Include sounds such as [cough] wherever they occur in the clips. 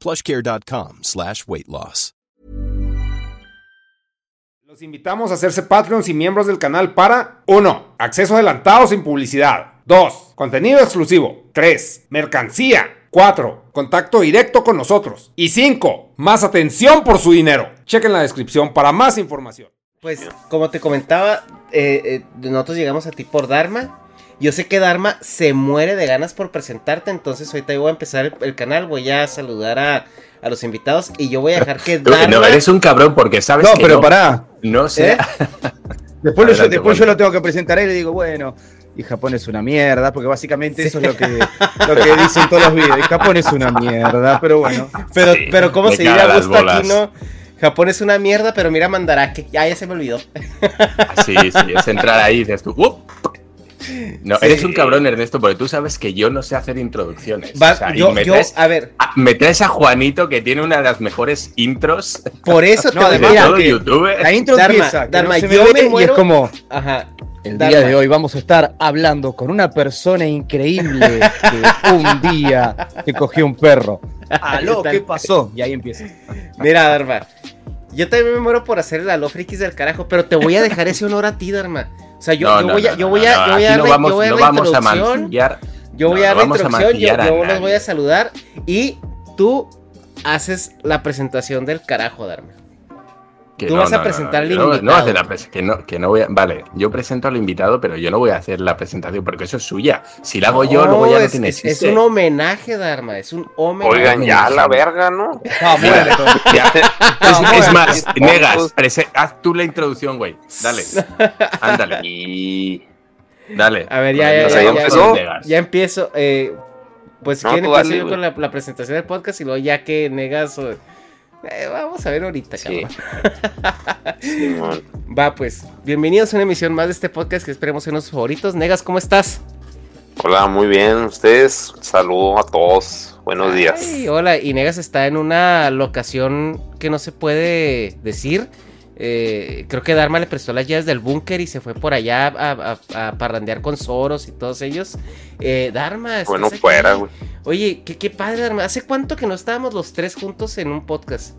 plushcare.com slash weight loss. Los invitamos a hacerse Patreons y miembros del canal para 1. Acceso adelantado sin publicidad. 2. Contenido exclusivo. 3. Mercancía. 4. Contacto directo con nosotros. Y 5. Más atención por su dinero. Chequen la descripción para más información. Pues, como te comentaba, eh, eh, nosotros llegamos a ti por Dharma. Yo sé que Dharma se muere de ganas por presentarte, entonces ahorita voy a empezar el, el canal, voy a saludar a, a, los invitados y yo voy a dejar que [laughs] Dharma... No, eres un cabrón porque sabes no, que pero no, pará. No sé. ¿Eh? [laughs] Después, Adelante, yo, después yo lo tengo que presentar a él y digo, bueno, y Japón es una mierda, porque básicamente eso es lo que, [laughs] lo que dicen todos los videos. Y Japón es una mierda, pero bueno. Pero, sí, pero ¿cómo se diría Gusto Aquino? Japón es una mierda, pero mira Mandarake. Ya, ya se me olvidó. Sí, sí, es entrar ahí y dices tú, ¡up! No, sí. eres un cabrón, Ernesto, porque tú sabes que yo no sé hacer introducciones. Va, o sea, yo, me, traes, yo, a ver. A, me traes a Juanito, que tiene una de las mejores intros. Por eso no, [laughs] te de mira, todo YouTube. La intro Dharma, empieza, Dharma, no yo me, me muero. Y es como. Ajá. El Dharma. día de hoy vamos a estar hablando con una persona increíble que un día te cogió un perro. Aló, ¿qué pasó? [laughs] Y ahí empieza. Mira, Dharma. Yo también me muero por hacer el aló frikis del carajo, pero te voy a dejar ese honor a ti, Dharma. O sea, yo, no, yo no, voy a, yo voy a, yo voy a, vamos, yo voy a vamos a mancillar. Yo voy a dar la introducción, yo, yo los voy a saludar y tú haces la presentación del carajo, Dharma. Que Tú no, vas a no, presentar no, al no, invitado. No, hacer la pres que no, que no voy a. Vale, yo presento al invitado, pero yo no voy a hacer la presentación porque eso es suya. Si la hago yo, luego ya no es, tiene es, es un homenaje, Dharma. Es un homenaje. Oigan, ya la verga, ¿no? [laughs] Bueno, ya. [laughs] es, es, más, Negas, haz tú la introducción, güey. Dale. [laughs] Ándale. Y. Dale. A ver, ya, ya, ya, ya, empezó. ya empiezo. Eh, pues, No, ¿quién güey. con la, la presentación del podcast? Y luego, ya que Negas. Eh, vamos a ver ahorita, Sí. Simón. [laughs] Va, pues, bienvenidos a una emisión más de este podcast que esperemos ser nuestros favoritos. Negas, ¿cómo estás? Hola, muy bien. Ustedes, saludo a todos. Buenos días. Ay, hola, y Negas está en una locación que no se puede decir. Eh, creo que Dharma le prestó las llaves del búnker y se fue por allá a, a- a parrandear con Soros y todos ellos. Eh, Dharma, ¿estás Bueno, fuera, güey. Oye, qué, qué padre, Dharma. ¿Hace cuánto que no estábamos los tres juntos en un podcast?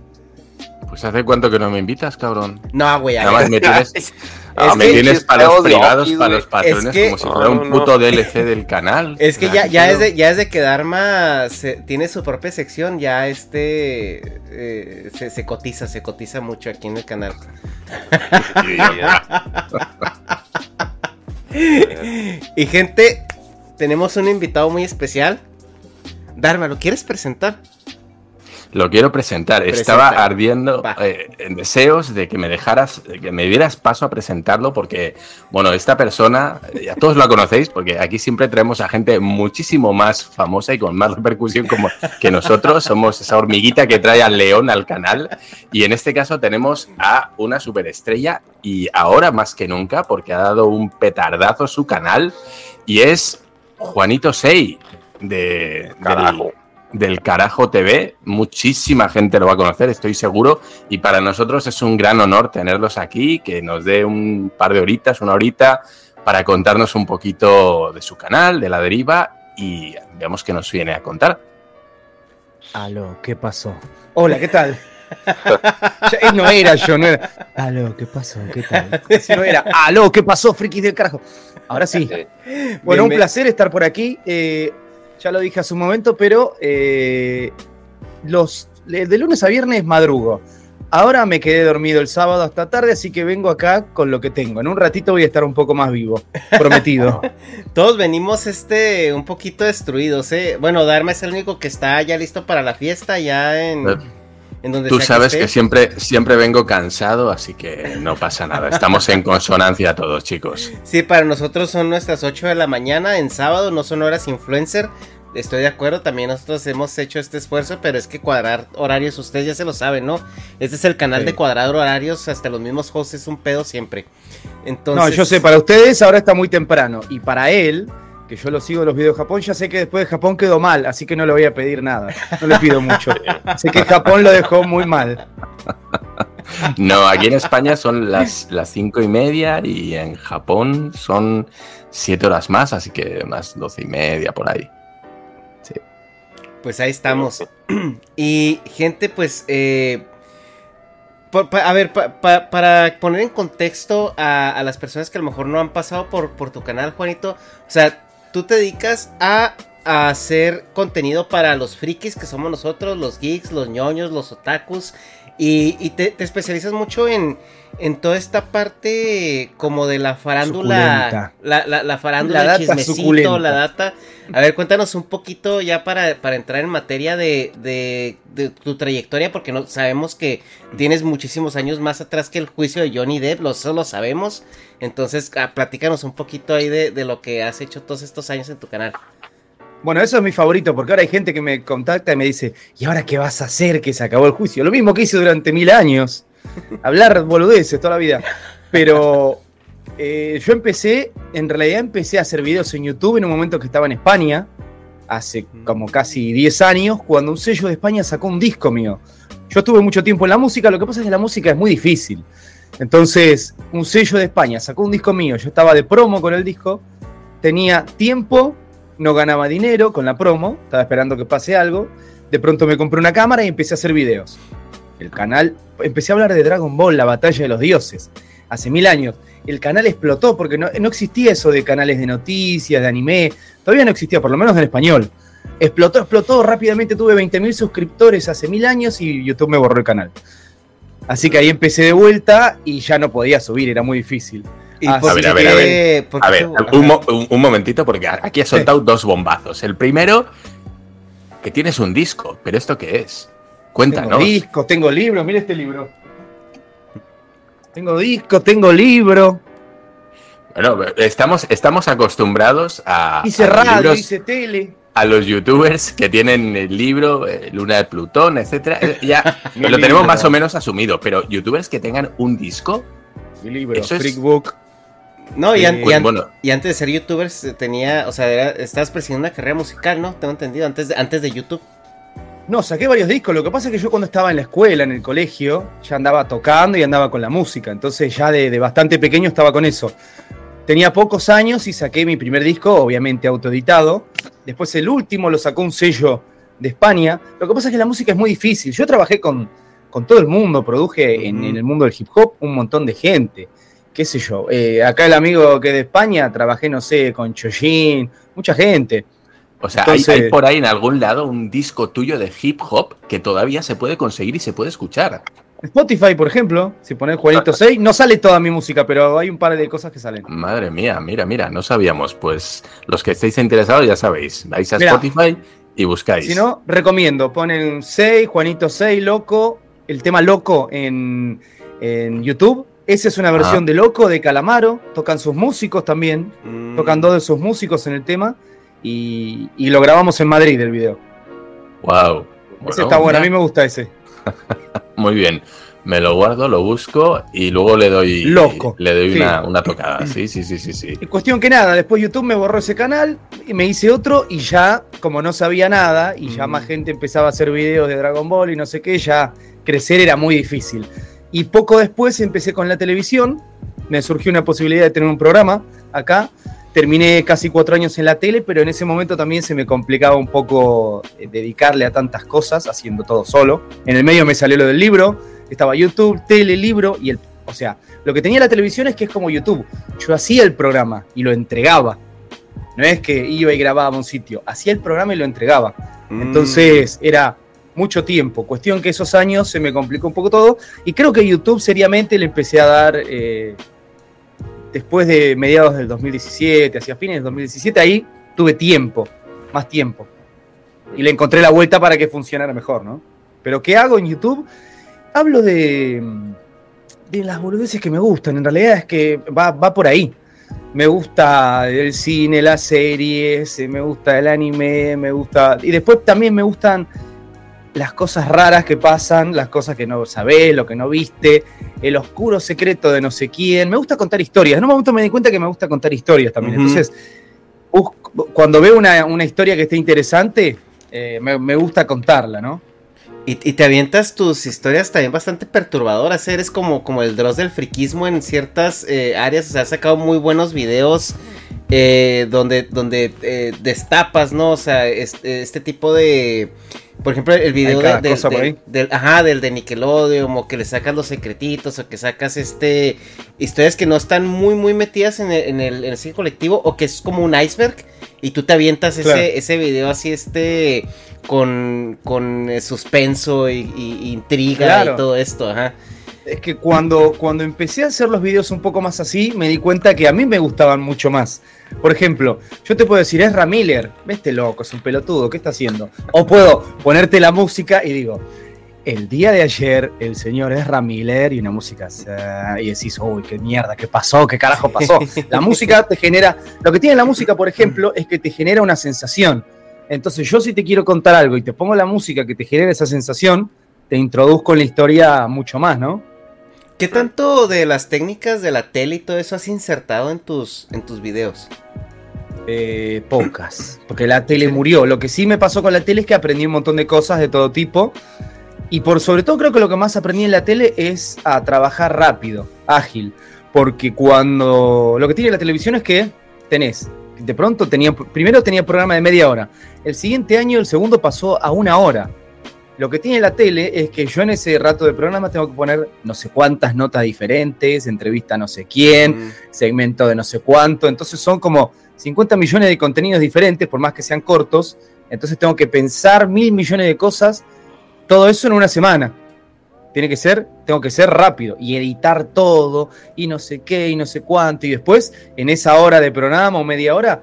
Pues hace cuánto que no me invitas, cabrón. No, güey, a Nada ver. más me [laughs] tienes, Es ah, me tienes para los privados, para los patrones, Es que- como si No, fuera un no, puto DLC del canal. [laughs] Es que ya, ya, ¿qué es de, ya es de que Dharma se- tiene su propia sección, ya este eh, se, se cotiza, se cotiza mucho aquí en el canal. [laughs] Y gente, tenemos un invitado muy especial. Dharma, ¿lo quieres presentar? Lo quiero presentar. Presenta. Estaba ardiendo eh, en deseos de que me dejaras, de que me dieras paso a presentarlo, porque, bueno, esta persona, eh, ya todos la conocéis, porque aquí siempre traemos a gente muchísimo más famosa y con más repercusión como que nosotros. Somos esa hormiguita que trae al león al canal. Y en este caso tenemos a una superestrella y ahora más que nunca, porque ha dado un petardazo su canal, y es Juanito Sei. De, Carajo. del Carajo TV. Muchísima gente lo va a conocer, estoy seguro. Y para nosotros es un gran honor tenerlos aquí, que nos dé un par de horitas, una horita, para contarnos un poquito de su canal, de la deriva, y veamos qué nos viene a contar. Aló, ¿qué pasó? Hola, ¿qué tal? [laughs] Ya, no era yo, no era. Aló, ¿qué pasó? ¿Qué tal? [laughs] Si no era. Aló, ¿qué pasó, frikis del carajo? Ahora sí. Bueno, un placer estar por aquí. Eh, ya lo dije hace un momento, pero eh, los de lunes a viernes madrugo. Ahora me quedé dormido el sábado hasta tarde, así que vengo acá con lo que tengo. En un ratito voy a estar un poco más vivo, prometido. [laughs] Todos venimos este un poquito destruidos, ¿eh? Bueno, Dharma es el único que está ya listo para la fiesta, ya en, en donde Tú sea sabes que siempre, siempre vengo cansado, así que no pasa nada. Estamos en consonancia todos, chicos. Sí, para nosotros son nuestras 8 de la mañana en sábado, no son horas influencer. Estoy de acuerdo, también nosotros hemos hecho este esfuerzo, pero es que cuadrar horarios, ustedes ya se lo saben, ¿no? Este es el canal Sí. de cuadrar horarios, hasta los mismos hosts es un pedo siempre. Entonces, No, yo sé, para ustedes ahora está muy temprano. Y para él, que yo lo sigo los videos de Japón, ya sé que después de Japón quedó mal, así que no le voy a pedir nada. No le pido mucho. [laughs] sé que Japón lo dejó muy mal. No, aquí en España son las, las cinco y media y en Japón son siete horas más, así que más doce y media por ahí. Pues ahí estamos. [clears throat] y gente, pues, eh, por- pa- a ver, pa- pa- para poner en contexto a, a las personas que a lo mejor no han pasado por, por tu canal, Juanito, o sea, tú te dedicas a, a hacer contenido para los frikis que somos nosotros, los geeks, los ñoños, los otakus, y, y te, te especializas mucho en, en toda esta parte como de la farándula, la, la, la farándula, La data chismecito, suculenta. la data. A ver, cuéntanos un poquito ya para, para entrar en materia de, de, de tu trayectoria, porque no sabemos que tienes muchísimos años más atrás que el juicio de Johnny Depp, lo, eso lo sabemos. Entonces, ah, platícanos un poquito ahí de, de lo que has hecho todos estos años en tu canal. Bueno, eso es mi favorito, porque ahora hay gente que me contacta y me dice, ¿y ahora qué vas a hacer que se acabó el juicio? Lo mismo que hice durante mil años. [laughs] Hablar boludeces toda la vida. Pero eh, yo empecé, en realidad empecé a hacer videos en YouTube en un momento que estaba en España, hace como casi 10 años, cuando un sello de España sacó un disco mío. Yo estuve mucho tiempo en la música, lo que pasa es que la música es muy difícil. Entonces, un sello de España sacó un disco mío, yo estaba de promo con el disco, tenía tiempo, no ganaba dinero con la promo, estaba esperando que pase algo, de pronto me compré una cámara y empecé a hacer videos. El canal, empecé a hablar de Dragon Ball, la batalla de los dioses, hace mil años. El canal explotó porque no, no existía eso de canales de noticias, de anime, todavía no existía, por lo menos en español. Explotó, explotó rápidamente, tuve 20.000 suscriptores hace mil años y YouTube me borró el canal. Así que ahí empecé de vuelta y ya no podía subir, era muy difícil. ¿Y Ah, a ver, a ver, a ver. A ver, un, mo- momentito, porque aquí has soltado dos bombazos. El primero, que tienes un disco, pero ¿esto qué es? Tengo Cuéntanos. discos, tengo libros, mira este libro. Tengo discos, tengo libro. Bueno, estamos, estamos acostumbrados a, Hice a radio, libros- hice tele. a los youtubers que tienen el libro eh, Luna de Plutón, etcétera. Eh, Ya [laughs] lo tenemos libro. más o menos asumido, pero youtubers que tengan un disco, Mi libro, Freakbook. No, y, an- Eh, y an- bueno. y antes de ser youtubers eh, tenía, o sea, era- estabas persiguiendo una carrera musical, ¿no? Tengo entendido, antes de, antes de YouTube. No, saqué varios discos. Lo que pasa es que yo cuando estaba en la escuela, en el colegio, ya andaba tocando y andaba con la música. Entonces ya de, de bastante pequeño estaba con eso. Tenía pocos años y saqué mi primer disco, obviamente autoeditado. Después el último lo sacó un sello de España. Lo que pasa es que la música es muy difícil. Yo trabajé con, con todo el mundo, produje en el mundo del hip hop un montón de gente. Qué sé yo. Eh, acá el amigo que es de España, trabajé, no sé, con Chojin, mucha gente. O sea, hay- por ahí en algún lado un disco tuyo de hip hop que todavía se puede conseguir y se puede escuchar. Spotify, por ejemplo, si pones Juanito 6, no sale toda mi música, pero hay un par de cosas que salen. Madre mía, mira, mira, no sabíamos. Pues los que estéis interesados ya sabéis, vais a Mira. Spotify y buscáis. Si no, recomiendo, ponen 6, Juanito 6, Loco, el tema Loco en, en YouTube. Esa es una versión Ah. de Loco de Calamaro, tocan sus músicos también, Mm. tocan dos de sus músicos en el tema y, y lo grabamos en Madrid el video. Wow. ese está bueno, a mí me gusta ese. [laughs] Muy bien. Me lo guardo, lo busco y luego le doy, Loco. Le doy Sí. una, una tocada. Sí, sí, sí, sí, sí. Cuestión que nada, después YouTube me borró ese canal y me hice otro y ya, como no sabía nada y ya Mm. más gente empezaba a hacer videos de Dragon Ball y no sé qué, ya crecer era muy difícil. Y poco después empecé con la televisión, me surgió una posibilidad de tener un programa acá. Terminé casi cuatro años en la tele, pero en ese momento también se me complicaba un poco eh, dedicarle a tantas cosas, haciendo todo solo. En el medio me salió lo del libro, estaba YouTube, tele, libro y el... O sea, lo que tenía la televisión es que es como YouTube. Yo hacía el programa y lo entregaba. No es que iba y grababa a un sitio, hacía el programa y lo entregaba. Mm. Entonces era mucho tiempo. Cuestión que esos años se me complicó un poco todo. Y creo que YouTube seriamente le empecé a dar eh, después de mediados del 2017, hacia fines del 2017, ahí tuve tiempo, más tiempo. Y le encontré la vuelta para que funcionara mejor, ¿no? Pero ¿qué hago en YouTube? Hablo de, de las boludeces que me gustan. En realidad es que va, va por ahí. Me gusta el cine, las series, me gusta el anime, me gusta... Y después también me gustan las cosas raras que pasan, las cosas que no sabés, lo que no viste, el oscuro secreto de no sé quién. Me gusta contar historias. En un momento me di cuenta que me gusta contar historias también. Entonces, busco- cuando veo una, una historia que esté interesante, eh, me, me gusta contarla, ¿no? Y, y te avientas tus historias también bastante perturbadoras. Eres como, como el dross del friquismo en ciertas eh, áreas. O sea, has sacado muy buenos videos eh, donde, donde eh, destapas, ¿no? O sea, este, este tipo de. Por ejemplo, el video de- del- ajá, del de Nickelodeon, o que le sacas los secretitos, o que sacas este historias que no están muy, muy metidas en el, en el, en el cine colectivo, o que es como un iceberg, y tú te avientas Claro. ese, ese video así, este, con, con suspenso y, y- y intriga Claro. y todo esto, ajá. Es que cuando, cuando empecé a hacer los videos un poco más así, me di cuenta que a mí me gustaban mucho más. Por ejemplo, yo te puedo decir, es Ramiller, este loco, es un pelotudo, ¿qué está haciendo? O puedo ponerte la música y digo, el día de ayer el señor es Miller y una música y decís, uy, qué mierda, qué pasó, qué carajo pasó. La música te genera, lo que tiene la música, por ejemplo, es que te genera una sensación. Entonces yo si te quiero contar algo y te pongo la música que te genera esa sensación, te introduzco en la historia mucho más, ¿no? ¿Qué tanto de las técnicas de la tele y todo eso has insertado en tus, en tus videos? Eh, pocas, porque la tele murió. Lo que sí me pasó con la tele es que aprendí un montón de cosas de todo tipo. Y por sobre todo creo que lo que más aprendí en la tele es a trabajar rápido, ágil. Porque cuando... Lo que tiene la televisión es que tenés... De pronto tenía... Primero tenía programa de media hora. El siguiente año el segundo pasó a una hora. Lo que tiene la tele es que yo en ese rato de programa tengo que poner no sé cuántas notas diferentes, entrevista a no sé quién, Mm. segmento de no sé cuánto. Entonces son como 50 millones de contenidos diferentes, por más que sean cortos. Entonces tengo que pensar mil millones de cosas, todo eso en una semana. Tiene que ser, tengo que ser rápido y editar todo y no sé qué y no sé cuánto. Y después, en esa hora de programa o media hora,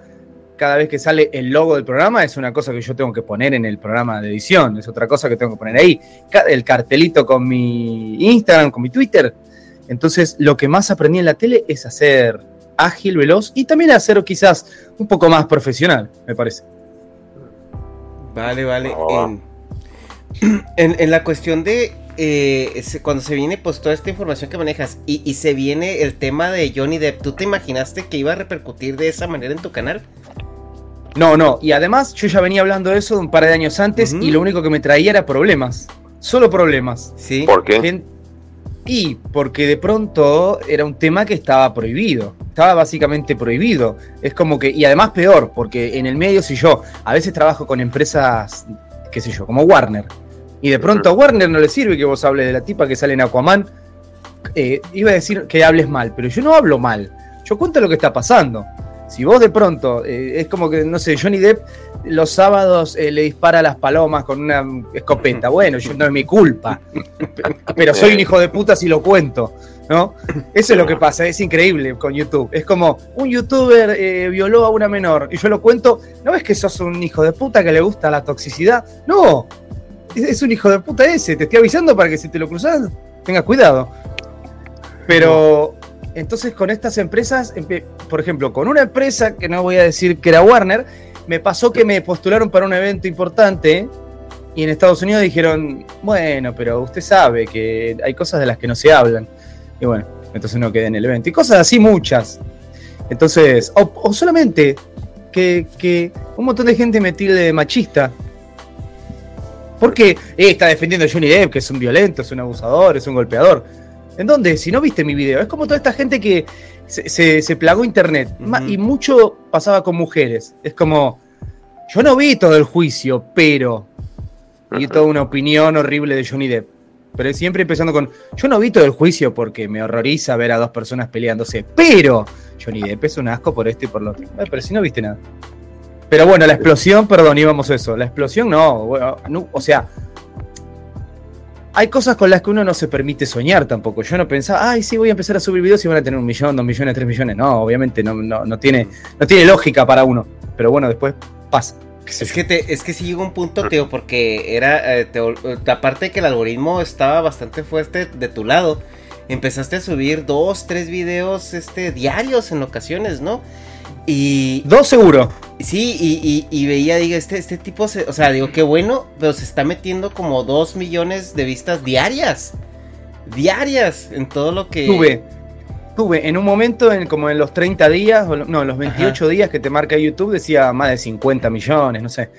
cada vez que sale el logo del programa es una cosa que yo tengo que poner en el programa de edición, es otra cosa que tengo que poner ahí. El cartelito con mi Instagram, con mi Twitter. Entonces, lo que más aprendí en la tele es hacer ágil, veloz y también hacer quizás un poco más profesional, me parece. Vale, vale. Oh. En, [clears throat] en- en la cuestión de eh, cuando se viene pues toda esta información que manejas y, y se viene el tema de Johnny Depp, ¿tú te imaginaste que iba a repercutir de esa manera en tu canal? No, no, y además yo ya venía hablando de eso un par de años antes y lo único que me traía era problemas, solo problemas. Sí. ¿Por qué? Gen- Y porque de pronto era un tema que estaba prohibido. Estaba básicamente prohibido. Es como que, y además peor, porque en el medio, si yo a veces trabajo con empresas, qué sé yo, como Warner, y de pronto a Warner no le sirve que vos hables de la tipa que sale en Aquaman, eh, iba a decir que hables mal, pero yo no hablo mal. Yo cuento lo que está pasando. Si vos de pronto, eh, es como que, no sé, Johnny Depp los sábados eh, le dispara a las palomas con una escopeta. [laughs] Bueno, yo, no es mi culpa. Pero soy un hijo de puta si lo cuento, ¿no? Eso es lo que pasa, es increíble con YouTube. Es como un youtuber eh, violó a una menor y yo lo cuento. ¿No ves que sos un hijo de puta que le gusta la toxicidad? No, es, es un hijo de puta ese. Te estoy avisando para que si te lo cruzas tengas cuidado. Pero entonces con estas empresas, por ejemplo, con una empresa que no voy a decir que era Warner, me pasó que me postularon para un evento importante Y en Estados Unidos dijeron, bueno, pero usted sabe que hay cosas de las que no se hablan. Y bueno, entonces no quedé en el evento. Y cosas así muchas. Entonces, o, solamente que, un montón de gente me tilde machista. Porque eh, está defendiendo a Johnny Depp, que es un violento, es un abusador, es un golpeador. ¿En dónde? Si no viste mi video. Es como toda esta gente que se, se, plagó internet. Y mucho pasaba con mujeres. Es como, yo no vi todo el juicio, pero... Y toda una opinión horrible de Johnny Depp. Pero siempre empezando con, yo no vi todo el juicio porque me horroriza ver a dos personas peleándose, pero Johnny Depp es un asco por esto y por lo otro. Eh, pero si no viste nada. Pero bueno, la explosión, perdón, íbamos a eso. La explosión no, no, o sea, hay cosas con las que uno no se permite soñar tampoco. Yo no pensaba, ay, sí, voy a empezar a subir videos y van a tener un millón, dos millones, tres millones. No, obviamente no, no, tiene, no tiene lógica para uno. Pero bueno, después pasa. Es que, te, es que sí llegó un punto, tío, porque era, eh, aparte de que el algoritmo estaba bastante fuerte de tu lado, empezaste a subir dos, tres videos este, diarios en ocasiones, ¿no? Y... Dos seguro. Sí, y, veía, digo, este, este tipo, o sea, digo, qué bueno, pero se está metiendo como dos millones de vistas diarias. Diarias en todo lo que... Tuve, tuve en un momento, en, como en los 30 días, no, en los 28 días que te marca YouTube, decía más de 50 millones, no sé.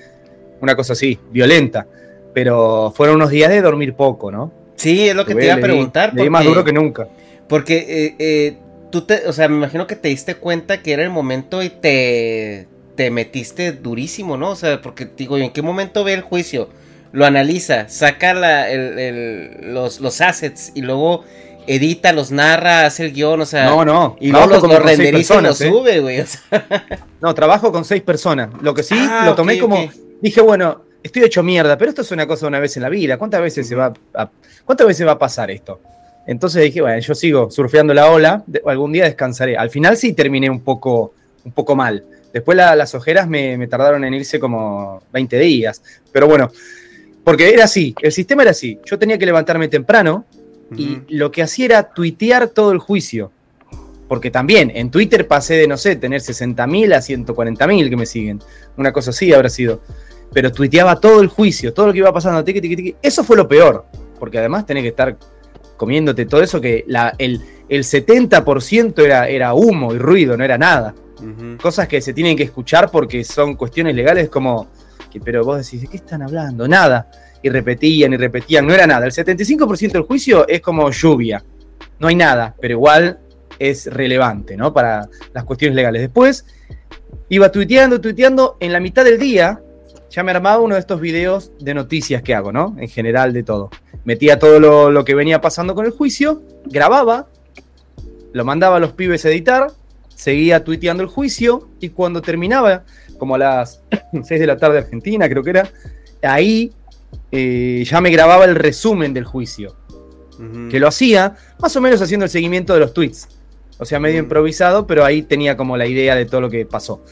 Una cosa así, violenta. Pero fueron unos días de dormir poco, ¿no? Sí, es lo que te iba a preguntar. Porque, más duro que nunca. Porque eh, eh, tú te, o sea, me imagino que te diste cuenta que era el momento y te, te metiste durísimo, ¿no? O sea, porque digo, ¿en qué momento ve el juicio? Lo analiza, saca la, los, los assets y luego edita, los narra, hace el guion, o sea. No, no. Y luego los, renderiza y los ¿eh? sube, güey. [laughs] No, trabajo con seis personas. Lo que sí, ah, lo tomé como. Dije, bueno, estoy hecho mierda, pero esto es una cosa una vez en la vida. ¿Cuántas veces se va a, cuántas veces va a pasar esto? Entonces dije, bueno, yo sigo surfeando la ola, algún día descansaré. Al final sí terminé un poco, un poco mal. Después las ojeras me, me, tardaron en irse como 20 días. Pero bueno, porque era así, el sistema era así. Yo tenía que levantarme temprano, y lo que hacía era tuitear todo el juicio. Porque también en Twitter pasé de, no sé, tener 60.000 a 140.000 que me siguen. Una cosa así habrá sido. Pero tuiteaba todo el juicio, todo lo que iba pasando. Eso fue lo peor. Porque además tenés que estar comiéndote todo eso que la, el, el 70% era, era humo y ruido, no era nada. Cosas que se tienen que escuchar porque son cuestiones legales como... Que, pero vos decís, ¿de qué están hablando? Nada y repetían y repetían, no era nada. El 75% del juicio es como lluvia, no hay nada, pero igual es relevante, ¿no? Para las cuestiones legales. Después iba tuiteando, tuiteando, en la mitad del día ya me armaba uno de estos videos de noticias que hago, ¿no? En general de todo. Metía todo lo, lo que venía pasando con el juicio, grababa, lo mandaba a los pibes a editar, seguía tuiteando el juicio y cuando terminaba, como a las [coughs] 6 de la tarde Argentina creo que era, ahí eh, ya me grababa el resumen del juicio. Que lo hacía más o menos haciendo el seguimiento de los tweets. O sea, medio improvisado, pero ahí tenía como la idea de todo lo que pasó.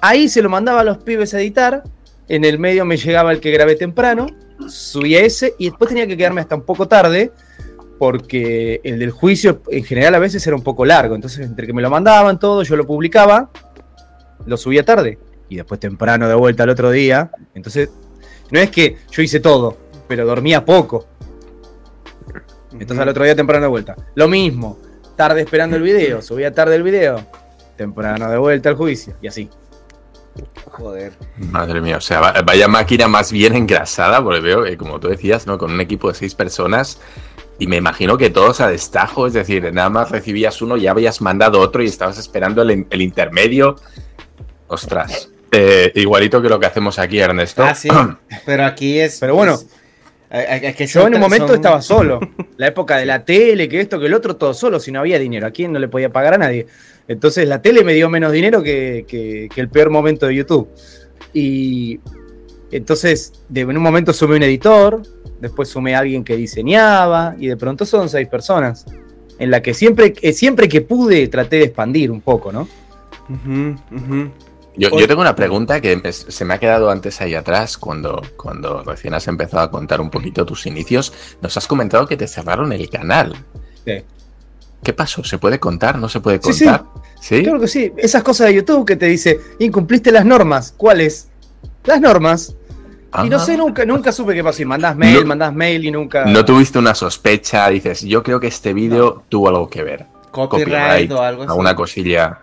Ahí se lo mandaba a los pibes a editar. En el medio me llegaba el que grabé temprano. Subía ese y después tenía que quedarme hasta un poco tarde. Porque el del juicio en general a veces era un poco largo. Entonces, entre que me lo mandaban todo, yo lo publicaba, lo subía tarde. Y después temprano de vuelta al otro día. Entonces no es que yo hice todo, pero dormía poco. Entonces al otro día temprano de vuelta. Lo mismo, tarde esperando el video, subía tarde el video, temprano de vuelta al juicio, y así. Joder. Madre mía, o sea, vaya máquina más bien engrasada, porque veo, que como tú decías, ¿no? Con un equipo de seis personas, y me imagino que todos a destajo, es decir, nada más recibías uno, ya habías mandado otro y estabas esperando el intermedio. Ostras. Eh, igualito que lo que hacemos aquí, Ernesto. Ah, sí. Pero aquí es. Pero bueno. Yo en un momento estaba solo. [laughs] La época de la tele, que esto, que el otro, todo solo, si no había dinero. ¿A quién no le podía pagar a nadie? Entonces la tele me dio menos dinero que, el peor momento de YouTube. Y entonces, de, en un momento sumé un editor, después sumé a alguien que diseñaba, y de pronto son seis personas. En la que siempre, eh, siempre que pude traté de expandir un poco, ¿no? Yo, tengo una pregunta que se me ha quedado antes ahí atrás, cuando, cuando recién has empezado a contar un poquito tus inicios. Nos has comentado que te cerraron el canal. Sí. ¿Qué pasó? ¿Se puede contar? ¿No se puede contar? Sí, Claro que sí. Esas cosas de YouTube que te dice, incumpliste las normas. ¿Cuáles? Las normas. Y no sé, nunca, nunca supe qué pasó. Y mandás mail, No. mandás mail y nunca. No tuviste una sospecha, dices, yo creo que este vídeo tuvo algo que ver. Copyright o algo así. Alguna cosilla.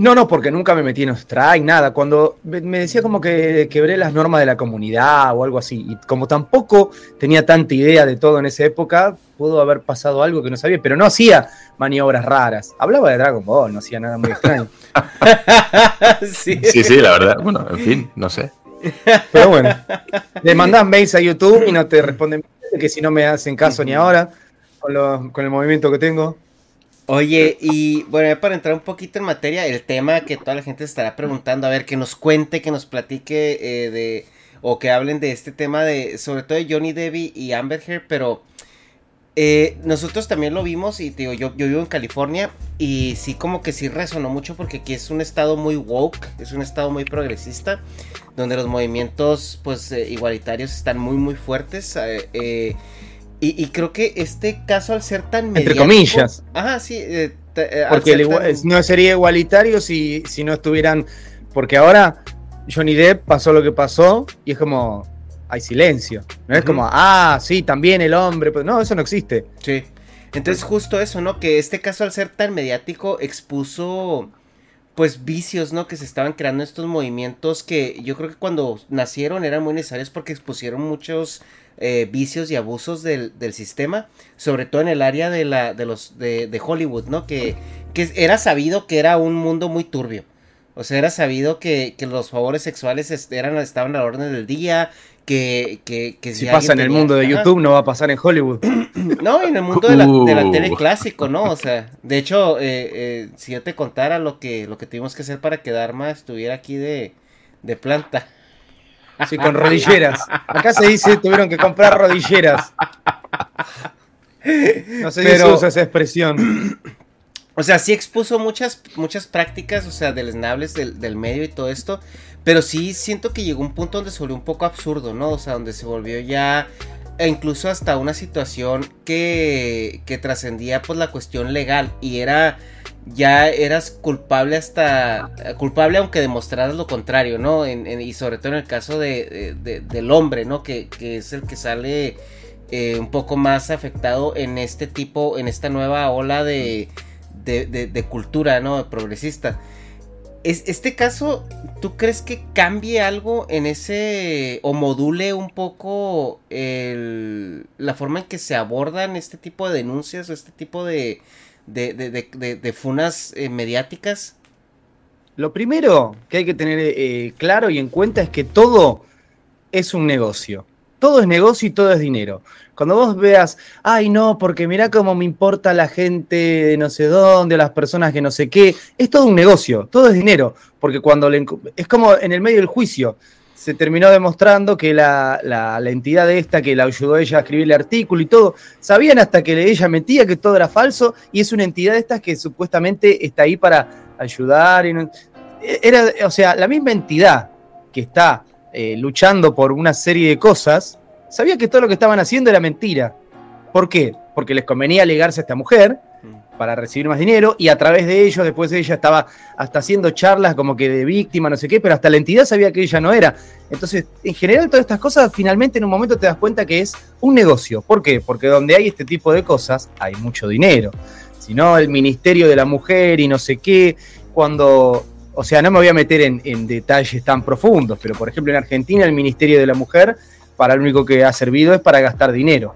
No, no, porque nunca me metí en strike, nada. Cuando me decía como que quebré las normas de la comunidad o algo así. Y como tampoco tenía tanta idea de todo en esa época, pudo haber pasado algo que no sabía, pero no hacía maniobras raras. Hablaba de Dragon Ball, no hacía nada muy extraño. [laughs] sí. Sí, sí, la verdad. Bueno, en fin, no sé. Pero bueno, le mandás mails a YouTube y no te responden que si no me hacen caso ni ahora con, lo- con el movimiento que tengo. Oye, y bueno, para entrar un poquito en materia, el tema que toda la gente estará preguntando, a ver, que nos cuente, que nos platique eh, de, o que hablen de este tema de, sobre todo de Johnny Debbie y Amber Heard, pero eh, nosotros también lo vimos y te digo, yo, yo vivo en California y sí como que sí resonó mucho porque aquí es un estado muy woke, es un estado muy progresista, donde los movimientos pues eh, igualitarios están muy muy fuertes. eh, eh, y, y creo que este caso al ser tan Entre mediático- comillas. Ajá, sí. eh, eh, Porque tan- no sería igualitario si, si no estuvieran. Porque ahora Johnny Depp pasó lo que pasó y es como. Hay silencio. No es como, ah, sí, también el hombre. Pues no, eso no existe. Sí. Entonces justo eso, ¿no? Que este caso al ser tan mediático expuso pues vicios, ¿no? Que se estaban creando estos movimientos que yo creo que cuando nacieron eran muy necesarios porque expusieron muchos eh, vicios y abusos del, del sistema, sobre todo en el área de la de los de, de Hollywood, ¿no? Que, que era sabido que era un mundo muy turbio. O sea, era sabido que, que los favores sexuales eran, estaban a la orden del día, que, que, que Si pasa en el mundo de. YouTube, no va a pasar en Hollywood. [clears throat] No, en el mundo de la, de la Uh. tele clásico, ¿no? O sea, de hecho, eh, eh, si yo te contara lo que, lo que tuvimos que hacer para que Dharma estuviera aquí de, de planta. Sí, con rodilleras. Acá se dice tuvieron que comprar rodilleras. No sé si Pero- usa esa expresión. O sea, sí expuso muchas, muchas prácticas, o sea, deleznables del, del medio y todo esto. Pero sí siento que llegó un punto donde se volvió un poco absurdo, ¿no? O sea, donde se volvió ya. E incluso hasta una situación que, que trascendía pues la cuestión legal. Y era. Ya eras culpable hasta. Culpable aunque demostraras lo contrario, ¿no? En- y sobre todo en el caso de, de- de- del hombre, ¿no? Que, que es el que sale eh, un poco más afectado en este tipo. En esta nueva ola de- de cultura, ¿no? Progresista. Es, este caso, ¿tú crees que cambie algo en ese o module un poco el- la forma en que se abordan este tipo de denuncias o este tipo de, de, de- funas eh, mediáticas? Lo primero que hay que tener eh, claro y en cuenta es que todo es un negocio. Todo es negocio y todo es dinero. Cuando vos veas, ay no, porque mirá cómo me importa la gente de no sé dónde, las personas que no sé qué, es todo un negocio, todo es dinero. Porque cuando le es como en el medio del juicio, se terminó demostrando que la, la- la entidad esta que la ayudó ella a escribir el artículo y todo, sabían hasta que ella mentía que todo era falso y es una entidad de estas que supuestamente está ahí para ayudar. Y no- era, o sea, la misma entidad que está eh, luchando por una serie de cosas, sabía que todo lo que estaban haciendo era mentira. ¿Por qué? Porque les convenía ligarse a esta mujer para recibir más dinero y a través de ellos, después ella estaba hasta haciendo charlas como que de víctima, no sé qué, pero hasta la entidad sabía que ella no era. Entonces, en general, todas estas cosas, finalmente en un momento te das cuenta que es un negocio. ¿Por qué? Porque donde hay este tipo de cosas, hay mucho dinero. Si no, el Ministerio de la Mujer y no sé qué, cuando... O sea, no me voy a meter en, detalles tan profundos, pero por ejemplo en Argentina el Ministerio de la Mujer para lo único que ha servido es para gastar dinero.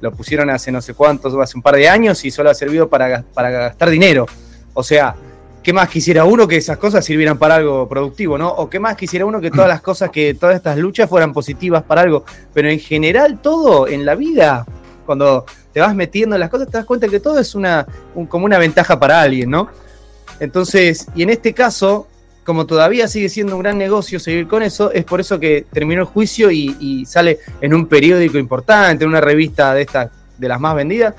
Lo pusieron hace no sé cuántos, hace un par de años y solo ha servido para, para gastar dinero. O sea, ¿qué más quisiera uno que esas cosas sirvieran para algo productivo, no? O qué más quisiera uno que todas las cosas, que todas estas luchas fueran positivas para algo. Pero en general todo en la vida, cuando te vas metiendo en las cosas, te das cuenta que todo es una, un- como una ventaja para alguien, ¿no? Entonces, y en este caso, como todavía sigue siendo un gran negocio seguir con eso, es por eso que terminó el juicio y, sale en un periódico importante, en una revista de estas, de las más vendidas.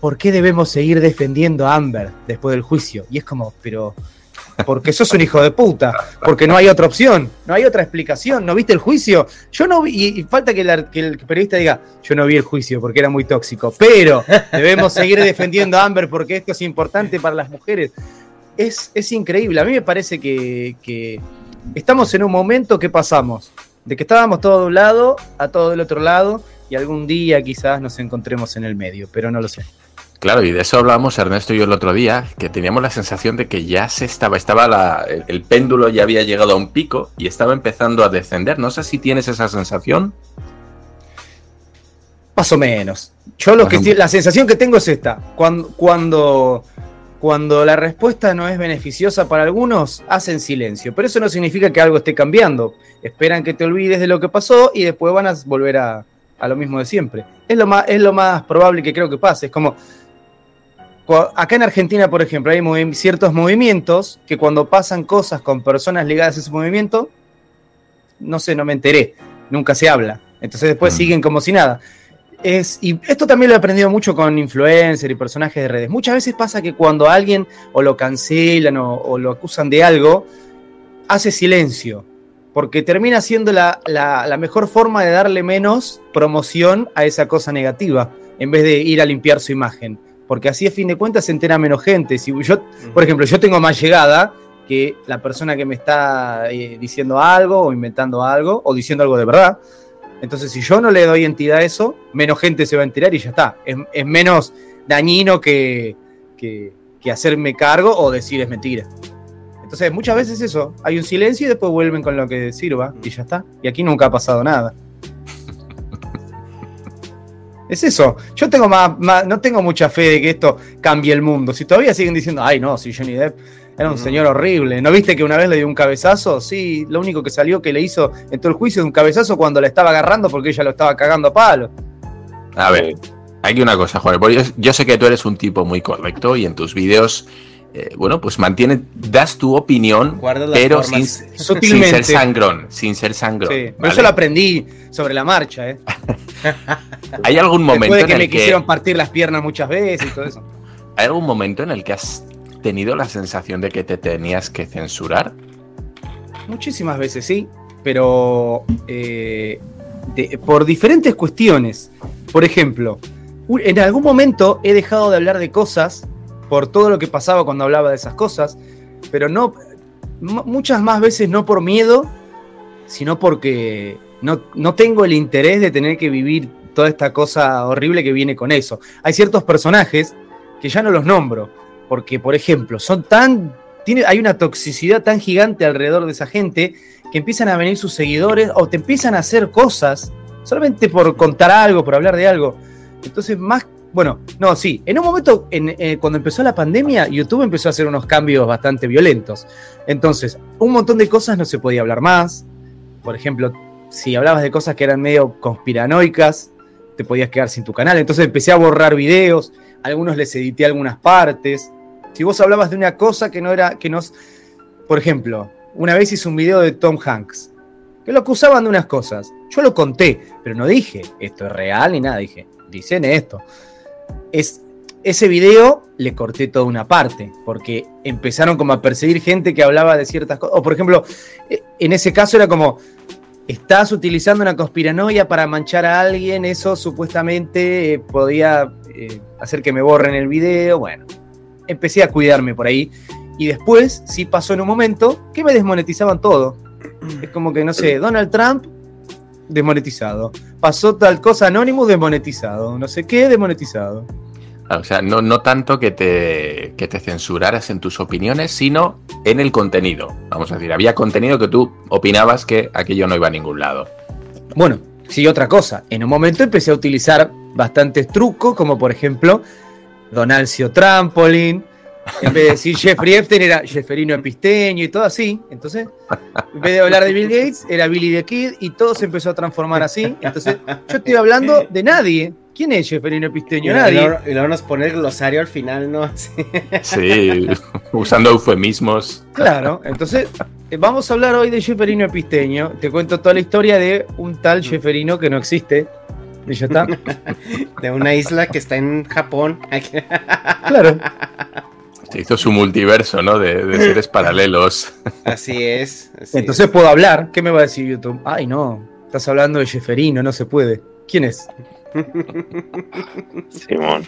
¿Por qué debemos seguir defendiendo a Amber después del juicio? Y es como, pero porque sos un hijo de puta, porque no hay otra opción, no hay otra explicación, ¿no viste el juicio? Yo no vi, y, falta que el periodista diga, yo no vi el juicio porque era muy tóxico, pero debemos seguir defendiendo a Amber porque esto es importante para las mujeres. Es, es increíble, a mí me parece que, que estamos en un momento que pasamos De que estábamos todos de un lado, a todo del otro lado, y algún día quizás nos encontremos en el medio, pero no lo sé. Claro, y de eso hablábamos Ernesto y yo el otro día, que teníamos la sensación de que ya se estaba, estaba la, el, el péndulo ya había llegado a un pico y estaba empezando a descender. No sé si tienes esa sensación. Más o menos. Yo lo Más que la sensación que tengo es esta. Cuando, cuando, cuando la respuesta no es beneficiosa para algunos, hacen silencio. Pero eso no significa que algo esté cambiando. Esperan que te olvides de lo que pasó y después van a volver a, a lo mismo de siempre. Es lo, más, es lo más probable que creo que pase. Es como. Acá en Argentina, por ejemplo, hay movi- ciertos movimientos que cuando pasan cosas con personas ligadas a ese movimiento, no sé, no me enteré, nunca se habla. Entonces después Mm. siguen como si nada. Es, y esto también lo he aprendido mucho con influencers y personajes de redes. Muchas veces pasa que cuando a alguien o lo cancelan o, o lo acusan de algo, hace silencio. Porque termina siendo la, la- la mejor forma de darle menos promoción a esa cosa negativa, en vez de ir a limpiar su imagen. Porque así a fin de cuentas se entera menos gente. Si yo, por ejemplo, yo tengo más llegada que la persona que me está eh, diciendo algo o inventando algo o diciendo algo de verdad. Entonces, si yo no le doy entidad a eso, menos gente se va a enterar y ya está. Es, menos dañino que, que, que hacerme cargo o decir es mentira. Entonces, muchas veces eso, hay un silencio y después vuelven con lo que sirva y ya está. Y aquí nunca ha pasado nada. [laughs] Es eso. Yo tengo más, más- no tengo mucha fe de que esto cambie el mundo. Si todavía siguen diciendo, ay no, si Johnny Depp era un señor horrible. ¿No viste que una vez le dio un cabezazo? Sí, lo único que salió que le hizo en todo el juicio es un cabezazo cuando la estaba agarrando porque ella lo estaba cagando a palo. A ver, hay una cosa, porque Yo, yo sé que tú eres un tipo muy correcto y en tus vídeos, eh, bueno, pues mantienes, das tu opinión, pero sin, [laughs] sin ser sangrón, sin ser sangrón. Sí, pero ¿vale? eso lo aprendí sobre la marcha, ¿eh? [laughs] ¿Hay algún momento Después de en que me el que quisieron partir las piernas muchas veces y todo eso. hay algún momento en el que has tenido la sensación de que te tenías que censurar? Muchísimas veces sí, pero eh, por diferentes cuestiones. Por ejemplo, en algún momento he dejado de hablar de cosas por todo lo que pasaba cuando hablaba de esas cosas, pero no mu- muchas más veces no por miedo, sino porque no, no tengo el interés de tener que vivir toda esta cosa horrible que viene con eso. Hay ciertos personajes que ya no los nombro, porque por ejemplo, son tan tiene, hay una toxicidad tan gigante alrededor de esa gente que empiezan a venir sus seguidores o te empiezan a hacer cosas solamente por contar algo, por hablar de algo. Entonces, más, bueno, no, sí, en un momento, en, eh, cuando empezó la pandemia, YouTube empezó a hacer unos cambios bastante violentos. Entonces, un montón de cosas no se podía hablar más. Por ejemplo, si hablabas de cosas que eran medio conspiranoicas, te podías quedar sin tu canal. Entonces empecé a borrar videos, algunos les edité algunas partes. Si vos hablabas de una cosa que no era, que nos, por ejemplo, una vez hice un video de Tom Hanks, que lo acusaban de unas cosas. Yo lo conté, pero no dije esto es real ni nada, dije, dicen esto. Es, ese video le corté toda una parte, porque empezaron como a perseguir gente que hablaba de ciertas cosas. O por ejemplo, eh, en ese caso era como, estás utilizando una conspiranoia para manchar a alguien, eso supuestamente eh, podía eh, hacer que me borren el video, bueno, empecé a cuidarme por ahí. Y después sí pasó en un momento que me desmonetizaban todo. Es como que, no sé, Donald Trump desmonetizado. Pasó tal cosa Anonymous desmonetizado. No sé qué desmonetizado. Ah, O sea, no, no tanto que te, que te censuraras en tus opiniones, sino en el contenido. Vamos a decir, había contenido que tú opinabas que aquello no iba a ningún lado. Bueno, sí, otra cosa. En un momento empecé a utilizar bastantes trucos, como por ejemplo Donalcio Trampolin. En vez de decir Jeffrey Epstein era Jefferino Episteño y todo así. Entonces, en vez de hablar de Bill Gates, era Billy the Kid y todo se empezó a transformar así. Entonces, yo estoy hablando de nadie. ¿Quién es Jefferino Episteño? Nadie. y luego nos pone el glosario al final, ¿no? Sí. Sí, usando eufemismos. Claro, entonces eh, vamos a hablar hoy de Jefferino Episteño. Te cuento toda la historia de un tal Jefferino que no existe. [laughs] De una isla que está en Japón. [laughs] Claro. Se hizo su multiverso, ¿no? De, de seres paralelos. Así es. así Entonces puedo hablar. ¿Qué me va a decir YouTube? Ay, no. Estás hablando de Jefferino, no se puede. ¿Quién es? [laughs] Simón.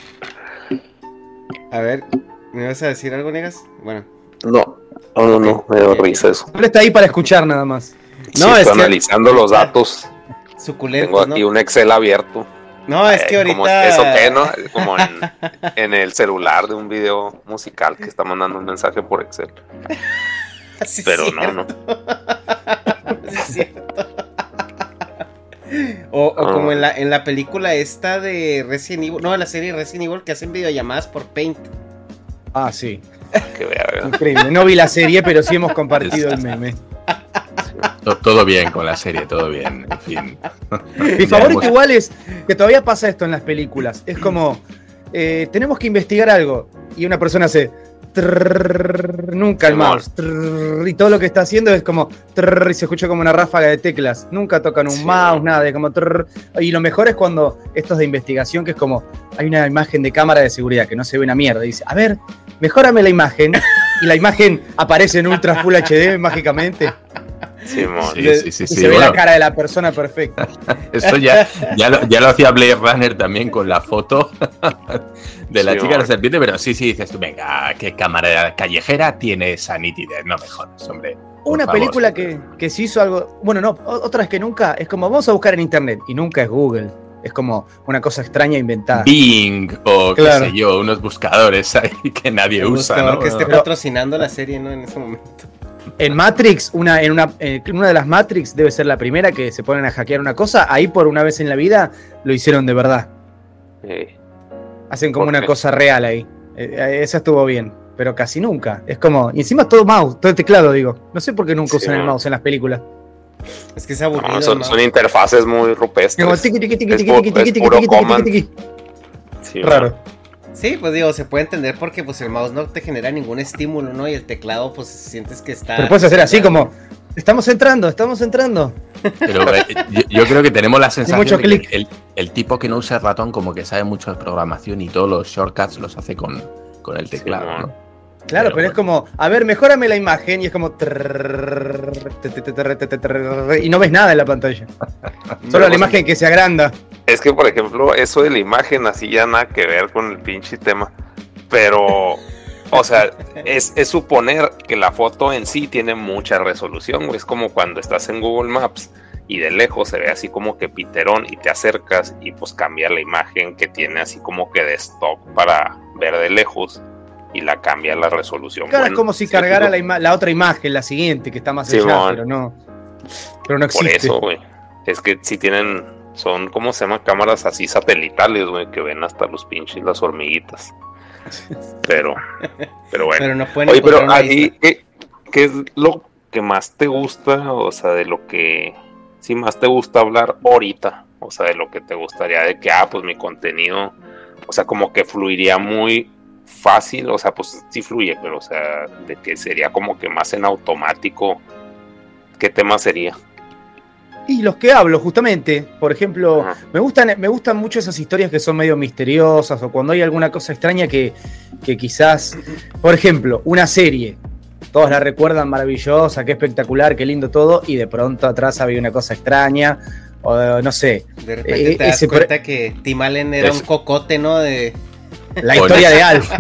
A ver, ¿me vas a decir algo, Negas? Bueno, No, no, no, no, me dio risa eso. Él está ahí para escuchar nada más. Sí, No, es estoy que- analizando los datos. Suculento, Tengo aquí ¿no? un Excel abierto. No, es que Eh, como ahorita... ¿Eso qué, no? [laughs] Como en, en el celular de un video musical que está mandando un mensaje por Excel. Sí, Pero no, no. [laughs] Sí, es cierto. O, o como Ah. en la, en la película esta de Resident Evil, no, en la serie Resident Evil que hacen videollamadas por Paint. Ah, sí. Que verga. Increíble. No vi la serie, pero sí hemos [laughs] compartido el meme. To- Todo bien con la serie, todo bien. En fin. Mi [laughs] favorito igual es que todavía pasa esto en las películas. Es como, eh, tenemos que investigar algo y una persona hace... trrrr, nunca el mouse. y todo lo que está haciendo es como... trrrr, y se escucha como una ráfaga de teclas. Nunca tocan un Sí. mouse, nada. De como, y lo mejor es cuando estos de investigación, que es como... Hay una imagen de cámara de seguridad que no se ve una mierda. Y dice, a ver, mejórame la imagen. Y la imagen aparece en ultra full HD mágicamente. Simón. Sí, sí, sí, y se ve bueno. la cara de la persona perfecta. [laughs] Eso ya, ya, lo, ya lo hacía Blade Runner también con la foto [laughs] de la Sí, chica de la serpiente, pero sí, sí, dices tú, venga, qué cámara callejera tiene esa nitidez, no me jodas, hombre. Una favor. película que, que se hizo algo. Bueno, no, o- otra es que nunca. Es como vamos a buscar en internet y nunca es Google. Es como una cosa extraña inventada. Bing o qué sé yo, unos buscadores ahí [laughs] que nadie Un usa, que esté patrocinando la serie, ¿no? En ese momento. En Matrix, una, en una, en una de las Matrix debe ser la primera que se ponen a hackear una cosa. Ahí por una vez en la vida lo hicieron de verdad. Eh, Hacen como ¿Por una cosa real ahí. Eh, eh, esa estuvo bien. Pero casi nunca. Es como. Y encima es todo mouse, todo teclado, digo. No sé por qué nunca Sí, usan el mouse en las películas. Es que es aburrido. no, son, interfaces muy rupestres. Como Es es puro command. Sí, Raro. Sí, pues digo, se puede entender porque pues el mouse no te genera ningún estímulo, ¿no? Y el teclado, pues sientes que está. Pero puedes hacer así como. Estamos entrando, estamos entrando. Pero eh, yo, yo creo que tenemos la sensación mucho de que el, el tipo que no usa el ratón como que sabe mucho de programación y todos los shortcuts los hace con, con el teclado, Simón. ¿no? Claro, Pero pero, es como, a ver, mejórame la imagen y es como. Y no ves nada en la pantalla. Solo la pues, imagen que se agranda. Es que, por ejemplo, eso de la imagen así ya nada que ver con el pinche tema. Pero, o sea, es, es suponer que la foto en sí tiene mucha resolución. Es como cuando estás en Google Maps y de lejos se ve así como que piterón y te acercas y pues cambia la imagen que tiene así como que de stock para ver de lejos y la cambia la resolución. Claro, es como si sí, cargara la, ima- la otra imagen, la siguiente, que está más allá, Simón. pero no. Pero no Por existe. eso, güey. Es que si tienen, son, ¿cómo se llama? Cámaras así satelitales, güey, que ven hasta los pinches las hormiguitas. Pero, pero bueno. Pero no pueden Oye, pero ahí. ¿qué, qué es lo que más te gusta? O sea, de lo que sí más te gusta hablar ahorita. O sea, de lo que te gustaría de que, ah, pues mi contenido, o sea, como que fluiría muy fácil. O sea, pues sí fluye, pero, o sea, de que sería como que más en automático. ¿Qué tema sería? Y los que hablo, justamente, por ejemplo, Ajá. me gustan, me gustan mucho esas historias que son medio misteriosas o cuando hay alguna cosa extraña que, que quizás, por ejemplo, una serie, todos la recuerdan maravillosa, qué espectacular, qué lindo todo, y de pronto atrás había una cosa extraña, o no sé, De repente eh, te das ese cuenta que Tim Allen era un cocote, ¿no? De. la historia de Alf.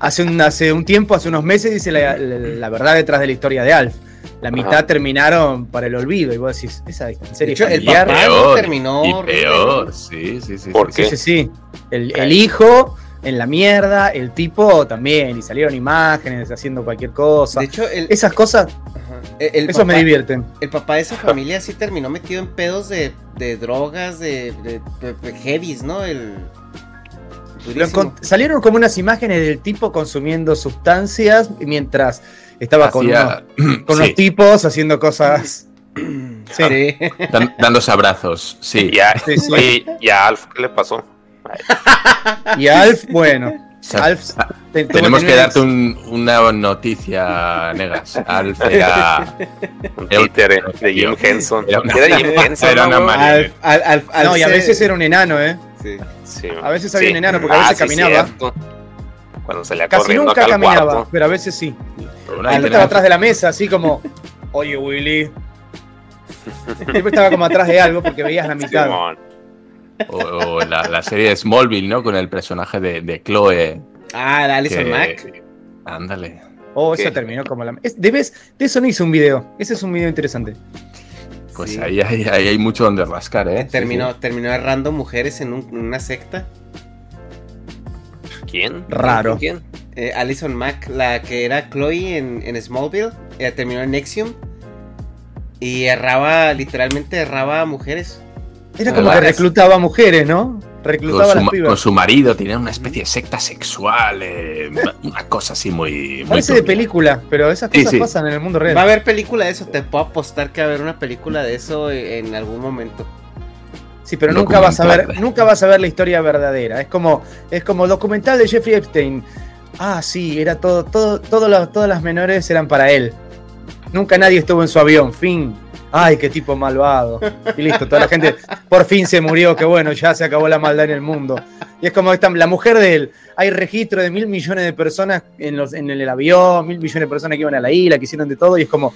Hace un, hace un tiempo, hace unos meses, dice la, la- la verdad detrás de la historia de Alf. La mitad Ajá. terminaron para el olvido, y vos decís, esa serie De hecho, el papá- no, terminó y peor, sí, sí, sí. ¿Por sí, Sí, qué? sí, sí. El, el hijo en la mierda, el tipo también, y salieron imágenes haciendo cualquier cosa. De hecho, el, Esas cosas, ajá, el- el eso me divierten. El papá de esa familia sí terminó metido en pedos de, de drogas, de, de, de- de heavies, ¿no? El. Lo salieron como unas imágenes del tipo consumiendo sustancias mientras estaba con, unos, [clears throat] con sí, unos tipos haciendo cosas. [clears throat] Sí. Dan- dándose abrazos, sí. Sí. oye, ¿y a Alf qué le pasó? Y Alf, bueno, Alf sa- te- Tenemos que darte un- una noticia, Negas. Alf era, títere de Jim Henson. Era una- Era Jim [laughs] Henson, era una ¿no, güey? marioneta. Al, al, al, al No, y a veces era un enano, ¿eh? sí. Sí, A veces había un enano, porque a veces caminaba. cierto. Cuando salía Casi corriendo nunca caminaba, cuarto. pero a veces sí. Una Alf diferencia- estaba atrás de la mesa, así como, oye Willy. Siempre estaba como atrás de algo porque veías la mitad. Simón. O, o la, la serie de Smallville, ¿no? Con el personaje de, de Chloe. Ah, la Alison que- Mack. Ándale. Oh, ¿Qué? eso terminó como la. Es, debes, de eso no hice un video. Ese es un video interesante. pues Sí. ahí, ahí- ahí hay mucho donde rascar, ¿eh? Sí, Terminó, sí. terminó errando mujeres en, un- en una secta. ¿Quién? Raro. ¿Quién? Eh, Alison Mack, la que era Chloe en, en Smallville, ella terminó en Nexium. Y erraba, literalmente erraba a mujeres. Era como que reclutaba mujeres, ¿no? Con Reclutaba a su, las ma- pibas. con su marido tienen una especie de secta sexual, eh, una cosa así muy... muy Parece de película, pero esas cosas sí. pasan en el mundo real. Va a haber película de eso, te puedo apostar que va a haber una película de eso en algún momento. Sí, pero nunca vas a ver, nunca vas a ver la historia verdadera. Es como, es como documental de Jeffrey Epstein. Ah, sí, era todo, todo, todo todas las menores eran para él. Nunca nadie estuvo en su avión. Fin. Ay, qué tipo malvado. Y listo, toda la gente por fin se murió, que bueno, ya se acabó la maldad en el mundo. Y es como esta, la mujer de él. Hay registro de mil millones de personas en, los, en el avión, mil millones de personas que iban a la isla, que hicieron de todo, y es como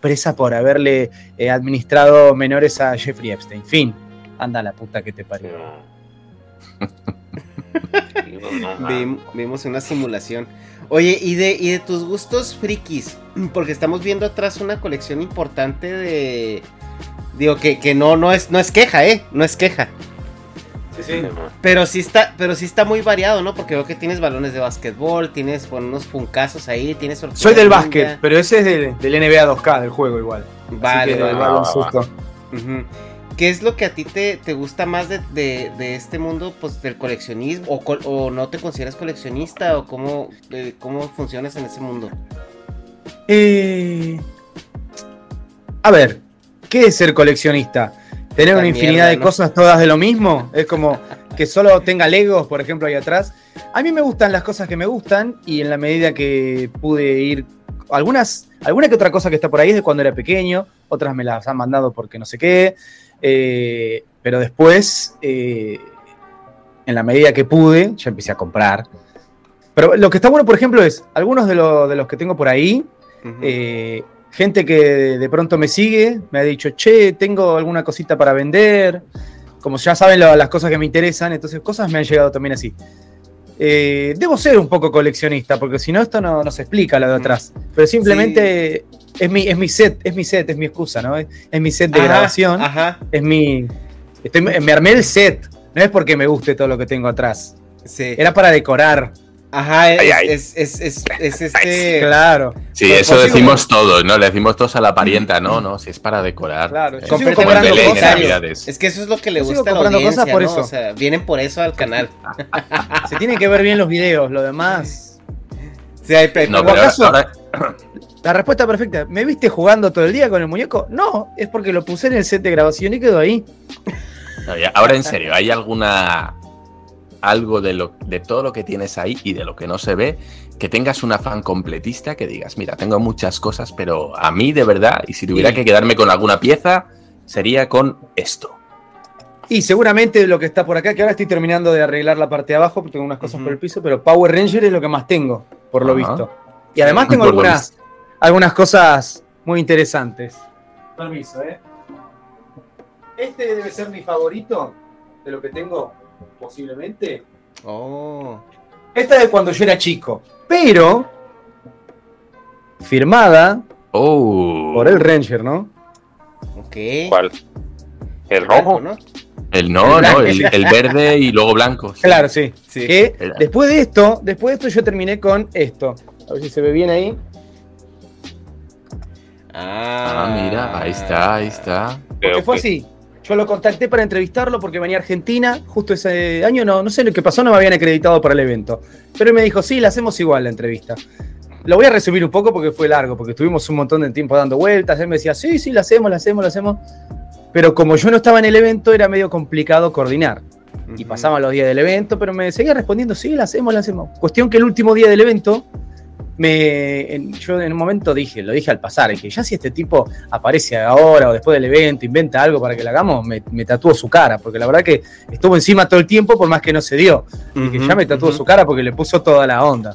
presa por haberle eh, administrado menores a Jeffrey Epstein. Fin. Anda la puta que te parió. [laughs] vimos una simulación. Oye, ¿y de, y de tus gustos frikis? [clears throat] Porque estamos viendo atrás una colección importante de... Digo, que, que no, no, es, no es queja, ¿eh? No es queja. Pero sí está, pero sí está muy variado, ¿no? Porque veo que tienes balones de básquetbol, tienes bueno, unos funcazos ahí, tienes Soy del ninja. básquet, pero ese es del, del NBA 2K, del juego igual. Así Vale, que vale. un. ¿Qué es lo que a ti te, te gusta más de, de- de este mundo pues, del coleccionismo? ¿O, o no te consideras coleccionista? ¿O cómo, eh, cómo funcionas en ese mundo? Eh, A ver, ¿qué es ser coleccionista? ¿Tener una infinidad mierda, de ¿no? cosas todas de lo mismo? Es como que solo tenga Legos, por ejemplo, ahí atrás. A mí me gustan las cosas que me gustan y en la medida que pude ir... Algunas, alguna que otra cosa que está por ahí es de cuando era pequeño, otras me las han mandado porque no sé qué. eh, pero después, eh, en la medida que pude, ya empecé a comprar. Pero lo que está bueno, por ejemplo, es algunos de, lo- de los que tengo por ahí, eh, gente que de pronto me sigue, me ha dicho, che, tengo alguna cosita para vender. Como ya saben lo- las cosas que me interesan, entonces cosas me han llegado también así. Eh, debo ser un poco coleccionista, porque si no, esto no, no se explica lo de atrás. Pero simplemente es, mi, es mi set, es mi set, es mi excusa, ¿no? Es, es mi set de Ajá, grabación, Ajá, es mi. Estoy, me armé el set, no es porque me guste todo lo que tengo atrás. sí. Era para decorar. Ajá, es, Ay, ay. es, es, es, es este... Claro. Sí, Pues, eso decimos todos, ¿no? Le decimos todos a la parienta, no, no, si es para decorar. Claro, Eh, como el comprando Belén en cosas. Navidades. Es que eso es lo que le gusta a la audiencia, cosas por ¿no? eso. O sea, vienen por eso al canal. [laughs] Se tienen que ver bien los videos, lo demás. Sí, hay No, ¿O pero acaso- ahora- [coughs] La respuesta perfecta. ¿Me viste jugando todo el día con el muñeco? No, es porque lo puse en el set de grabación y quedó ahí. no, ya, ahora en serio, ¿hay alguna algo de lo de todo lo que tienes ahí y de lo que no se ve que tengas un afán completista que digas, mira, tengo muchas cosas, pero a mí de verdad, y si tuviera Sí. que quedarme con alguna pieza, sería con esto. Y seguramente lo que está por acá, que ahora estoy terminando de arreglar la parte de abajo, porque tengo unas cosas por el piso, pero Power Ranger es lo que más tengo, por lo visto. Y además tengo Por algunas, algunas cosas muy interesantes. Permiso, ¿eh? Este debe ser mi favorito de lo que tengo, posiblemente. Oh. Esta es de cuando yo era chico, pero firmada Oh, por el Ranger, ¿no? Ok. ¿Cuál? ¿El rojo? ¿no? el no, El no, el, el verde y luego blanco. sí. Claro, sí. Sí. Que después de esto, después de esto yo terminé con esto. A ver si se ve bien ahí. Ah, Ah, mira, ahí está, ahí está. Porque fue así. Yo lo contacté para entrevistarlo porque venía a Argentina. Justo ese año, no, no sé lo que pasó, no me habían acreditado para el evento. Pero él me dijo, sí, la hacemos igual la entrevista. Lo voy a resumir un poco porque fue largo, porque estuvimos un montón de tiempo dando vueltas. Él me decía, sí, sí, la hacemos, la hacemos, la hacemos. Pero como yo no estaba en el evento, era medio complicado coordinar. Y pasaban los días del evento, pero me seguía respondiendo, sí, la hacemos, la hacemos. Cuestión que el último día del evento, me, en- yo en un momento dije, lo dije al pasar, que ya si este tipo aparece ahora o después del evento, inventa algo para que lo hagamos, me, me tatúo su cara, porque la verdad que estuvo encima todo el tiempo por más que no se dio. Y que ya me tatuó ujú. su cara porque le puso toda la onda.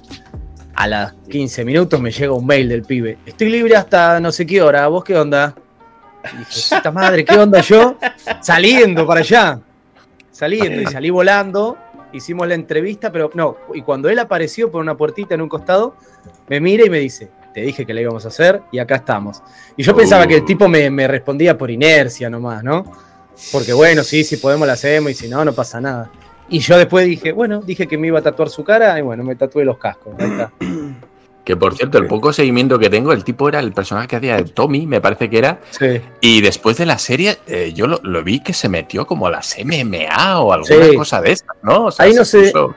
A las 15 minutos me llega un mail del pibe. Estoy libre hasta no sé qué hora. ¿Vos qué onda? Y dije, puta madre, ¿qué onda yo? Saliendo para allá. Saliendo y salí volando. Hicimos la entrevista, pero no. Y cuando él apareció por una puertita en un costado, me mira y me dice, te dije que la íbamos a hacer y acá estamos. Y yo pensaba que el Uh. tipo me, me respondía por inercia nomás, ¿no? Porque bueno, sí, si podemos la hacemos y si no, no pasa nada. Y yo después dije, bueno, dije que me iba a tatuar su cara y bueno, me tatué los cascos. Ahí está. [clears throat] Que por cierto, el poco seguimiento que tengo, el tipo era el personaje que hacía de Tommy, me parece que era. Sí. Y después de la serie, eh, yo lo, lo vi que se metió como a las MMA o alguna Sí. cosa de estas, ¿no? O sea, Ahí no se sé. puso-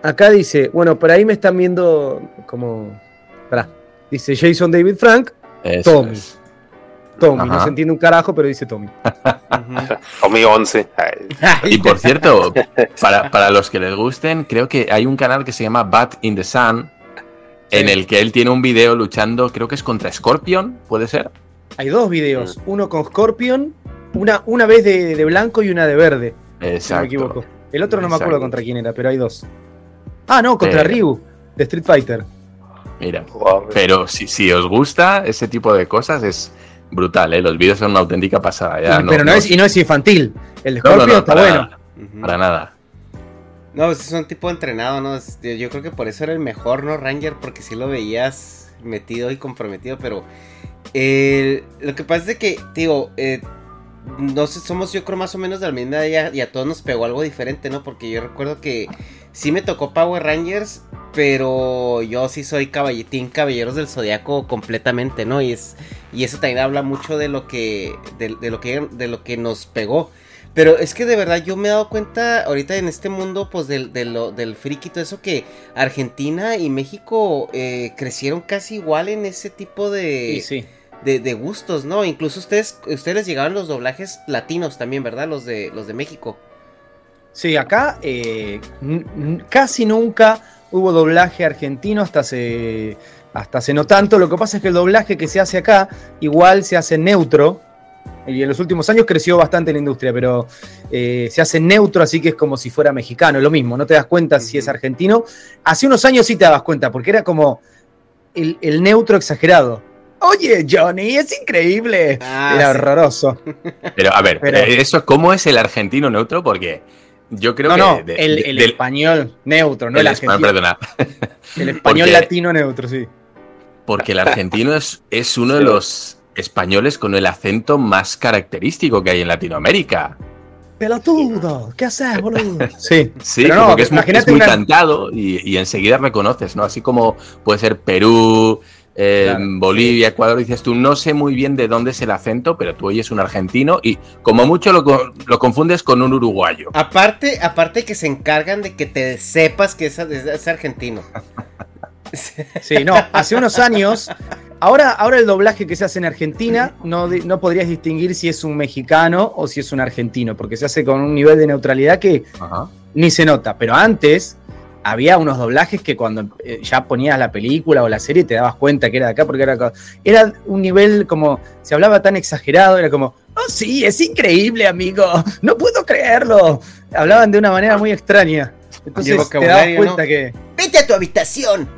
Acá dice, bueno, por ahí me están viendo como. Pará. Dice Jason David Frank, Eso Tommy. es. Tommy. No se entiende un carajo, pero dice Tommy. [laughs] Tommy 11. Ay, Y por [laughs] cierto, para, para los que les gusten, creo que hay un canal que se llama Bat in the Sun, en el que él tiene un video luchando, creo que es contra Scorpion, ¿puede ser? Hay dos videos, uno con Scorpion, una, una vez de, de blanco y una de verde, si no Exacto. me equivoco. El otro no me acuerdo Exacto. contra quién era, pero hay dos. Ah, no, contra Eh. Ryu, de Street Fighter. Mira. Pero si, si os gusta ese tipo de cosas, es brutal, ¿eh? Los vídeos son una auténtica pasada. Ya, pero no, es, y no es infantil. El de no, no, Scorpion no, está para bueno. nada, para nada. No, pues es un tipo entrenado, ¿no? Yo creo que por eso era el mejor, ¿no? Ranger, porque sí lo veías metido y comprometido, pero eh, lo que pasa es que, digo, eh, no sé, somos yo creo más o menos de la misma edad y a todos nos pegó algo diferente, ¿no? Porque yo recuerdo que sí me tocó Power Rangers, pero yo sí soy caballetín Caballeros del Zodiaco completamente, ¿no? Y es y eso también habla mucho de lo que de lo que de lo que nos pegó. Pero es que de verdad yo me he dado cuenta ahorita en este mundo pues del, de lo- del friki y todo eso que Argentina y México eh, crecieron casi igual en ese tipo de, Sí, sí. de, de gustos, ¿no? Incluso ustedes, ustedes llegaban los doblajes latinos también, ¿verdad? Los de, los de México. Sí, acá eh, casi nunca hubo doblaje argentino hasta hace, hasta hace no tanto. Lo que pasa es que el doblaje que se hace acá igual se hace neutro. Y en los últimos años creció bastante la industria, pero eh, se hace neutro, así que es como si fuera mexicano, lo mismo, no te das cuenta si es argentino. Hace unos años sí te dabas cuenta, porque era como el, el neutro exagerado. Oye, Johnny, es increíble. Ah, era sí. horroroso. [laughs] Pero a ver, Pero- eh, eso, ¿cómo es el argentino neutro? Porque yo creo no, que. no, de- el, de- el del- español neutro, no el argentino. perdona. El [laughs] español Porque- latino neutro, sí. Porque el argentino es, es uno de los españoles con el acento más característico que hay en Latinoamérica. Pelotudo, ¿qué haces, boludo? [laughs] Sí, Sí, Pero no, como que es muy, imagínate es muy una- cantado y, y enseguida reconoces, ¿no? Así como puede ser Perú, eh, Claro, Bolivia, Ecuador, dices tú, no sé muy bien de dónde es el acento, pero tú oyes un argentino y como mucho lo, lo confundes con un uruguayo. Aparte, aparte que se encargan de que te sepas que es, es- es argentino. Sí, no, hace unos años. Ahora, ahora el doblaje que se hace en Argentina no, no podrías distinguir si es un mexicano o si es un argentino, porque se hace con un nivel de neutralidad que Ajá. ni se nota. Pero antes había unos doblajes que cuando eh, ya ponías la película o la serie te dabas cuenta que era de acá, porque era, era un nivel como, se hablaba tan exagerado, era como, oh sí, es increíble, amigo, no puedo creerlo. Hablaban de una manera muy extraña. Entonces te dabas cuenta ¿no? que... Vete a tu habitación.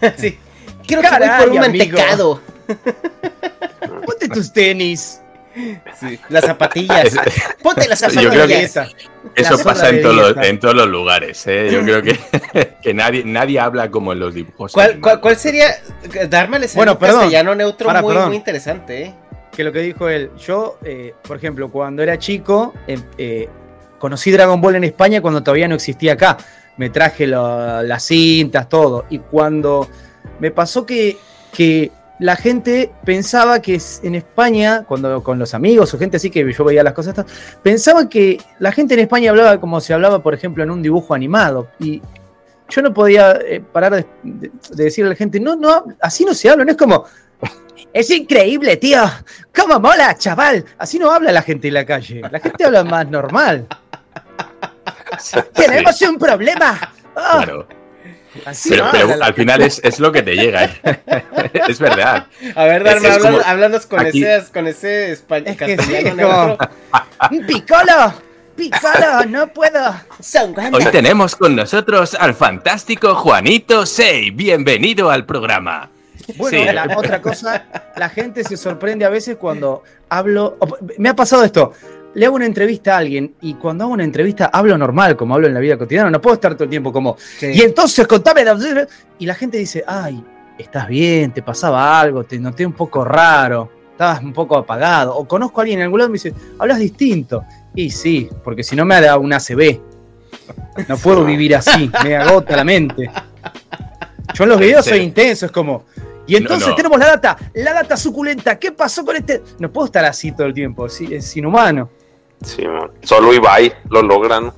[laughs] sí. Quiero que voy por un amigo. mantecado. [laughs] Ponte tus tenis. Sí, Las zapatillas. [laughs] Ponte las Yo creo que- zapatillas. Eso La pasa en, todos los, dieta. en todos los lugares, ¿eh? Yo creo que, que nadie, nadie habla como en los dibujos. ¿Cuál, cuál, cuál sería? Darme el Bueno, perdón. castellano neutro Para, muy, perdón. muy interesante, ¿eh? Que lo que dijo él, yo, eh, por ejemplo, cuando era chico, eh, eh, conocí Dragon Ball en España cuando todavía no existía acá. Me traje las cintas, todo. Y cuando me pasó que, que la gente pensaba que en España, cuando con los amigos o gente así que yo veía las cosas, pensaba que la gente en España hablaba como se hablaba, por ejemplo, en un dibujo animado. Y yo no podía eh, parar de, de- de decirle a la gente, no, no, así no se habla, no es como, es increíble, tío, cómo mola, chaval. Así no habla la gente en la calle, la gente habla más normal. Sí, Tenemos un problema. Claro. así Pero, no pero habla la al final es, es lo que te llega, ¿eh? [laughs] es verdad. A ver, como- háblanos con, aquí- ese, con ese espa- Es que sí, castellano como- neutro. ¡Piccolo! ¡Piccolo! ¡No puedo! Hoy tenemos con nosotros al fantástico Juanito Sei. Bienvenido al programa. Bueno, Sí. la otra cosa, la gente se sorprende a veces cuando hablo. Me ha pasado esto. Le hago una entrevista a alguien y cuando hago una entrevista hablo normal, como hablo en la vida cotidiana. No puedo estar todo el tiempo como. Sí. Y entonces contame. la-". Y la gente dice, ay, ¿estás bien? ¿Te pasaba algo? ¿Te noté un poco raro? ¿Estabas un poco apagado? O conozco a alguien en algún lado y me dice, hablas distinto. Y sí, porque si no me da un ACB. No puedo vivir así, me agota la mente. Yo en los videos soy intenso, es como. Y entonces No, no. tenemos la data, la data suculenta. ¿Qué pasó con este? No puedo estar así todo el tiempo, es inhumano. Sí. Solo Ibai lo logran.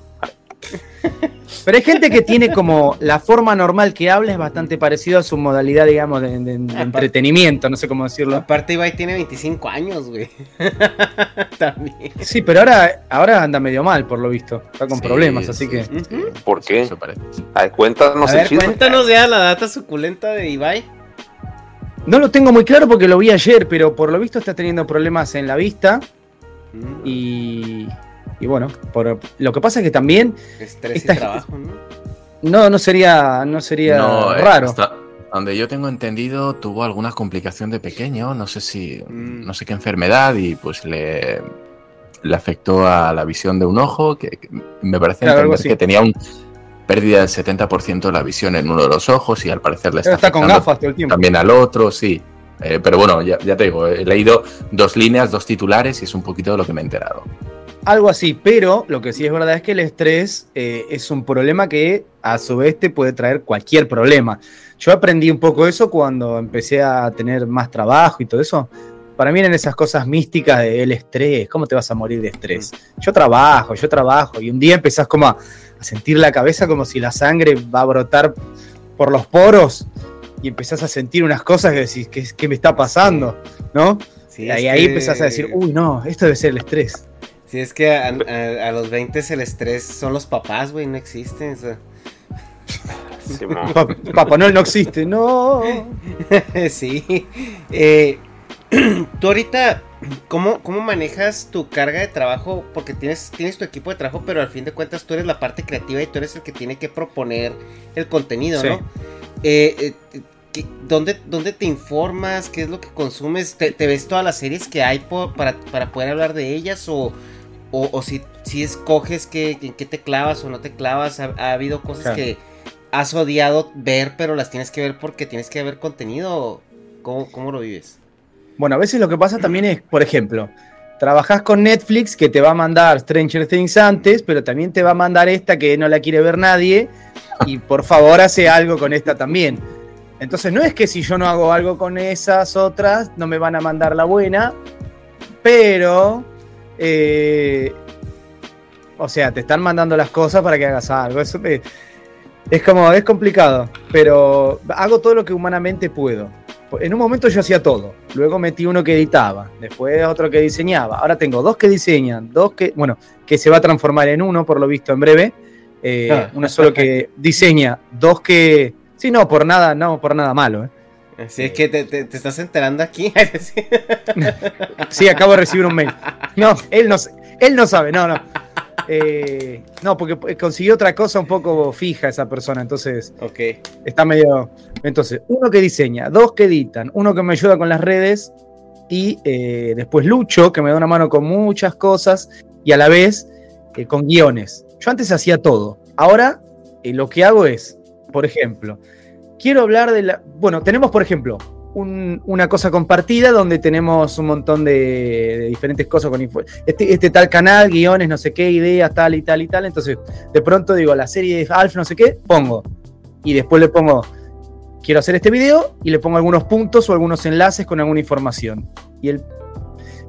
Pero hay gente que tiene como la forma normal que habla es bastante parecido a su modalidad, digamos, de, de- de entretenimiento, no sé cómo decirlo. Aparte, Ibai tiene 25 años, güey. [laughs] También. Sí, pero ahora, ahora anda medio mal, por lo visto. Está con Sí, problemas, así sí, que. sí, sí. ¿Por qué? Ay, cuéntanos A el ver, cuéntanos ya la data suculenta de Ibai. No lo tengo muy claro porque lo vi ayer, pero por lo visto está teniendo problemas en la vista. Y. Y bueno, por, lo que pasa es que también. Estrés Esta- y trabajo, ¿no? No, no sería, no sería No, eh, raro. donde yo tengo entendido, tuvo alguna complicación de pequeño, no sé si, Mm. no sé qué enfermedad, y pues le, le afectó a la visión de un ojo, que, que me parece Claro, algo entender así. que tenía un pérdida del 70% de la visión en uno de los ojos y al parecer le está, Está con gafas todo el tiempo. también al otro, sí. Eh, pero bueno, ya, ya te digo, he leído dos líneas, dos titulares y es un poquito de lo que me he enterado. Algo así, pero lo que sí es verdad es que el estrés eh, es un problema que a su vez te puede traer cualquier problema. Yo aprendí un poco eso cuando empecé a tener más trabajo y todo eso. Para mí eran esas cosas místicas del estrés, ¿cómo te vas a morir de estrés? Yo trabajo, yo trabajo y un día empezás como a, a sentir la cabeza como si la sangre va a brotar por los poros y empezás a sentir unas cosas que decís, ¿qué, qué me está pasando? ¿No? Sí, y ahí, ahí que- empezás a decir, uy, no, esto debe ser el estrés. Sí, es que a, a- a los 20 el estrés son los papás, güey, no existen. o sea. Pa- Papá Noel no existe, no. [laughs] sí. Eh, [clears throat] tú ahorita, ¿cómo, ¿cómo manejas tu carga de trabajo? Porque tienes, tienes tu equipo de trabajo, pero al fin de cuentas tú eres la parte creativa y tú eres el que tiene que proponer el contenido, Sí. ¿no? Eh, eh, ¿qué- ¿dónde, ¿Dónde te informas? ¿Qué es lo que consumes? ¿Te, te ves todas las series que hay para, para poder hablar de ellas? ¿O, o, o si, si escoges qué, en qué te clavas o no te clavas? ¿Ha, ha habido cosas que has odiado ver, pero las tienes que ver porque tienes que ver contenido? ¿Cómo, cómo lo vives? Bueno, a veces lo que pasa también es, por ejemplo, trabajás con Netflix que te va a mandar Stranger Things antes, pero también te va a mandar esta que no la quiere ver nadie y por favor hace algo con esta también. Entonces no es que si yo no hago algo con esas otras, no me van a mandar la buena, pero... eh, o sea, te están mandando las cosas para que hagas algo. Eso es como, es complicado, pero hago todo lo que humanamente puedo. En un momento yo hacía todo. Luego metí uno que editaba, después otro que diseñaba. Ahora tengo dos que diseñan, dos que, bueno, que se va a transformar en uno, por lo visto, en breve. Eh, Ah. Uno solo que diseña, dos que. Sí, no, por nada, no, por nada malo. ¿eh? Así es que te, te- te estás enterando aquí. [laughs] Sí, acabo de recibir un mail. No, él no, él no sabe, no, no. Eh, no, porque consiguió otra cosa un poco fija esa persona, entonces ok. está medio. Entonces, uno que diseña, dos que editan, uno que me ayuda con las redes y eh, después Lucho, que me da una mano con muchas cosas y a la vez eh, con guiones. Yo antes hacía todo. Ahora eh, lo que hago es, por ejemplo, quiero hablar de la. Bueno, tenemos, por ejemplo, un- una cosa compartida donde tenemos un montón de, de diferentes cosas con info. Este, este tal canal, guiones, no sé qué, ideas, tal y tal y tal. Entonces, de pronto digo, la serie de Alf, no sé qué, pongo. Y después le pongo, quiero hacer este video y le pongo algunos puntos o algunos enlaces con alguna información. Y el,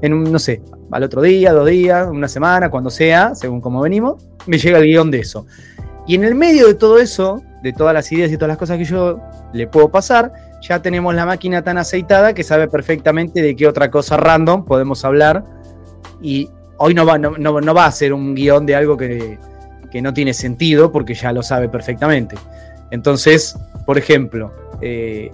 en un, no sé, al otro día, dos días, una semana, cuando sea, según cómo venimos, me llega el guion de eso. Y en el medio de todo eso, de todas las ideas y todas las cosas que yo le puedo pasar, ya tenemos la máquina tan aceitada que sabe perfectamente de qué otra cosa random podemos hablar. Y hoy no va, no, va a ser un guion de algo que, que no tiene sentido porque ya lo sabe perfectamente. Entonces, por ejemplo, eh,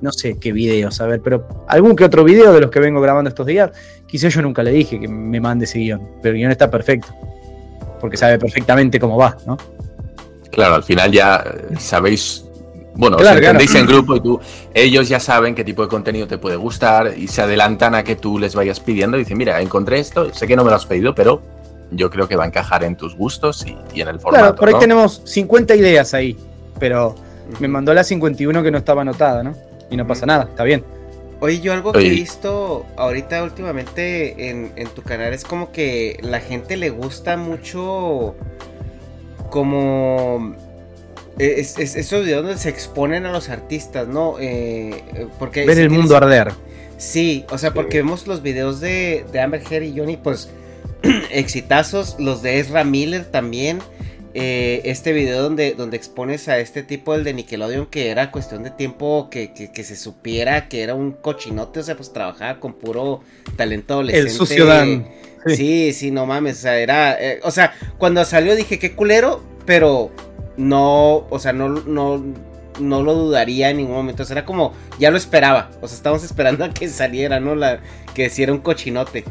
no sé qué videos, a ver, pero algún que otro video de los que vengo grabando estos días, quizás yo nunca le dije que me mande ese guion, pero el guion está perfecto, porque sabe perfectamente cómo va, ¿no? Claro, al final ya eh, sabéis, bueno, os entendéis claro. en grupo y tú, [laughs] ellos ya saben qué tipo de contenido te puede gustar y se adelantan a que tú les vayas pidiendo y dicen, mira, encontré esto, sé que no me lo has pedido, pero yo creo que va a encajar en tus gustos y, y en el formato. Claro, por ahí ¿no? tenemos 50 ideas ahí, pero Me mandó la 51 que no estaba anotada, ¿no? Y no pasa nada, está bien. Oye, yo algo que he visto ahorita últimamente en, en tu canal es como que la gente le gusta mucho como eh, es, es- esos videos donde se exponen a los artistas, ¿no? Eh, porque Ver si el tienes- mundo arder. Sí, o sea, porque vemos los videos de, de Amber Heard y Johnny, pues [clears throat] exitazos, los de Ezra Miller también. Eh, este video donde, donde expones a este tipo, el de Nickelodeon, que era cuestión de tiempo que, que- que se supiera que era un cochinote, o sea, pues trabajaba con puro talento adolescente. El sucio Dan. Sí, Sí. sí, no mames, o sea, era, eh, o sea, cuando salió dije, qué culero, pero no, o sea, no, no, no lo dudaría en ningún momento, o sea, era como, ya lo esperaba, o sea, estábamos esperando a que saliera, ¿no? La, que si era un cochinote.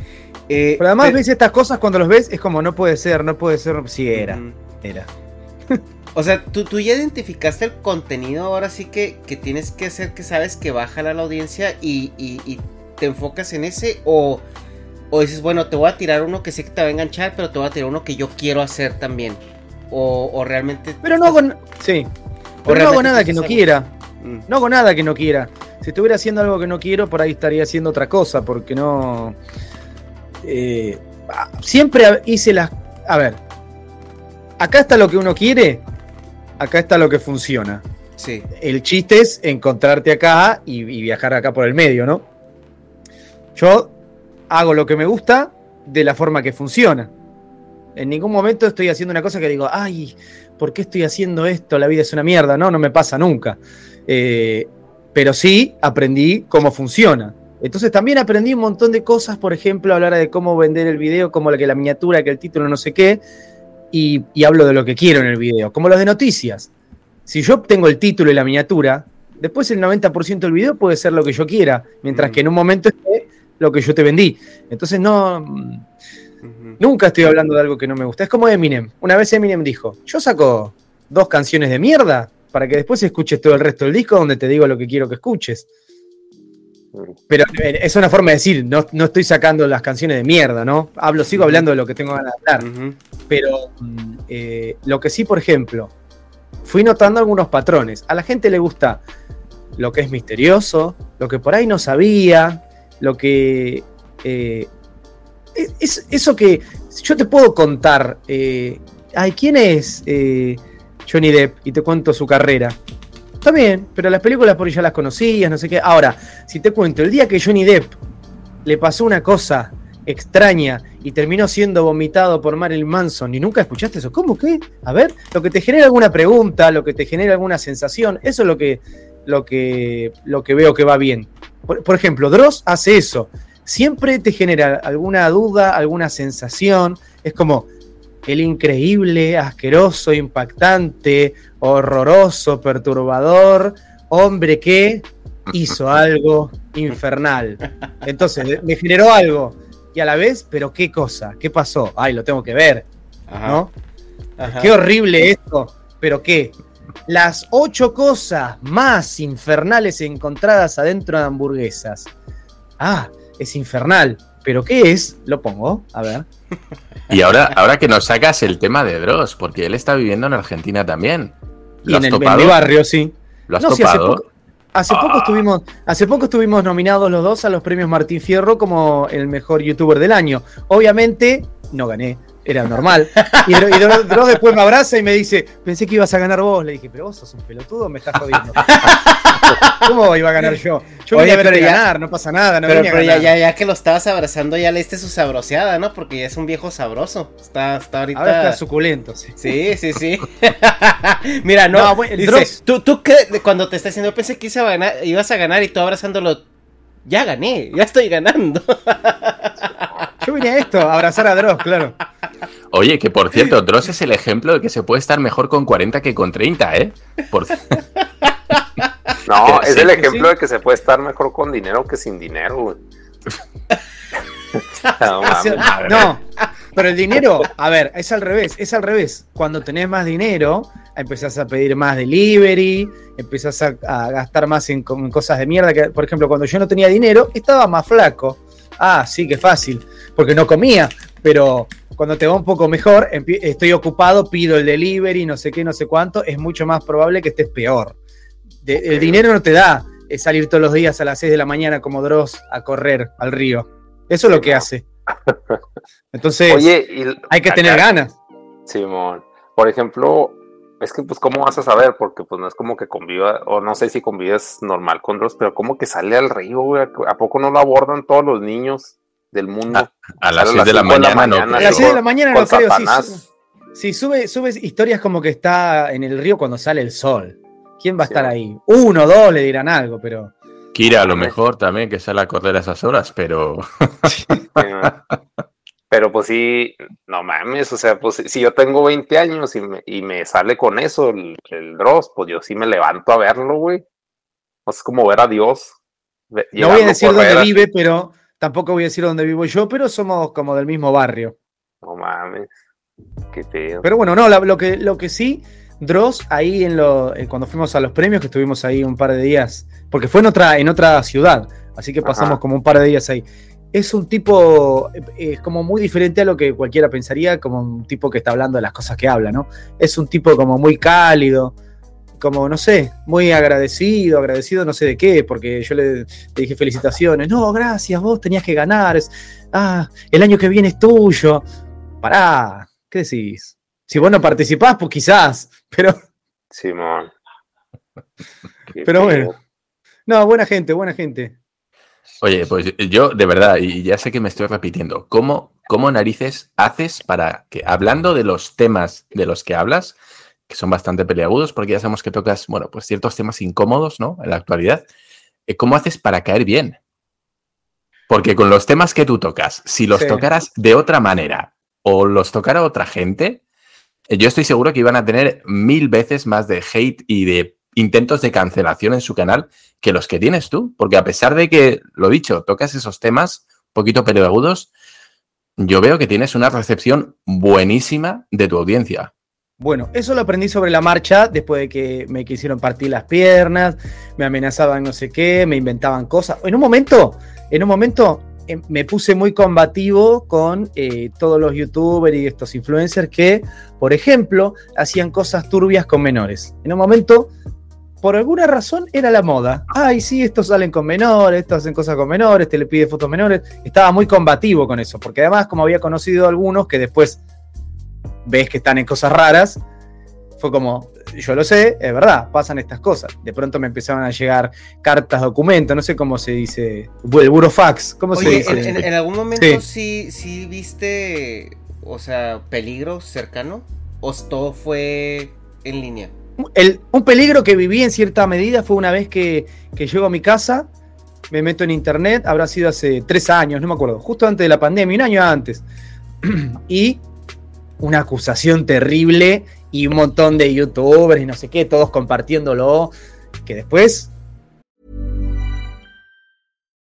Eh, Pero además pero- ves estas cosas cuando los ves, es como no puede ser, no puede ser. Sí, era. Era. [laughs] O sea, ¿tú, tú ya identificaste el contenido, ahora sí que, que tienes que hacer que sabes que va a jalar la audiencia y, y- y te enfocas en ese o, o dices, bueno, te voy a tirar uno que sé que te va a enganchar, pero te voy a tirar uno que yo quiero hacer también. O, o realmente... Pero no Sí. Pero no hago nada que no quiera. Mm. No hago nada que no quiera. Si estuviera haciendo algo que no quiero, por ahí estaría haciendo otra cosa, porque no. eh, siempre hice las. A ver. Acá está lo que uno quiere. Acá está lo que funciona. Sí. El chiste es encontrarte acá y, y viajar acá por el medio, ¿no? Yo hago lo que me gusta de la forma que funciona. En ningún momento estoy haciendo una cosa que digo, ay, ¿por qué estoy haciendo esto? La vida es una mierda. No, no me pasa nunca. Eh, pero sí aprendí cómo funciona. Entonces también aprendí un montón de cosas, por ejemplo, hablar de cómo vender el video, como la que la miniatura, que el título, no sé qué, y, y hablo de lo que quiero en el video, como los de noticias. Si yo tengo el título y la miniatura, después el 90% del video puede ser lo que yo quiera, mientras Mm. que en un momento esté lo que yo te vendí. Entonces no. Nunca estoy hablando de algo que no me gusta. Es como Eminem. Una vez Eminem dijo, yo saco dos canciones de mierda para que después escuches todo el resto del disco donde te digo lo que quiero que escuches. Pero es una forma de decir, no, no estoy sacando las canciones de mierda, ¿no? Hablo, sigo hablando de lo que tengo ganas de hablar. Pero mm, eh, lo que sí, por ejemplo, fui notando algunos patrones. A la gente le gusta lo que es misterioso, lo que por ahí no sabía, lo que... eh, es- es- eso que yo te puedo contar, eh, ay, ¿quién es eh, Johnny Depp? Y te cuento su carrera. Está bien, pero las películas por ahí ya las conocías, no sé qué. Ahora, si te cuento, el día que Johnny Depp le pasó una cosa extraña y terminó siendo vomitado por Marilyn Manson y nunca escuchaste eso, ¿cómo que? A ver, lo que te genera alguna pregunta, lo que te genera alguna sensación, eso es lo que, lo que, lo que veo que va bien. Por, por ejemplo, Dross hace eso. Siempre te genera alguna duda, alguna sensación. Es como el increíble, asqueroso, impactante, horroroso, perturbador, hombre que hizo [laughs] algo infernal. Entonces, me generó algo. Y a la vez, pero qué cosa, qué pasó. Ay, lo tengo que ver, Ajá. ¿no? Ajá. Qué horrible esto, pero qué. Las ocho cosas más infernales encontradas adentro de hamburguesas. Ah, es infernal. ¿Pero qué es? Lo pongo, a ver. [laughs] Y ahora, ahora que nos sacas el tema de Dross, porque él está viviendo en Argentina también. Y ¿Lo en, has el, en mi barrio, sí. ¿Lo has No, sí, hace topado? poco, hace poco Ah. estuvimos, hace poco estuvimos nominados los dos a los premios Martín Fierro como el mejor youtuber del año. Obviamente, no gané, era normal. Y, y Dro- Dross después me abraza y me dice, pensé que ibas a ganar vos. Le dije, pero vos sos un pelotudo, me estás jodiendo. [laughs] ¿Cómo iba a ganar yo? Yo Oye, vine a pero ya- ganar, no pasa nada, no pero a pero ya, ganar. ya, ya que lo estabas abrazando, ya le diste su sabroseada, ¿no? Porque ya es un viejo sabroso. Está, está ahorita. Ahora está suculento, sí. Sí, sí, sí. [laughs] Mira, no. No, bueno, dice, Dross. tú, tú qué- cuando te está diciendo, pensé que ibas a ganar, ibas a ganar y tú abrazándolo. Ya gané, ya estoy ganando. Yo vine a esto, a abrazar a Dross, claro. Oye, que por cierto, Dross es el ejemplo de que se puede estar mejor con 40 que con 30, ¿eh? Por... [laughs] No, Sí, es el sí, ejemplo de que se puede estar mejor con dinero que sin dinero, güey. [laughs] No. No, pero el dinero, a ver, es al revés, es al revés. Cuando tenés más dinero, empezás a pedir más delivery, empezás a, a gastar más en, co- en cosas de mierda. Que, por ejemplo, cuando yo no tenía dinero, estaba más flaco. Ah, sí, qué fácil, porque no comía, pero cuando te va un poco mejor, estoy ocupado, pido el delivery, no sé qué, no sé cuánto, es mucho más probable que estés peor. De- El dinero no te da eh, salir todos los días a las 6 de la mañana como Dross a correr al río. Eso es lo que hace. [laughs] Entonces, Oye, y hay que acá- tener ganas. Simón, por ejemplo, es que pues cómo vas a saber, porque pues no es como que conviva, o no sé si convives normal con Dross, pero como que sale al río, güey, ¿a poco no lo abordan todos los niños del mundo? Ah, A las Sale 6 de la cinco mañana, no. A las creo. 6 de la mañana no creo, sí, Sí, sube, sube historias como que está en el río cuando sale el sol. ¿Quién va a Sí. estar ahí? Uno, dos le dirán algo, pero. Kira, a lo mejor también que sale a correr a esas horas, pero [laughs] Pero pues sí, no mames, o sea, pues si yo tengo 20 años y me, y me sale con eso el, el Dross, pues yo sí me levanto a verlo, güey. Pues es como ver a Dios. No voy a decir dónde a- vive, pero tampoco voy a decir dónde vivo yo, pero somos como del mismo barrio. No mames, qué pedo. Pero bueno, no, la- lo, que, lo que sí, Dross, ahí en lo, eh, cuando fuimos a los premios, que estuvimos ahí un par de días, porque fue en otra, en otra ciudad, así que pasamos Ajá. como un par de días ahí. Es un tipo, eh, es como muy diferente a lo que cualquiera pensaría, como un tipo que está hablando de las cosas que habla, ¿no? Es un tipo como muy cálido, como, no sé, muy agradecido, agradecido no sé de qué, porque yo le, le dije felicitaciones, no, gracias, vos tenías que ganar, es- ah, el año que viene es tuyo, pará, ¿qué decís? Si vos no participás, pues quizás, [laughs] pero Simón. [laughs] Qué Pero bueno. no, buena gente, buena gente. Oye, pues yo de verdad, y ya sé que me estoy repitiendo, ¿cómo, cómo narices haces para que, hablando de los temas de los que hablas, que son bastante peleagudos, porque ya sabemos que tocas, bueno, pues ciertos temas incómodos, ¿no? En la actualidad, eh, ¿cómo haces para caer bien? Porque con los temas que tú tocas, si los Sí. tocaras de otra manera o los tocara otra gente, eh, yo estoy seguro que iban a tener mil veces más de hate y de intentos de cancelación en su canal que los que tienes tú. Porque a pesar de que, lo dicho, tocas esos temas un poquito peleagudos, yo veo que tienes una recepción buenísima de tu audiencia. Bueno, eso lo aprendí sobre la marcha después de que me quisieron partir las piernas, me amenazaban no sé qué, me inventaban cosas. En un momento, en un momento eh, me puse muy combativo con eh, todos los youtubers y estos influencers que, por ejemplo, hacían cosas turbias con menores. En un momento, por alguna razón, era la moda. Ay, sí, estos salen con menores, estos hacen cosas con menores, te le pide fotos menores. Estaba muy combativo con eso, porque además, como había conocido a algunos que después ves que están en cosas raras, fue como, yo lo sé, es verdad, pasan estas cosas. De pronto me empezaron a llegar cartas, documentos, no sé cómo se dice, el burofax, ¿cómo se Oye, dice? en, en- en algún momento Sí. sí. sí, viste, o sea, peligro cercano, o todo fue en línea. El- un peligro que viví en cierta medida fue una vez que, que llego a mi casa, me meto en internet, habrá sido hace tres años, no me acuerdo, justo antes de la pandemia, un año antes. [clears throat] y una acusación terrible y un montón de youtubers y no sé qué, todos compartiéndolo, que después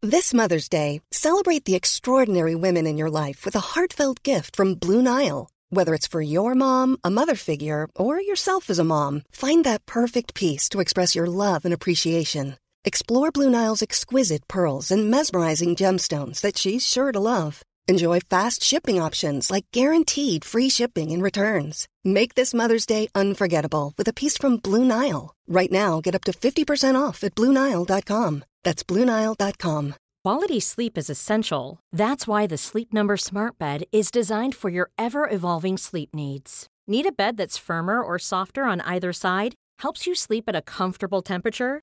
This Mother's Day, celebrate the extraordinary women in your life with a heartfelt gift from Blue Nile. Whether it's for your mom, a mother figure, or yourself as a mom, find that perfect piece to express your love and appreciation. Explore Blue Nile's exquisite pearls and mesmerizing gemstones that she's sure to love. Enjoy fast shipping options like guaranteed free shipping and returns. Make this Mother's Day unforgettable with a piece from Blue Nile. Right now, get up to 50% off at BlueNile.com. That's BlueNile.com. Quality sleep is essential. That's why the Sleep Number Smart Bed is designed for your ever evolving sleep needs. Need a bed that's firmer or softer on either side? Helps you sleep at a comfortable temperature?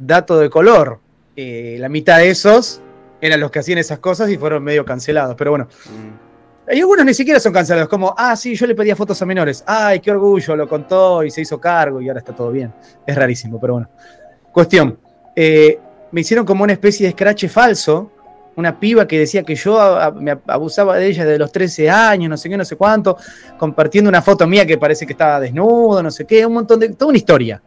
dato de color. eh, la mitad de esos eran los que hacían esas cosas y fueron medio cancelados. Pero bueno, hay algunos ni siquiera son cancelados. Como, ah, sí, yo le pedía fotos a menores. Ay, qué orgullo, lo contó y se hizo cargo y ahora está todo bien. Es rarísimo, pero bueno. Cuestión. eh, me hicieron como una especie de scratch falso. Una piba que decía que yo a- me abusaba de ella desde los 13 años, no sé qué, no sé cuánto, compartiendo una foto mía que parece que estaba desnudo, no sé qué, un montón de. toda una historia.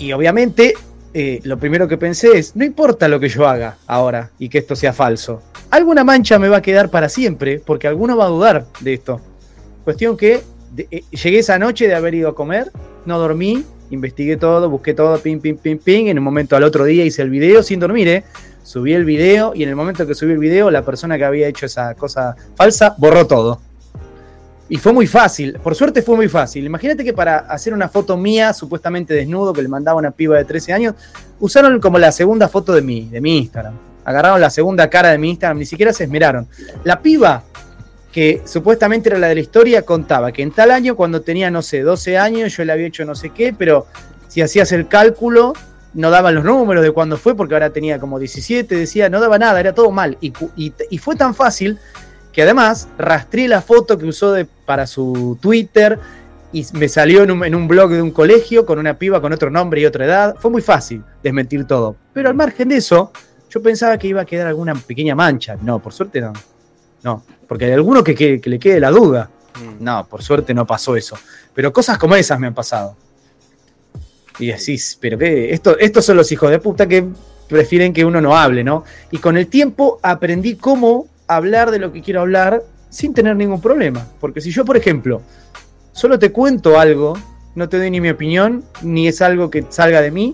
Y obviamente, eh, lo primero que pensé es, no importa lo que yo haga ahora y que esto sea falso. Alguna mancha me va a quedar para siempre, porque alguno va a dudar de esto. Cuestión que eh, llegué esa noche de haber ido a comer, no dormí, investigué todo, busqué todo, ping, ping, ping, ping. En un momento al otro día hice el video sin dormir, ¿eh? Subí el video y en el momento que subí el video, la persona que había hecho esa cosa falsa borró todo. Y fue muy fácil, por suerte fue muy fácil. Imagínate que para hacer una foto mía, supuestamente desnudo, que le mandaba una piba de 13 años, usaron como la segunda foto de mi, de mi Instagram. Agarraron la segunda cara de mi Instagram, ni siquiera se esmeraron. La piba, que supuestamente era la de la historia, contaba que en tal año, cuando tenía, no sé, 12 años, yo le había hecho no sé qué, pero si hacías el cálculo, no daban los números de cuándo fue, porque ahora tenía como 17, decía, no daba nada, era todo mal. Y, y- y fue tan fácil que además rastreé la foto que usó de- para su Twitter y me salió en un, en un blog de un colegio con una piba con otro nombre y otra edad. Fue muy fácil desmentir todo. Pero al margen de eso, yo pensaba que iba a quedar alguna pequeña mancha. No, por suerte no. No, porque hay alguno que, que- que le quede la duda. No, por suerte no pasó eso. Pero cosas como esas me han pasado. Y decís, pero qué, Esto, estos son los hijos de puta que prefieren que uno no hable, ¿no? Y con el tiempo aprendí cómo hablar de lo que quiero hablar sin tener ningún problema. Porque si yo, por ejemplo, solo te cuento algo, no te doy ni mi opinión, ni es algo que salga de mí,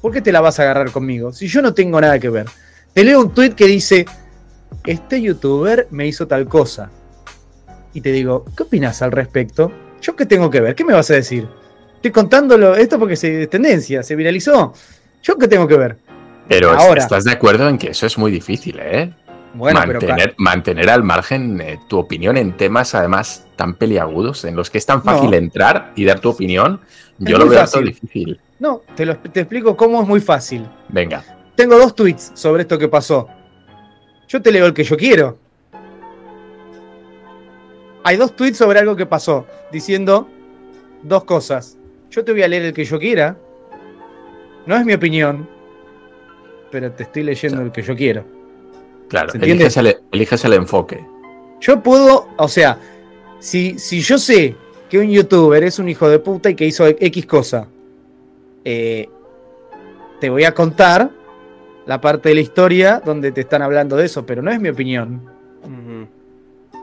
¿por qué te la vas a agarrar conmigo? Si yo no tengo nada que ver. Te leo un tweet que dice, este youtuber me hizo tal cosa. Y te digo, ¿qué opinas al respecto? ¿Yo qué tengo que ver? ¿Qué me vas a decir? Estoy contándolo esto porque se, es tendencia, se viralizó. ¿Yo qué tengo que ver? Pero Ahora. estás de acuerdo en que eso es muy difícil, ¿eh? Bueno, pero mantener, mantener al margen eh, tu opinión en temas además tan peliagudos, en los que es tan fácil No. entrar y dar tu opinión, yo lo veo fácil. difícil. No, te, lo, te explico cómo es muy fácil. Venga, Tengo dos tweets sobre esto que pasó. Yo te leo el que yo quiero. Hay dos tweets sobre algo que pasó, diciendo dos cosas. Yo te voy a leer el que yo quiera. No es mi opinión, pero te estoy leyendo el que yo quiero. Claro, ¿Se entiende? eliges el, eliges el enfoque. Yo puedo, o sea, si, si yo sé que un youtuber es un hijo de puta y que hizo X cosa, eh, te voy a contar la parte de la historia donde te están hablando de eso, pero no es mi opinión.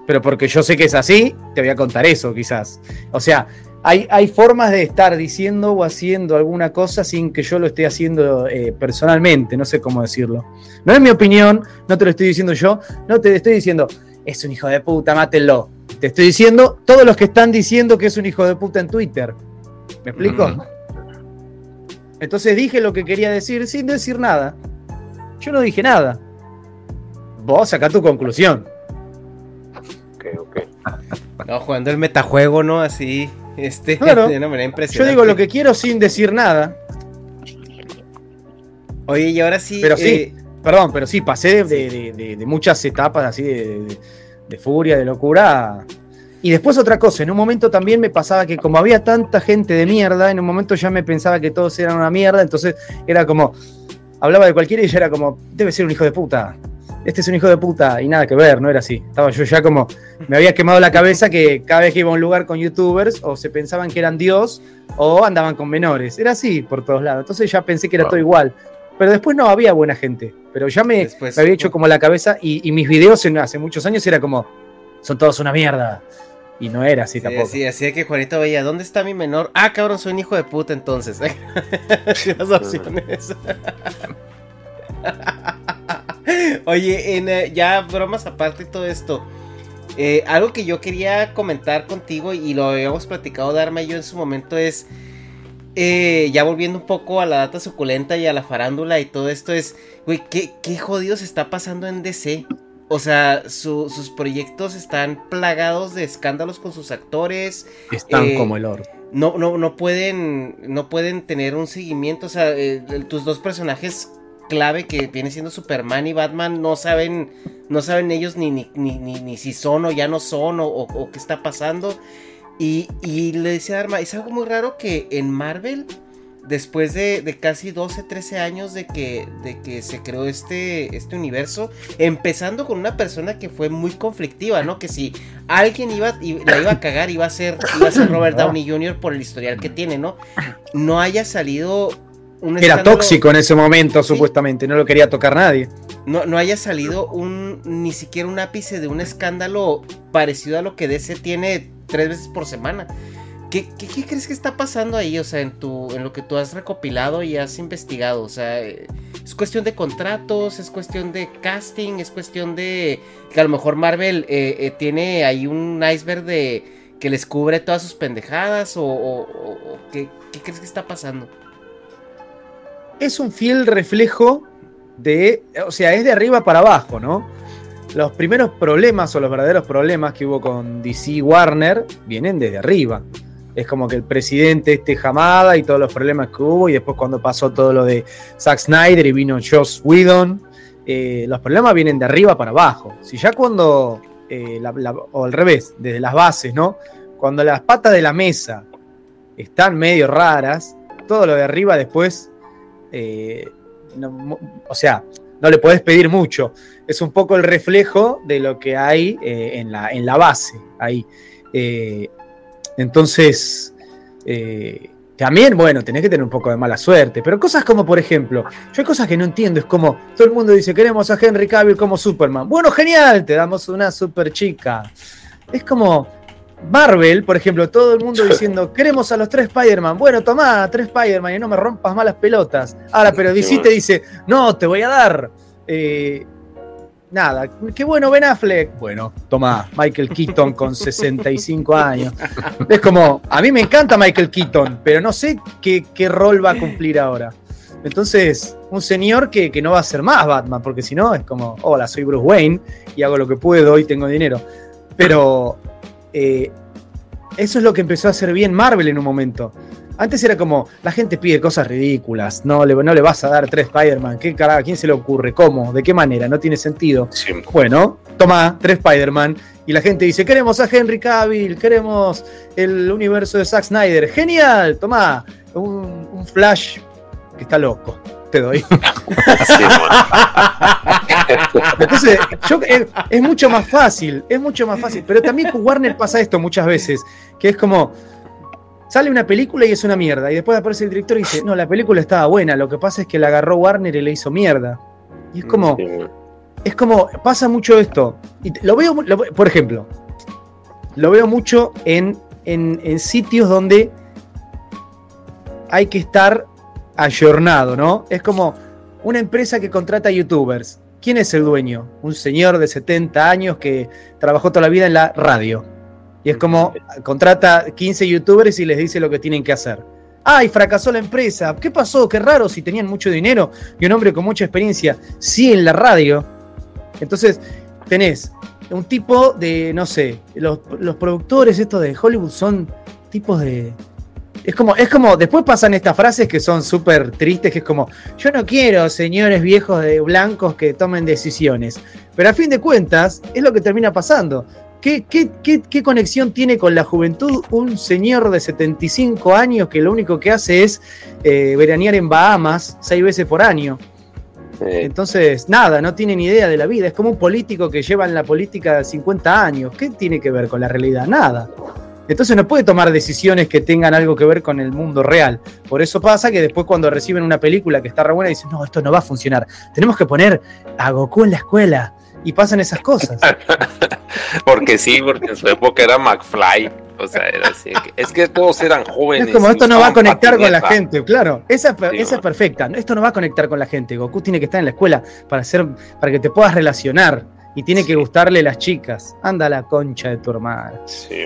Pero porque yo sé que es así, te voy a contar eso quizás. O sea, hay, hay formas de estar diciendo o haciendo alguna cosa sin que yo lo esté haciendo eh, personalmente, no sé cómo decirlo. No es mi opinión, no te lo estoy diciendo yo, no te estoy diciendo, es un hijo de puta, mátenlo. Te estoy diciendo todos los que están diciendo que es un hijo de puta en Twitter. ¿Me explico? Entonces dije lo que quería decir sin decir nada. Yo no dije nada. Vos saca tu conclusión. Ok, ok. No, jugando el metajuego, ¿no? Así, este, Claro. de una manera Yo digo lo que quiero sin decir nada. Oye, y ahora sí. Pero sí, eh, perdón, pero sí, pasé de, de- de- de muchas etapas así de, furia, de locura. Y después otra cosa, en un momento también me pasaba que como había tanta gente de mierda, en un momento ya me pensaba que todos eran una mierda, entonces era como, hablaba de cualquiera y ya era como, debe ser un hijo de puta. Este es un hijo de puta y nada que ver, no era así. Estaba yo ya como, me había quemado la cabeza que cada vez que iba a un lugar con youtubers o se pensaban que eran Dios o andaban con menores. Era así por todos lados. Entonces ya pensé que era Wow. todo igual. Pero después no había buena gente. Pero ya me, Después- me había hecho como la cabeza y, y mis videos en- hace muchos años era como, son todos una mierda. Y no era así sí, tampoco. así, así de que Juanito veía, ¿dónde está mi menor? Ah, cabrón, soy un hijo de puta entonces. Sí, [laughs] Las opciones. [laughs] Oye, en, eh, ya bromas aparte de todo esto. eh, algo que yo quería comentar contigo y lo habíamos platicado Darma y yo en su momento es. eh, ya volviendo un poco a la data suculenta y a la farándula y todo esto es. Güey, ¿qué, qué jodidos está pasando en DC? O sea, su- sus proyectos están plagados de escándalos con sus actores. Están eh, como el oro. No, no, no pueden. No pueden tener un seguimiento. O sea, tus dos personajes clave que viene siendo Superman y Batman no saben. No saben ellos ni, ni, ni, ni, ni si son o ya no son o, o- o qué está pasando. Y, y le decía a Arma, es algo muy raro que en Marvel después de, de, casi 12, 13 años de que, de que se creó este, este universo, empezando con una persona que fue muy conflictiva, ¿no? Que si alguien iba, la iba a cagar, iba a ser, iba a ser Robert Downey Jr. por el historial que tiene, ¿no? No haya salido un Era tóxico en ese momento, supuestamente, no lo quería tocar nadie. No, no haya salido un ni siquiera un ápice de un escándalo parecido a lo que DC tiene tres veces por semana. ¿Qué, crees que está pasando ahí? O sea, en, tu, en lo que tú has recopilado y has investigado. O sea, es cuestión de contratos, es cuestión de casting, es cuestión de que a lo mejor Marvel eh, eh, tiene ahí un iceberg de que les cubre todas sus pendejadas o, ¿qué, crees que está pasando? Es un fiel reflejo de, o sea, es de arriba para abajo, ¿no? Los primeros problemas o los verdaderos problemas que hubo con DC Warner vienen desde arriba es como que el presidente este jamada y todos los problemas que hubo, y después cuando pasó todo lo de Zack Snyder y vino Joss Whedon, eh, los problemas vienen de arriba para abajo. Si ya cuando, eh, o al revés, desde las bases, ¿no? Cuando las patas de la mesa están medio raras, todo lo de arriba después, eh, o sea, no le podés pedir mucho. Es un poco el reflejo de lo que hay en, la, en la base ahí. Entonces, eh, también, bueno, tenés que tener un poco de mala suerte. Pero cosas como, por ejemplo, yo hay cosas que no entiendo. Es como, todo el mundo dice, queremos a Henry Cavill como Superman. Bueno, genial, te damos una super chica. Es como, Marvel, por ejemplo, todo el mundo diciendo, queremos a los tres Spider-Man. Bueno, tomá, tres Spider-Man y no me rompas malas pelotas. Ahora, pero DC te dice, no, te voy a dar. Eh, nada, qué bueno Ben Affleck. Bueno, toma, Michael Keaton con 65 años. Es como, a mí me encanta Michael Keaton, pero no sé qué, rol va a cumplir ahora. Entonces, un señor que, no va a ser más Batman, porque si no es como, hola, soy Bruce Wayne y hago lo que puedo y tengo dinero. Pero eh, eso es lo que empezó a hacer bien Marvel en un momento. Antes era como, la gente pide cosas ridículas, no le, no le vas a dar tres Spider-Man, ¿qué carajo? ¿A quién se le ocurre? ¿Cómo? ¿De qué manera? No tiene sentido. Bueno, toma tres Spider-Man y la gente dice, queremos a Henry Cavill, queremos el universo de Zack Snyder. Genial, toma un, Flash que está loco te doy. [laughs] [laughs] Entonces, es, es, mucho más fácil, es mucho más fácil. Pero también con Warner pasa esto muchas veces, que es como, Sale una película y es una mierda. Y después aparece el director y dice, no, la película estaba buena. Lo que pasa es que la agarró Warner y le hizo mierda. Y es como, es como, pasa mucho esto. Y lo veo, por ejemplo, lo veo mucho en, en, sitios donde hay que estar ayornado, ¿no? Es como una empresa que contrata youtubers. ¿Quién es el dueño? Un señor de 70 años que trabajó toda la vida en la radio y es como contrata 15 youtubers y les dice lo que tienen que hacer. ¡Ay, fracasó la empresa! ¿Qué pasó? Qué raro si tenían mucho dinero y un hombre con mucha experiencia. Sí, en la radio. Entonces, tenés un tipo de, no sé, los, productores estos de Hollywood son tipos de, es como, es como, después pasan estas frases que son súper tristes, que es como, yo no quiero señores viejos de blancos que tomen decisiones. Pero a fin de cuentas, es lo que termina pasando. ¿Qué, qué, conexión tiene con la juventud un señor de 75 años que lo único que hace es eh, veranear en Bahamas seis veces por año? Entonces, nada, no tiene ni idea de la vida. Es como un político que lleva en la política 50 años. ¿Qué tiene que ver con la realidad? Nada. Entonces no puede tomar decisiones que tengan algo que ver con el mundo real. Por eso pasa que después cuando reciben una película que está re buena dicen, no, esto no va a funcionar. Tenemos que poner a Goku en la escuela y pasan esas cosas. [laughs] porque sí, porque en su época era McFly. O sea, era así. Es que todos eran jóvenes. Es como esto no va a conectar con la gente, claro. Esa, esa es perfecta. Esto no va a conectar con la gente. Goku tiene que estar en la escuela para, hacer, para que te puedas relacionar. Y tiene que gustarle las chicas. Anda la concha de tu hermana. Sí,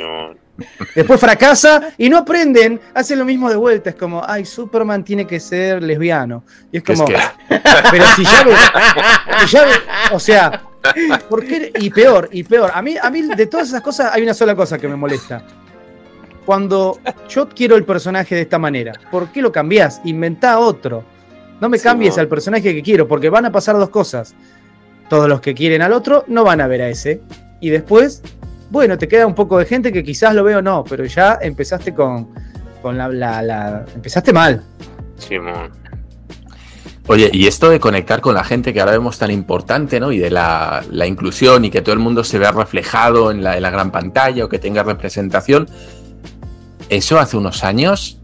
Después fracasa y no aprenden, hacen lo mismo de vuelta. Es como, ay, Superman tiene que ser lesbiano. Y es como, [laughs] pero si ya, si ya o sea, ¿Por qué? Y peor, y peor. A mí, a mí de todas esas cosas hay una sola cosa que me molesta. Cuando yo quiero el personaje de esta manera, ¿por qué lo cambias? Inventa otro. No me cambies al personaje que quiero, porque van a pasar dos cosas. Todos los que quieren al otro no van a ver a ese. Y después, bueno, te queda un poco de gente que quizás lo veo no, pero ya empezaste con, con la, Empezaste mal. Simón. Oye, y esto de conectar con la gente que ahora vemos tan importante, ¿no? Y de la, inclusión y que todo el mundo se vea reflejado en la gran pantalla o que tenga representación, eso hace unos años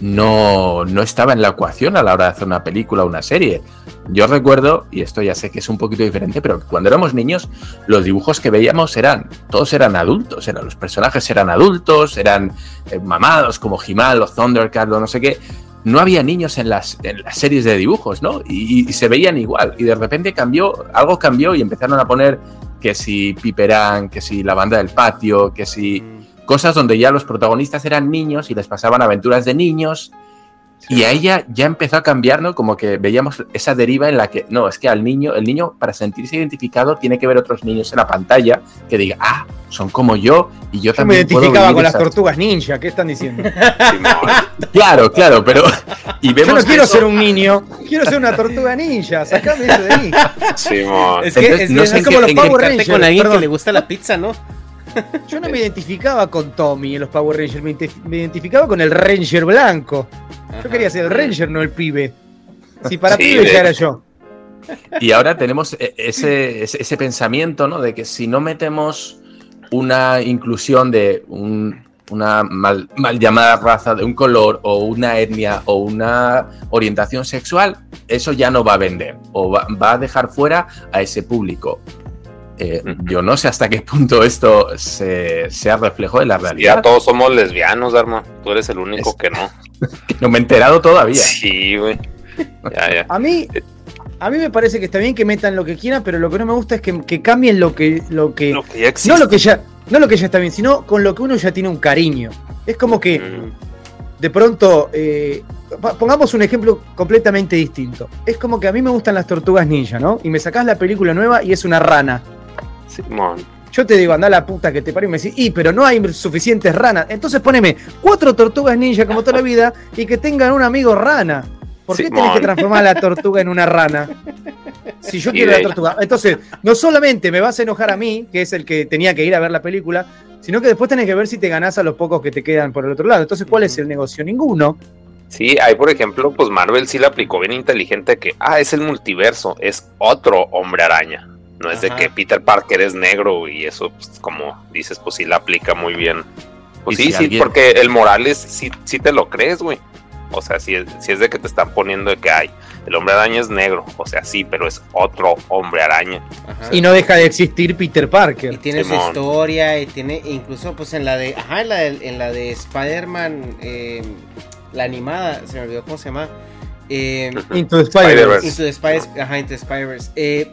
no, no estaba en la ecuación a la hora de hacer una película o una serie. Yo recuerdo, y esto ya sé que es un poquito diferente, pero cuando éramos niños, los dibujos que veíamos eran, todos eran adultos, eran, los personajes eran adultos, eran eh, mamados como Himal o Thundercat o no sé qué. No había niños en las, en las series de dibujos, ¿no? Y, y se veían igual. Y de repente cambió, algo cambió y empezaron a poner que si Piperán, que si la banda del patio, que si cosas donde ya los protagonistas eran niños y les pasaban aventuras de niños. Y a ella ya empezó a cambiar, ¿no? Como que veíamos esa deriva en la que, no, es que al niño, el niño para sentirse identificado tiene que ver otros niños en la pantalla que diga, ah, son como yo y yo, Yo me también. puedo identificaba vivir con las esas- tortugas ninja, ¿qué están diciendo? [laughs] Claro, claro, pero. Y Yo vemos no que quiero eso- ser un niño, quiero ser una tortuga ninja, sacame eso de ahí. Simón. Es que Entonces, es, no es sé en como los Power Rangers. con alguien perdón. que le gusta la pizza, ¿no? Yo no me identificaba con Tommy en los Power Rangers, me, ident- me identificaba con el Ranger blanco. Yo quería ser el Ranger, no el pibe. Si para Sí, pibe de ya era yo. Y ahora tenemos e- ese, ese, ese pensamiento, ¿no? De que si no metemos una inclusión de un- una mal, mal llamada raza, de un color, o una etnia, o una orientación sexual, eso ya no va a vender, o va, va a dejar fuera a ese público. Eh, yo no sé hasta qué punto esto se, sea reflejo de la Ya realidad. todos somos lesbianos, Dharma. Tú eres el único Es- que no. [laughs] que no me he enterado todavía. Sí, güey. Ya, ya. A mí, a mí me parece que está bien que metan lo que quieran, pero lo que no me gusta es que, que cambien lo que, lo que, Lo que ya existe. no lo que ya, no lo que ya está bien, sino con lo que uno ya tiene un cariño. Es como que Mm, de pronto, eh, pongamos un ejemplo completamente distinto. Es como que a mí me gustan las tortugas ninja, ¿no? Y me sacás la película nueva y es una rana. Simón. Yo te digo, anda la puta que te parió y me decís, y pero no hay suficientes ranas. Entonces poneme cuatro tortugas ninja como toda la vida y que tengan un amigo rana. ¿Por qué tenés que transformar a la tortuga en una rana? Si yo quiero la tortuga. Entonces, no solamente me vas a enojar a mí, que es el que tenía que ir a ver la película, sino que después tenés que ver si te ganás a los pocos que te quedan por el otro lado. Entonces, ¿cuál es el negocio? Ninguno. Sí, hay por ejemplo, pues Marvel sí le aplicó bien inteligente que, ah, es el multiverso, es otro hombre araña. No es de que Peter Parker es negro y eso, pues, como dices, pues sí la aplica muy bien. Pues Y sí, si sí, alguien- porque el Morales sí, sí te lo crees, güey. O sea, si es, si es de que te están poniendo de que hay, el hombre araña es negro, o sea, sí, pero es otro hombre araña. Y no deja de existir Peter Y Parker. tiene su historia y tiene incluso pues en la de ajá en la de, en la de Spider-Man eh, la animada se me olvidó cómo se llama eh, [laughs] Into the Spider-Verse. Spider-Verse. Into the Spider ajá Into the Spider-Verse eh,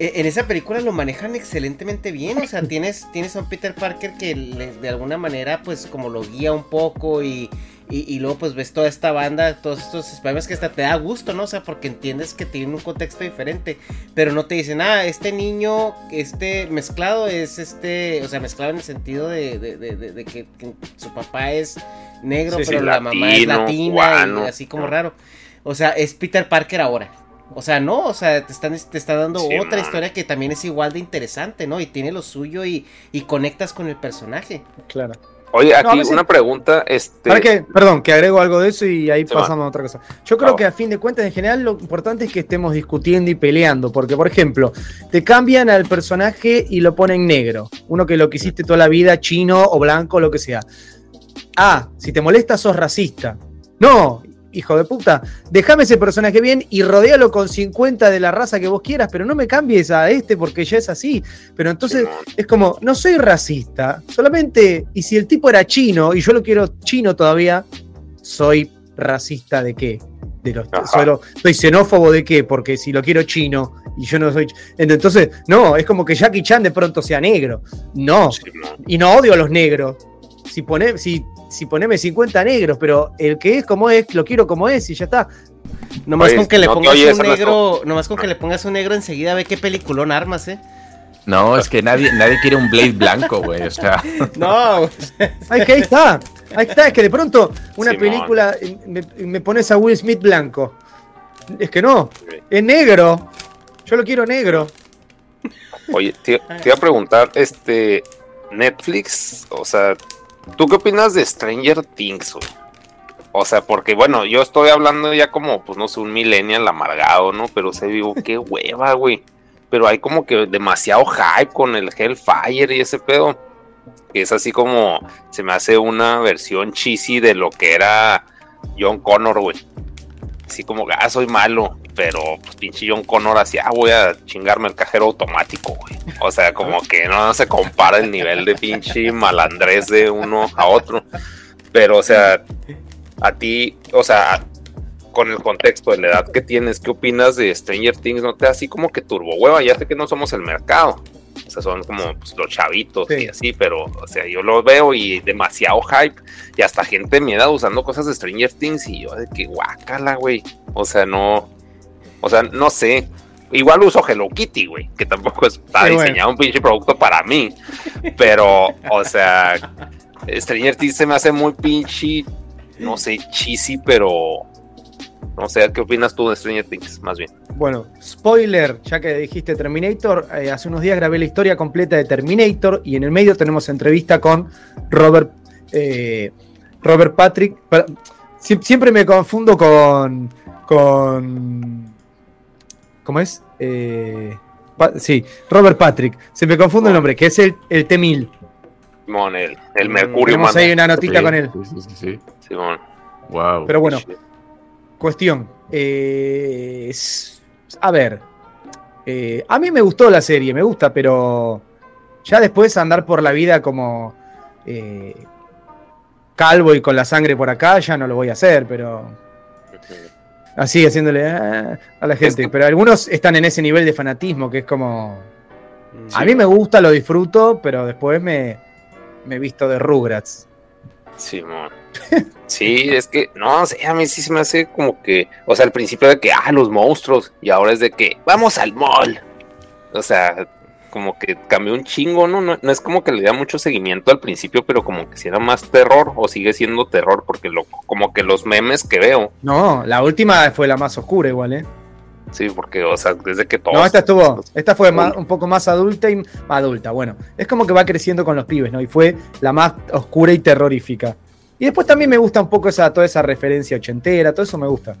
en esa película lo manejan excelentemente bien, o sea, [laughs] tienes, tienes a un Peter Parker que le- de alguna manera pues como lo guía un poco y, y, y luego pues ves toda esta banda, todos estos Spider-Man que hasta te da gusto, ¿no? O sea, porque entiendes que tienen un contexto diferente, pero no te dicen, ah, este niño, este mezclado es este, o sea, mezclado en el sentido de, de- de- de- de que, que su papá es negro, Sí, pero sí, la mamá es latina y así como raro. O sea, es Peter Parker ahora. O sea, no, o sea, te están, te está dando Sí, otra man. historia que también es igual de interesante, ¿no? Y tiene lo suyo y, y conectas con el personaje. Claro. Oye, No, aquí veces- una pregunta, este... Para que, perdón, que agrego algo de eso y ahí pasamos a otra cosa. Yo creo que a fin de cuentas, en general, lo importante es que estemos discutiendo y peleando. Porque, por ejemplo, te cambian al personaje y lo ponen negro. Uno que lo quisiste toda la vida, chino o blanco, lo que sea. Ah, si te molesta, sos racista. No, hijo de puta. Déjame ese personaje bien y rodéalo con 50 de la raza que vos quieras, pero no me cambies a este porque ya es así. Pero entonces es como, no soy racista, solamente, y si el tipo era chino y yo lo quiero chino todavía, soy racista de qué? De los, solo, soy xenófobo de qué? Porque si lo quiero chino y yo no soy... Entonces, no, es como que Jackie Chan de pronto sea negro. No, y no odio a los negros. Si, pone, si, si poneme 50 negros, pero el que es como es, lo quiero como es y ya está. Nomás Oye, con que le no pongas oyes, un negro, nomás con que le pongas un negro enseguida ve qué peliculón armas, ¿eh? No, es que nadie, nadie quiere un Blade blanco, güey. O sea, [laughs] No, Ay, que ahí está. Ahí está, es que de pronto una Simón. película me, me pones a Will Smith blanco. Es que no, es negro. Yo lo quiero negro. Oye, te, te iba a preguntar, este, Netflix, o sea, ¿tú qué opinas de Stranger Things, güey? O sea, porque bueno, yo estoy hablando ya como, pues no sé, un millennial amargado, ¿no? Pero se digo, qué [laughs] hueva, güey. Pero hay como que demasiado hype con el Hellfire y ese pedo. Que es así como, se me hace una versión cheesy de lo que era John Connor, güey. Así como, ah, soy malo, pero pues pinche John Connor así, ah, voy a chingarme el cajero automático, güey. O sea, como que no se compara el nivel de pinche malandrés de uno a otro. Pero, o sea, a ti, o sea, con el contexto de la edad que tienes, ¿qué opinas de Stranger Things? ¿No te da así como que turbo hueva? Ya sé que no somos el mercado. O sea, son como pues, los chavitos y así, pero, o sea, yo lo veo y demasiado hype. Y hasta gente me da usando cosas de Stranger Things y yo de que guácala, güey. O sea, no. O sea, no sé. Igual uso Hello Kitty, güey, que tampoco está diseñado un pinche producto para mí. Pero, o sea, Stranger Things se me hace muy pinche, no sé, cheesy, pero no sé, ¿qué opinas tú de Stranger Things, más bien? Bueno, spoiler, ya que dijiste Terminator, eh, hace unos días grabé la historia completa de Terminator y en el medio tenemos entrevista con Robert, eh, Robert Patrick. siempre me confundo con. con ¿Cómo es? Eh, sí, Robert Patrick. Se me confunde el nombre, que es el, el T-1000. Simón, el, el Mercurio. Tenemos ahí una notita con él. Sí, sí, sí. Simón. Wow. Pero bueno, cuestión. Eh, a ver. Eh, a mí me gustó la serie, me gusta, pero ya después andar por la vida como eh, calvo y con la sangre por acá, ya no lo voy a hacer, pero así haciéndole ah, a la gente. Pero algunos están en ese nivel de fanatismo que es como. A mí me gusta, lo disfruto, pero después me, me visto de Rugrats. Simón. Sí, es que, no sé, a mí sí se me hace como que, o sea, al principio de que, ah, los monstruos, y ahora es de que, vamos al mall. O sea, como que cambió un chingo, ¿no? No, es como que le da mucho seguimiento al principio, pero como que si era más terror, o sigue siendo terror, porque lo, como que los memes que veo. No, la última fue la más oscura igual, ¿eh? Sí, porque, o sea, desde que todo. No, esta estuvo. Esta fue más, un poco más adulta y adulta. Bueno, es como que va creciendo con los pibes, ¿no? Y fue la más oscura y terrorífica. Y después también me gusta un poco esa, toda esa referencia ochentera, todo eso me gusta.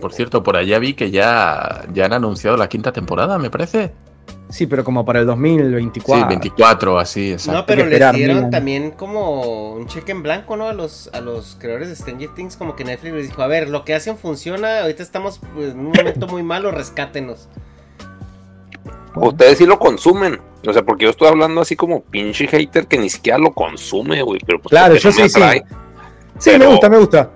Por cierto, por allá vi que ya, ya han anunciado la quinta temporada, me parece. Sí, pero como para el 2024. Sí, 24, así, exacto. No, pero le dieron también como un cheque en blanco, ¿no? A los, a los creadores de Stranger Things, como que Netflix les dijo, a ver, lo que hacen funciona, ahorita estamos pues, en un momento muy malo, rescátenos. Ustedes sí lo consumen. O sea, porque yo estoy hablando así como pinche hater que ni siquiera lo consume, güey. Pero pues claro, yo sí, sí. Sí, me gusta, me gusta.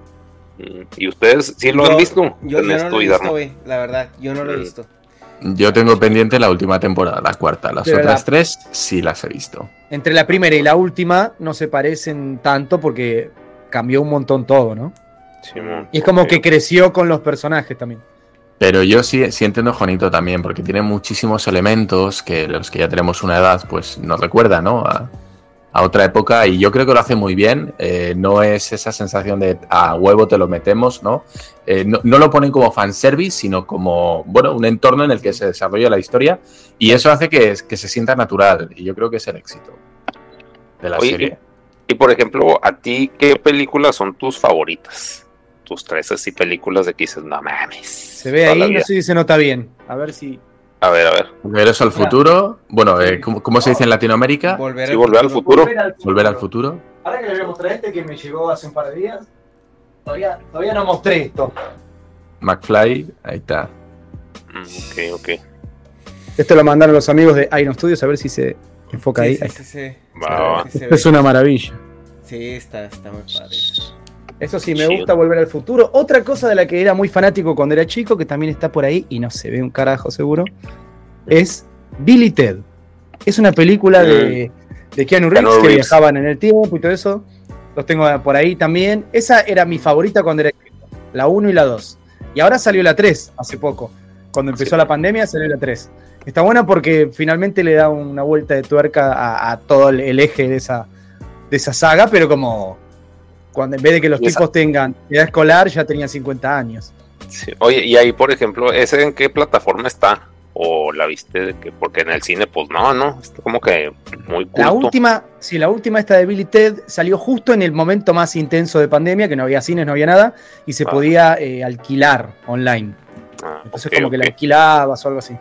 ¿Y ustedes sí lo han visto? Yo, no lo he visto. La verdad, yo no lo he mm. visto. Yo tengo pendiente la última temporada, la cuarta. Las otras tres sí las he visto. Entre la primera y la última no se parecen tanto porque cambió un montón todo, ¿no? Sí, y es como que creció con los personajes también. Pero yo sí, sí entiendo Juanito también, porque tiene muchísimos elementos que los que ya tenemos una edad, pues nos recuerda, ¿no? A, otra época y yo creo que lo hace muy bien. Eh, no es esa sensación de a huevo te lo metemos, ¿no? Eh, ¿no? lo ponen como fanservice, sino como, bueno, un entorno en el que se desarrolla la historia y eso hace que, que se sienta natural y yo creo que es el éxito de la serie. y por ejemplo, ¿a ti qué películas son tus favoritas? tus tres así películas de que dices, no mames. Se ve ahí, no sé si se nota bien. A ver si. A ver, a ver. Regreso al futuro. Bueno, eh, ¿cómo, se dice en Latinoamérica? Volver, sí, al, volver futuro. al futuro. Volver al futuro. Ahora que le voy a mostrar este que me llegó hace un par de días. Todavía, todavía no mostré esto. McFly, ahí está. Mm, ok, ok. Esto lo mandaron los amigos de Iron Studios a ver si se enfoca ahí. Sí, sí, es una maravilla. Sí, está, está muy padre. Eso sí, me gusta volver al futuro. Otra cosa de la que era muy fanático cuando era chico, que también está por ahí y no se ve un carajo seguro, es Billy Ted. Es una película de, mm. de Keanu Reeves que viajaban en el tiempo y todo eso. Los tengo por ahí también. Esa era mi favorita cuando era chico. La 1 y la 2. Y ahora salió la 3 hace poco. Cuando empezó la pandemia salió la 3. Está buena porque finalmente le da una vuelta de tuerca a, todo el, eje de esa, de esa saga, pero como cuando en vez de que los tipos tengan edad escolar, ya tenían 50 años. Oye, y ahí, por ejemplo, ¿ese en qué plataforma está? ¿O la viste de que, porque en el cine, pues no, no, está como que muy culto. La última, sí, la última esta de Billy Ted salió justo en el momento más intenso de pandemia, que no había cines, no había nada, y se Ah. podía eh, alquilar online. Ah, Entonces como que la alquilabas o algo así.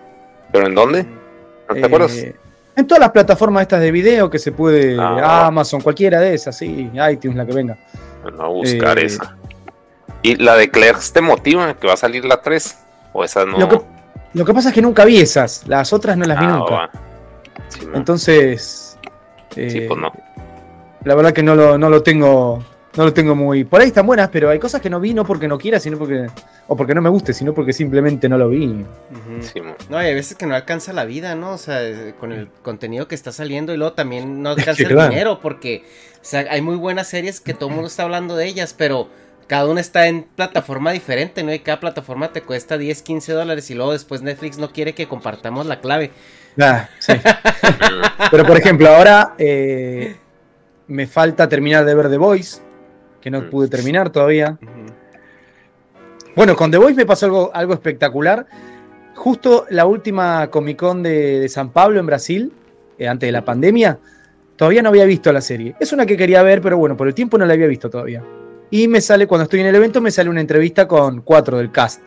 ¿Pero en dónde? ¿No te Eh, acuerdas? En todas las plataformas estas de video que se puede, Ah. Amazon, cualquiera de esas, sí, iTunes, la que venga. No, a buscar eh, esa. ¿Y la de Clerks te motiva que va a salir la 3? ¿O esa no? Lo, que, lo que pasa es que nunca vi esas, las otras no las vi Ah, nunca. Sí. Entonces, eh, Sí, pues no. la verdad que no lo, no lo tengo, no lo tengo muy. Por ahí están buenas, pero hay cosas que no vi no porque no quiera, sino porque o porque no me guste, sino porque simplemente no lo vi. Sí, mo. No, hay veces que no alcanza la vida, ¿no? O sea, eh, con el contenido que está saliendo y luego también no [laughs] alcanza el claro. dinero porque o sea, hay muy buenas series que todo el mundo está hablando de ellas, pero cada una está en plataforma diferente, ¿no? Y cada plataforma te cuesta 10, 15 dólares y luego después Netflix no quiere que compartamos la clave. Ah, sí. [laughs] pero por ejemplo, ahora eh, me falta terminar de ver The Voice, que no pude terminar todavía. Bueno, con The Voice me pasó algo, algo espectacular. Justo la última Comic Con de, de San Pablo en Brasil, eh, antes de la pandemia, todavía no había visto la serie. Es una que quería ver, pero bueno, por el tiempo no la había visto todavía. Y me sale, cuando estoy en el evento, me sale una entrevista con cuatro del cast.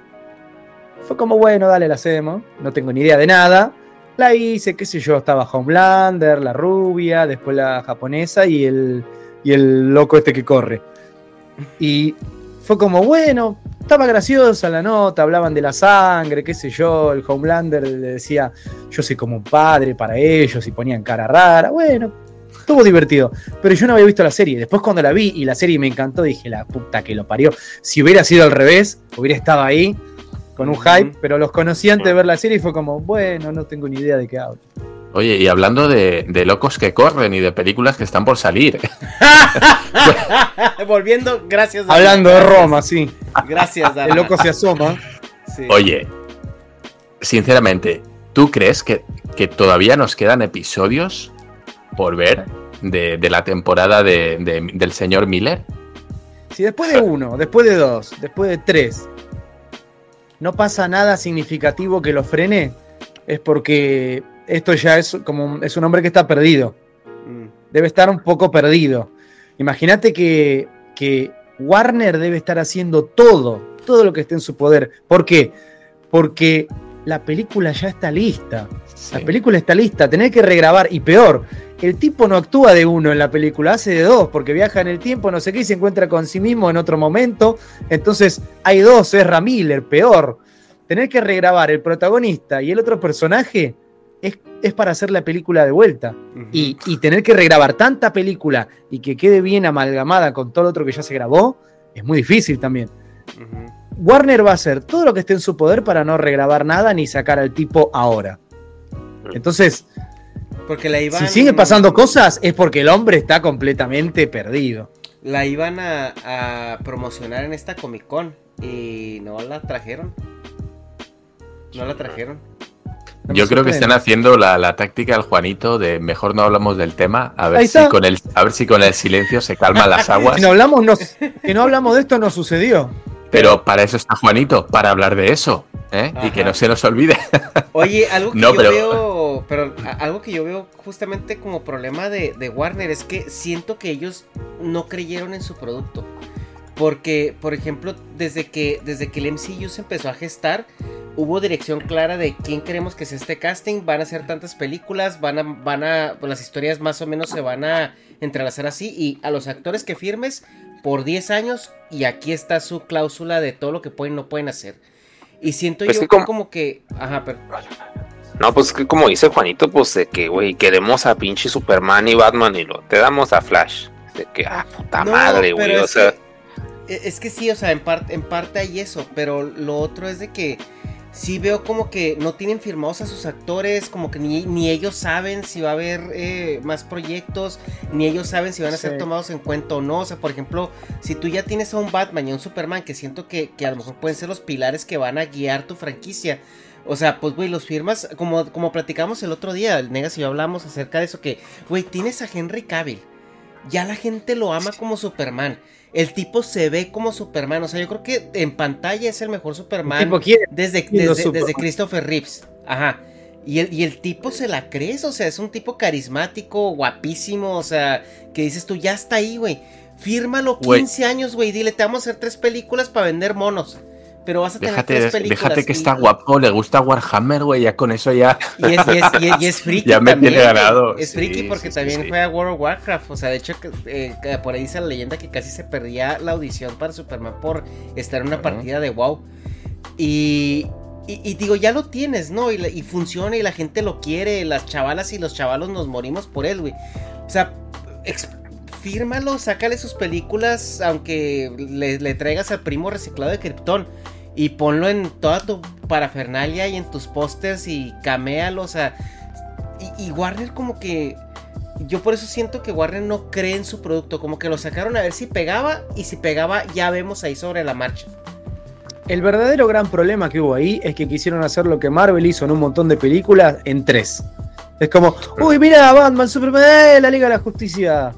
Fue como, bueno, dale, la hacemos. No tengo ni idea de nada. La hice, qué sé yo, estaba Homelander, la rubia, después la japonesa y el, y el loco este que corre. Y fue como, bueno, estaba graciosa la nota, hablaban de la sangre, qué sé yo, el Homelander le decía, yo soy como un padre para ellos y ponían cara rara, bueno, estuvo divertido, pero yo no había visto la serie, después cuando la vi y la serie me encantó, dije, la puta que lo parió, si hubiera sido al revés, hubiera estado ahí con un hype, pero los conocí antes de ver la serie y fue como, bueno, no tengo ni idea de qué hablo. Oye, y hablando de, de locos que corren y de películas que están por salir, [laughs] Volviendo, gracias. Dani. Hablando de Roma, sí, Gracias, Dani. el loco se asoma. Sí. oye, sinceramente, ¿tú crees que, que todavía nos quedan episodios por ver de, de la temporada de- de- del señor Miller? Si después de uno, después de dos, después de tres, no pasa nada significativo que lo frene, es porque esto ya es como un- es un hombre que está perdido. Mm. Debe estar un poco perdido. Imagínate que, que Warner debe estar haciendo todo, todo lo que esté en su poder. ¿Por qué? Porque la película ya está lista. Sí. La película está lista, tener que regrabar. Y peor, el tipo no actúa de uno en la película, hace de dos, porque viaja en el tiempo, no sé qué, y se encuentra con sí mismo en otro momento. Entonces hay dos, es Ramiller, peor. Tener que regrabar el protagonista y el otro personaje es, es para hacer la película de vuelta. Y, y tener que regrabar tanta película y que quede bien amalgamada con todo lo otro que ya se grabó, es muy difícil también. Warner va a hacer todo lo que esté en su poder para no regrabar nada ni sacar al tipo ahora. Entonces, Porque la iban. si sigue pasando cosas es porque el hombre está completamente perdido. La iban a, a promocionar en esta Comic Con y no la trajeron. No la trajeron. Yo creo que están haciendo la, la táctica del Juanito de mejor no hablamos del tema, a ver, si con, el, a ver si con el silencio se calman las [laughs] aguas. Si no hablamos, no, que no hablamos de esto no sucedió. Pero para eso está Juanito, para hablar de eso. ¿eh? Y que no se nos olvide. [laughs] Oye, algo que No, yo pero- veo, pero algo que yo veo justamente como problema de, de Warner es que siento que ellos no creyeron en su producto. Porque, por ejemplo, desde que, desde que el MCU se empezó a gestar, hubo dirección clara de quién queremos que sea este casting, van a ser tantas películas, van a, van a, pues las historias más o menos se van a entrelazar así, y a los actores que firmes por 10 años, y aquí está su cláusula de todo lo que pueden y no pueden hacer. Y siento Pues yo que como- como que, ajá, pero... No, pues que como dice Juanito, pues de que, güey, queremos a pinche Superman y Batman y lo te damos a Flash. De que, ah, puta No, madre, güey. O sea, que- es que sí, o sea, en, parte en parte hay eso, pero lo otro es de que sí veo como que no tienen firmados a sus actores, como que ni, ni ellos saben si va a haber eh, más proyectos, ni ellos saben si van a ser tomados en cuenta o no. O sea, por ejemplo, si tú ya tienes a un Batman y a un Superman que siento que, que a lo mejor pueden ser los pilares que van a guiar tu franquicia. O sea, pues, güey, los firmas, como, como platicamos el otro día, el Negas y yo hablamos acerca de eso, que, güey, tienes a Henry Cavill. ya la gente lo ama como Superman. El tipo se ve como Superman. O sea, yo creo que en pantalla es el mejor Superman tipo quiere- desde, desde, Superman. desde Christopher Reeves. Ajá. Y el, y el tipo se la crees, o sea, es un tipo carismático, guapísimo, o sea, que dices tú, ya está ahí, güey. Fírmalo Güey. 15 años, güey. Dile, te vamos a hacer tres películas para vender monos. Pero vas a tener Déjate, tres películas. déjate que y- está guapo, le gusta Warhammer, güey, ya con eso ya. Y es, y es, y es- y es [laughs] friki Ya me tiene ganado, Es sí, friki porque sí, también sí. juega World of Warcraft. O sea, de hecho, eh, por ahí dice la leyenda que casi se perdía la audición para Superman por estar en una partida de WoW. Y, y, y digo, ya lo tienes, ¿no? Y, la- y funciona y la gente lo quiere. Las chavalas y los chavalos nos morimos por él, güey. O sea, fírmalo, sácale sus películas, aunque le, le traigas al primo reciclado de Krypton. Y ponlo en toda tu parafernalia y en tus pósters y caméalo, o sea. Y, y Warner como que... Yo por eso siento que Warner no cree en su producto, como que lo sacaron a ver si pegaba y si pegaba ya vemos ahí sobre la marcha. El verdadero gran problema que hubo ahí es que quisieron hacer lo que Marvel hizo en un montón de películas en tres. Es como, uy, mira, Batman, Superman, eh, la Liga de la Justicia.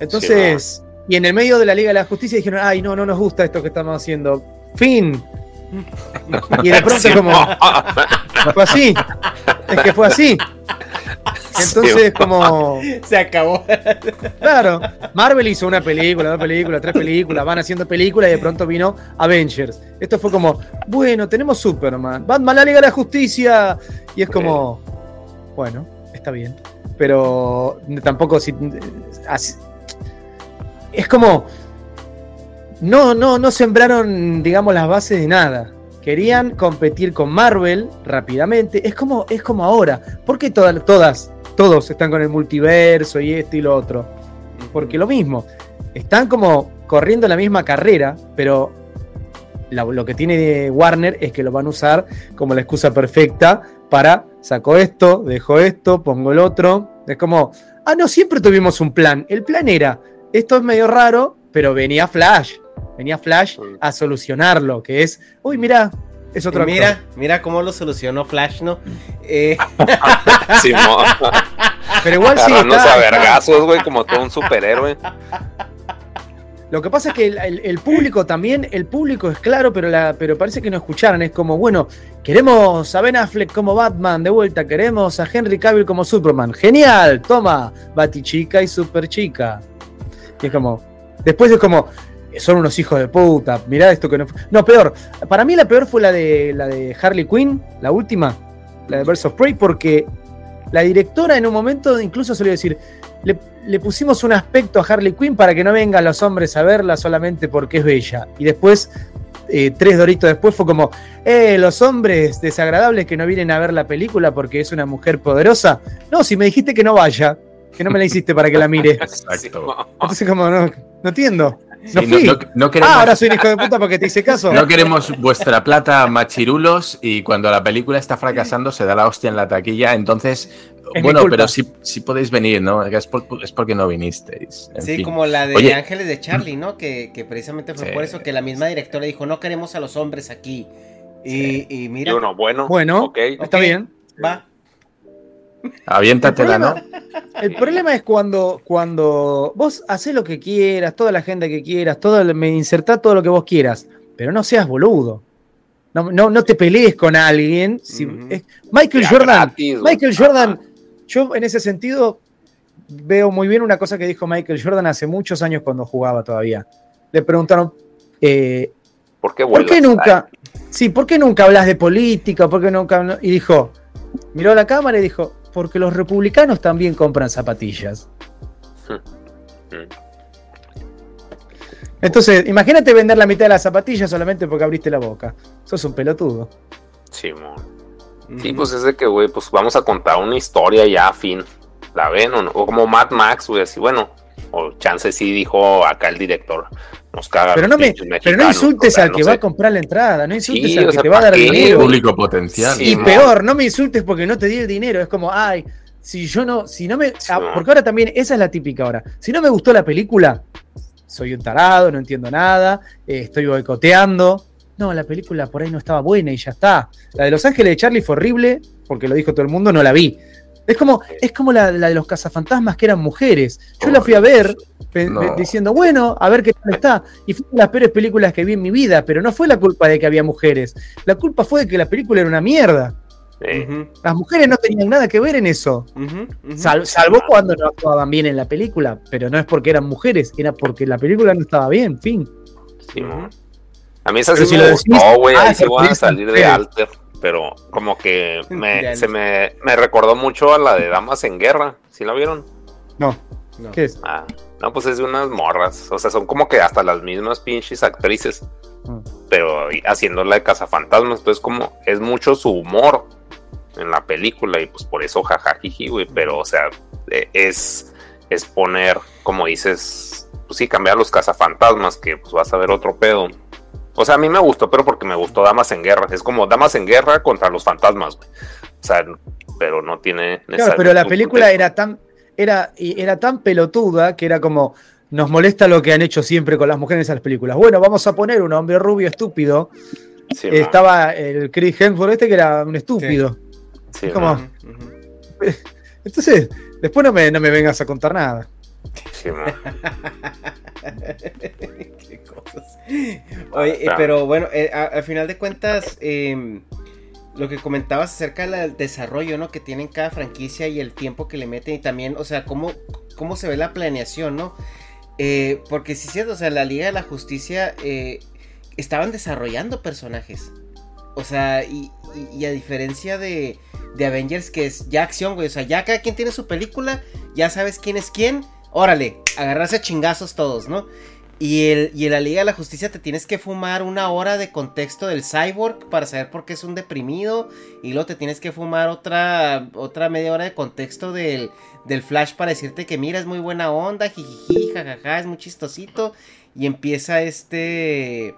Entonces, y en el medio de la Liga de la Justicia dijeron, ay, no, no nos gusta esto que estamos haciendo. Fin. Y de pronto como, fue así. Es que fue así. Entonces, como, Se acabó. Claro, Marvel hizo una película, dos películas, tres películas, van haciendo películas y de pronto vino Avengers. Esto fue como, bueno, tenemos Superman, Batman, la Liga de la Justicia. Y es como, bueno, está bien. Pero tampoco si. así- es como. No, no, no sembraron, digamos, las bases de nada. Querían competir con Marvel rápidamente. Es como, es como ahora. ¿Por qué todas, todas, todos están con el multiverso y esto y lo otro? Porque lo mismo. Están como corriendo la misma carrera, pero la- lo que tiene Warner es que lo van a usar como la excusa perfecta para saco esto, dejo esto, pongo el otro. Es como, ah, no, siempre tuvimos un plan. El plan era, esto es medio raro, pero venía Flash. Venía Flash a solucionarlo, que es, uy, mira, es otro Y actor. mira, mira cómo lo solucionó Flash, ¿no? Eh, [laughs] Simón. [laughs] Pero igual sí. Está- a vergazos, güey, como todo un superhéroe. Lo que pasa es que el, el- el público también, el público es claro, pero, la, pero parece que no escucharon. Es como, bueno, queremos a Ben Affleck como Batman de vuelta, queremos a Henry Cavill como Superman. Genial, toma, Batichica y Super Chica. Y es como, después es como, son unos hijos de puta, mirá esto que no fue- No, peor, para mí la peor fue la de, la de Harley Quinn, la última, la de Birds of Prey, porque la directora en un momento incluso solía decir, le, le pusimos un aspecto a Harley Quinn para que no vengan los hombres a verla solamente porque es bella. Y después, eh, tres doritos después, fue como, eh, los hombres desagradables que no vienen a ver la película porque es una mujer poderosa. No, si me dijiste que no vaya, que no me la hiciste para que la mire. [laughs] Exacto. Entonces, como, no, no entiendo. No Sí, fui. no, no- no queremos, ah, ahora soy un hijo de puta porque te hice caso. no queremos vuestra plata machirulos y cuando la película está fracasando se da la hostia en la taquilla. Entonces, bueno, pero sí, sí podéis venir, ¿no? Es, por- es porque no vinisteis. En sí, fin. como la de Oye, Ángeles de Charlie, ¿no? Que, que precisamente fue Sí. por eso que la misma directora dijo, no queremos a los hombres aquí. Y, y Y mira, uno, bueno. Bueno, está bien. va. Aviéntatela, ¿no? El problema es cuando, cuando vos haces lo que quieras, toda la agenda que quieras, todo, me insertá todo lo que vos quieras, pero no seas boludo. No, no, no te pelees con alguien. si- Ujú. es- Michael Jordan. Michael Jordan, yo en ese sentido veo muy bien una cosa que dijo Michael Jordan hace muchos años cuando jugaba todavía. Le preguntaron, eh, ¿Por qué ¿por qué nunca? Sí, ¿por qué nunca hablas de política? ¿Por qué nunca? habla-?" Y dijo, miró a la cámara y dijo, porque los republicanos también compran zapatillas. Entonces, imagínate vender la mitad de las zapatillas solamente porque abriste la boca. Sos un pelotudo. Simón. Sí, pues es de que, güey, pues vamos a contar una historia ya, fin. ¿La ven o no? O como Mad Max, güey, así, bueno. O chance sí dijo acá el director. Nos caga. Pero no, me, pero no insultes o sea, al no que sé. va a comprar la entrada, no insultes Sí, al o que sea, te va a ¿para dar qué, dinero. Público potencial. Sí, Y peor, no me insultes porque no te di el dinero. Es como, ay, si yo no, si no me. Sí, ah, porque ahora también, esa es la típica ahora. Si no me gustó la película, soy un tarado, no entiendo nada, eh, estoy boicoteando. No, la película por ahí no estaba buena y ya está. La de Los Ángeles de Charlie fue horrible, porque lo dijo todo el mundo, no la vi. Es como, es como la, la de los cazafantasmas que eran mujeres. Yo la fui a ver No. diciendo, bueno, a ver qué tal está. Y fue una de las peores películas que vi en mi vida, pero no fue la culpa de que había mujeres. La culpa fue de que la película era una mierda. Sí. Las mujeres no tenían nada que ver en eso. Sal- salvo cuando no actuaban bien en la película, pero no es porque eran mujeres, era porque la película no estaba bien, fin. Sí. A mí esa sí si me lo gustó, decís, güey. ah, Ahí sí pero voy a salir de. Alter. Pero como que [laughs] me, se me, me recordó mucho a la de Damas en Guerra. ¿Sí la vieron? No, No. ¿qué es? Ah, no, pues es de unas morras. O sea, son como que hasta las mismas pinches actrices. Mm. Pero haciendo la de cazafantasmas. Entonces, como es mucho su humor en la película. Y pues por eso jajajiji, güey. Pero, o sea, eh, es, es poner, como dices, pues sí, cambiar los cazafantasmas. Que pues vas a ver otro pedo. O sea, a mí me gustó, pero porque me gustó Damas en Guerra. Es como Damas en Guerra contra los fantasmas, güey. O sea, pero no tiene. Claro, pero la película contexto. era tan, era, era tan pelotuda que era como, nos molesta lo que han hecho siempre con las mujeres en esas películas. Bueno, vamos a poner un hombre rubio estúpido. Sí, mo. Estaba el Chris Hemsworth este que era un estúpido. Sí, como- ujú. [laughs] Entonces, después no me, no me vengas a contar nada. Sí. [laughs] [laughs] Qué cosas. Oye, eh, pero bueno, eh, al final de cuentas, eh, lo que comentabas acerca del desarrollo, ¿no? Que tienen cada franquicia y el tiempo que le meten y también, o sea, cómo, cómo se ve la planeación, ¿no? Eh, porque sí es cierto, o sea, la Liga de la Justicia eh, estaban desarrollando personajes. O sea, y, y- y a diferencia de, de Avengers, que es ya acción, güey. O sea, ya cada quien tiene su película, ya sabes quién es quién. Órale, agarrarse a chingazos todos, ¿no? Y, el, y en la Liga de la Justicia te tienes que fumar una hora de contexto del cyborg para saber por qué es un deprimido. Y luego te tienes que fumar otra, otra media hora de contexto del, del Flash para decirte que mira, es muy buena onda, jijiji, jajaja, es muy chistosito. Y empieza este.